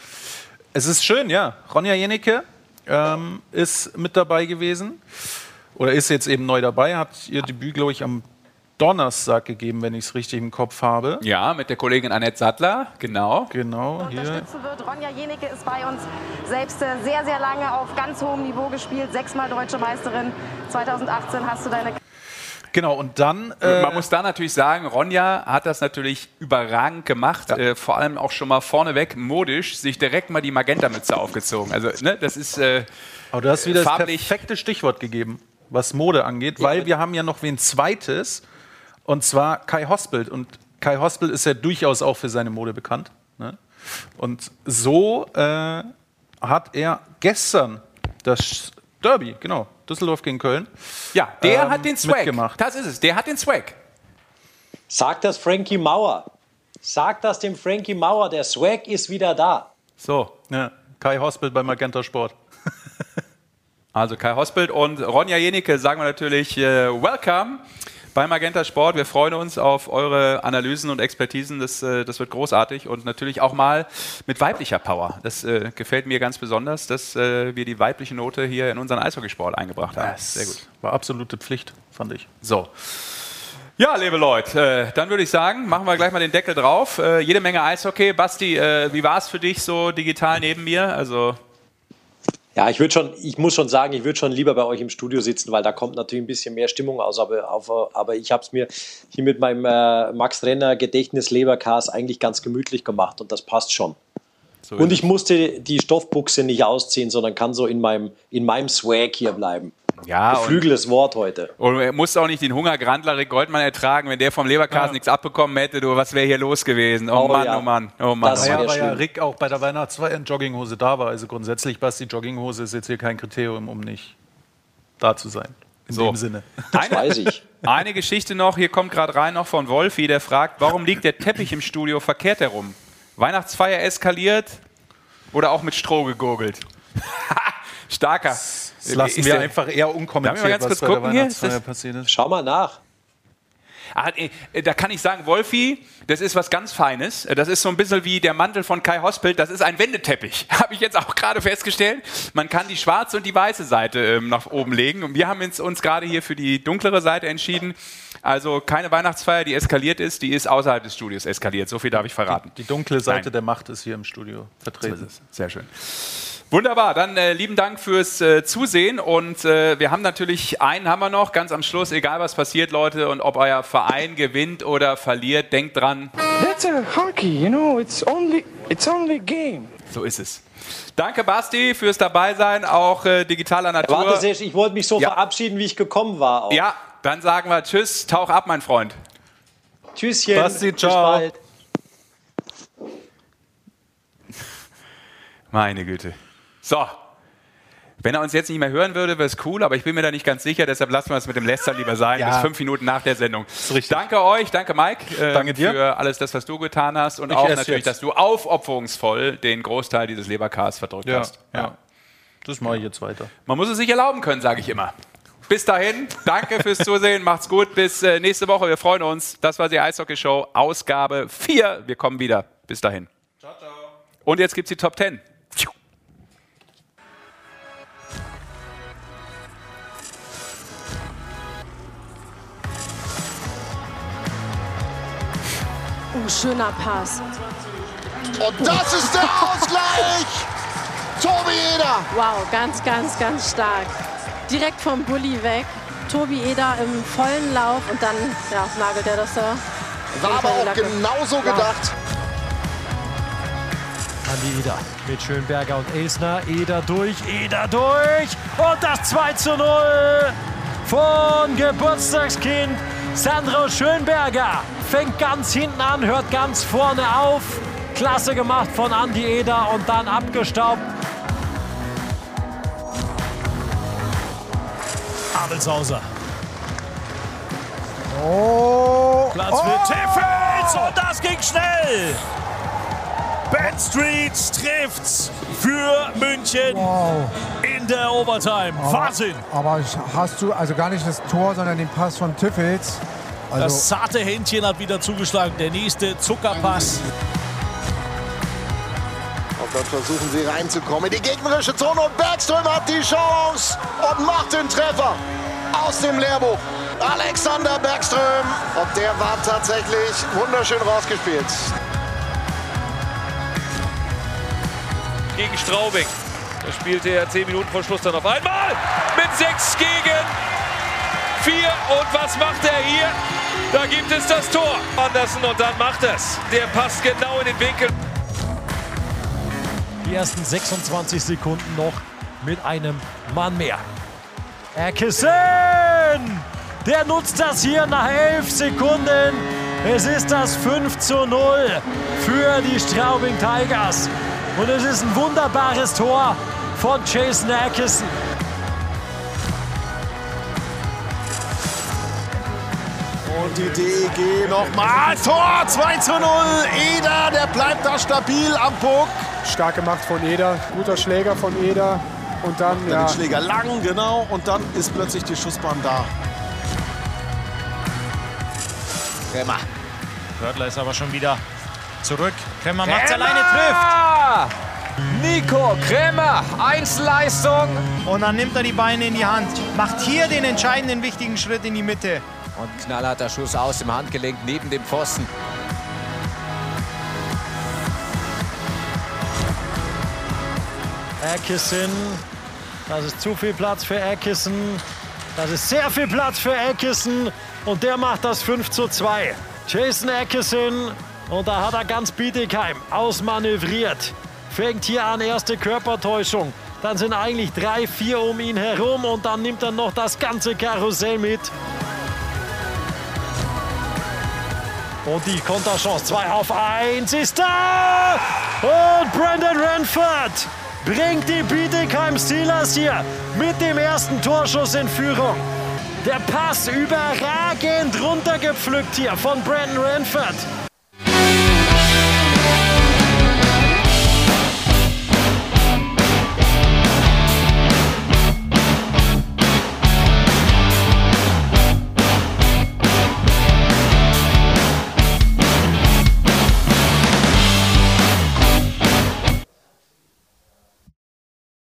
es ist schön, ja. Ronja Jenicke ähm, ist mit dabei gewesen oder ist jetzt eben neu dabei, hat ihr Debüt, glaube ich, am Donnerstag gegeben, wenn ich es richtig im Kopf habe. Ja, mit der Kollegin Annette Sattler, genau. Genau, hier. wird. Ronja Jenicke ist bei uns selbst äh, sehr, sehr lange auf ganz hohem Niveau gespielt, sechsmal deutsche Meisterin. 2018 hast du deine Genau, und dann. Äh Man muss da natürlich sagen, Ronja hat das natürlich überragend gemacht. Ja. Äh, vor allem auch schon mal vorneweg modisch sich direkt mal die Magenta-Mütze aufgezogen. Also, ne, das ist. Äh, Aber du hast wieder farblich. das perfekte Stichwort gegeben, was Mode angeht, ja, weil wir haben ja noch wen zweites. Und zwar Kai Hospelt. Und Kai Hospelt ist ja durchaus auch für seine Mode bekannt. Ne? Und so äh, hat er gestern das Derby, genau, Düsseldorf gegen Köln. Ja, der ähm, hat den Swag. Mitgemacht. Das ist es, der hat den Swag. Sag das Frankie Mauer. Sag das dem Frankie Mauer, der Swag ist wieder da. So, ja, Kai Hospelt bei Magenta Sport. also Kai Hospelt und Ronja Jenicke sagen wir natürlich äh, Welcome bei Magenta Sport. Wir freuen uns auf eure Analysen und Expertisen. Das, äh, das wird großartig und natürlich auch mal mit weiblicher Power. Das äh, gefällt mir ganz besonders, dass äh, wir die weibliche Note hier in unseren Eishockeysport eingebracht haben. Yes. Sehr gut. War absolute Pflicht, fand ich. So. Ja, liebe Leute, äh, dann würde ich sagen, machen wir gleich mal den Deckel drauf. Äh, jede Menge Eishockey. Basti, äh, wie war es für dich so digital neben mir? Also ja, ich würde schon, ich muss schon sagen, ich würde schon lieber bei euch im Studio sitzen, weil da kommt natürlich ein bisschen mehr Stimmung aus. Aber, auf, aber ich habe es mir hier mit meinem äh, Max Renner Gedächtnis Leberkas eigentlich ganz gemütlich gemacht und das passt schon. So und ich musste die Stoffbuchse nicht ausziehen, sondern kann so in meinem, in meinem Swag hier bleiben. Ja, Geflügeltes Wort heute. Und er musste auch nicht den Hungergrandler Rick Goldmann ertragen, wenn der vom Leberkasten ja. nichts abbekommen hätte, du, was wäre hier los gewesen? Oh, oh Mann, ja. oh Mann, oh Mann. Das oh Mann. war ja Rick auch bei der Weihnachtsfeier in Jogginghose da war. Also grundsätzlich, Basti, Jogginghose ist jetzt hier kein Kriterium, um nicht da zu sein. In so. dem Sinne. Das weiß ich. Eine Geschichte noch, hier kommt gerade rein noch von Wolfi, der fragt, warum liegt der Teppich im Studio verkehrt herum? Weihnachtsfeier eskaliert oder auch mit Stroh gegurgelt? Starker. Das lassen wir einfach eher unkommentiert, was bei der Weihnachtsfeier passiert ist. Schau mal nach. Ah, da kann ich sagen, Wolfi, das ist was ganz Feines. Das ist so ein bisschen wie der Mantel von Kai Hospelt. Das ist ein Wendeteppich. Habe ich jetzt auch gerade festgestellt. Man kann die schwarze und die weiße Seite ähm, nach oben legen. Und wir haben uns, uns gerade hier für die dunklere Seite entschieden. Also keine Weihnachtsfeier, die eskaliert ist, die ist außerhalb des Studios eskaliert. So viel darf ich verraten. Die, die dunkle Seite Nein. der Macht ist hier im Studio vertreten. So Sehr schön. Wunderbar, dann äh, lieben Dank fürs äh, Zusehen und äh, wir haben natürlich einen haben wir noch ganz am Schluss, egal was passiert, Leute und ob euer Verein gewinnt oder verliert, denkt dran. That's a hockey, you know, it's only it's only game. So ist es. Danke Basti fürs Dabeisein, auch äh, digitaler Natur. Warte, Sesh, ich wollte mich so ja. verabschieden, wie ich gekommen war. Auch. Ja, dann sagen wir Tschüss, tauch ab, mein Freund. Tschüsschen. Basti, ciao. Bis bald. Meine Güte. So. Wenn er uns jetzt nicht mehr hören würde, wäre es cool, aber ich bin mir da nicht ganz sicher, deshalb lassen wir es mit dem Lester lieber sein, ja. bis fünf Minuten nach der Sendung. Danke euch, danke Mike äh, danke dir. für alles das, was du getan hast und ich auch natürlich, jetzt. dass du aufopferungsvoll den Großteil dieses Leberkars verdrückt ja, hast. Ja. ja. Das mache ich jetzt weiter. Man muss es sich erlauben können, sage ich immer. Bis dahin, danke fürs Zusehen, macht's gut, bis äh, nächste Woche, wir freuen uns. Das war die Eishockey Show, Ausgabe 4. Wir kommen wieder. Bis dahin. Ciao, ciao. Und jetzt gibt's die Top 10. Oh, schöner Pass. Und das ist der Ausgleich! Tobi Eder! Wow, ganz, ganz, ganz stark. Direkt vom Bulli weg. Tobi Eder im vollen Lauf und dann ja, nagelt er das da. War aber auch genauso wow. gedacht. Andi Eder mit Schönberger und Elsner. Eder durch, Eder durch. Und das 2 zu 0 von Geburtstagskind Sandro Schönberger fängt ganz hinten an, hört ganz vorne auf. Klasse gemacht von Andi Eder und dann abgestaubt. Abelshauser. Oh. Platz für oh. Tiffels und das ging schnell. Bad Street trifft's für München wow. in der Overtime. Aber, Wahnsinn. Aber hast du also gar nicht das Tor, sondern den Pass von Tiffels. Also das zarte Händchen hat wieder zugeschlagen. Der nächste Zuckerpass. Und dann versuchen sie reinzukommen in die gegnerische Zone und Bergström hat die Chance und macht den Treffer aus dem Lehrbuch. Alexander Bergström und der war tatsächlich wunderschön rausgespielt. Gegen Straubing. Da spielte er zehn Minuten vor Schluss dann auf einmal mit sechs gegen vier. Und was macht er hier? Da gibt es das Tor. Andersen und dann macht es. Der passt genau in den Winkel. Die ersten 26 Sekunden noch mit einem Mann mehr. Erkissen! Der nutzt das hier nach 11 Sekunden. Es ist das 5 zu 0 für die Straubing Tigers. Und es ist ein wunderbares Tor von Jason Atkinson. Und die DEG nochmal. Tor 2 zu 0. Eder, der bleibt da stabil am Puck. Stark gemacht von Eder. Guter Schläger von Eder. Und dann, ja. Den Schläger lang, genau. Und dann ist plötzlich die Schussbahn da. Krämer. Wörtler ist aber schon wieder zurück. Krämer macht alleine, trifft. Nico Krämer, Einzelleistung. Und dann nimmt er die Beine in die Hand, macht hier den entscheidenden wichtigen Schritt in die Mitte. Und knallharter Schuss aus dem Handgelenk neben dem Pfosten. Erkissen. Das ist zu viel Platz für Erkissen. Das ist sehr viel Platz für Erkissen. Und der macht das 5 zu 2. Jason Erkissen und da hat er ganz Bietigheim ausmanövriert. Fängt hier an, erste Körpertäuschung. Dann sind eigentlich drei, vier um ihn herum und dann nimmt er noch das ganze Karussell mit. Und die Konterchance 2 auf 1 ist da! Und Brandon Renford bringt die Bietigheim Steelers hier mit dem ersten Torschuss in Führung. Der Pass überragend runtergepflückt hier von Brandon Renford.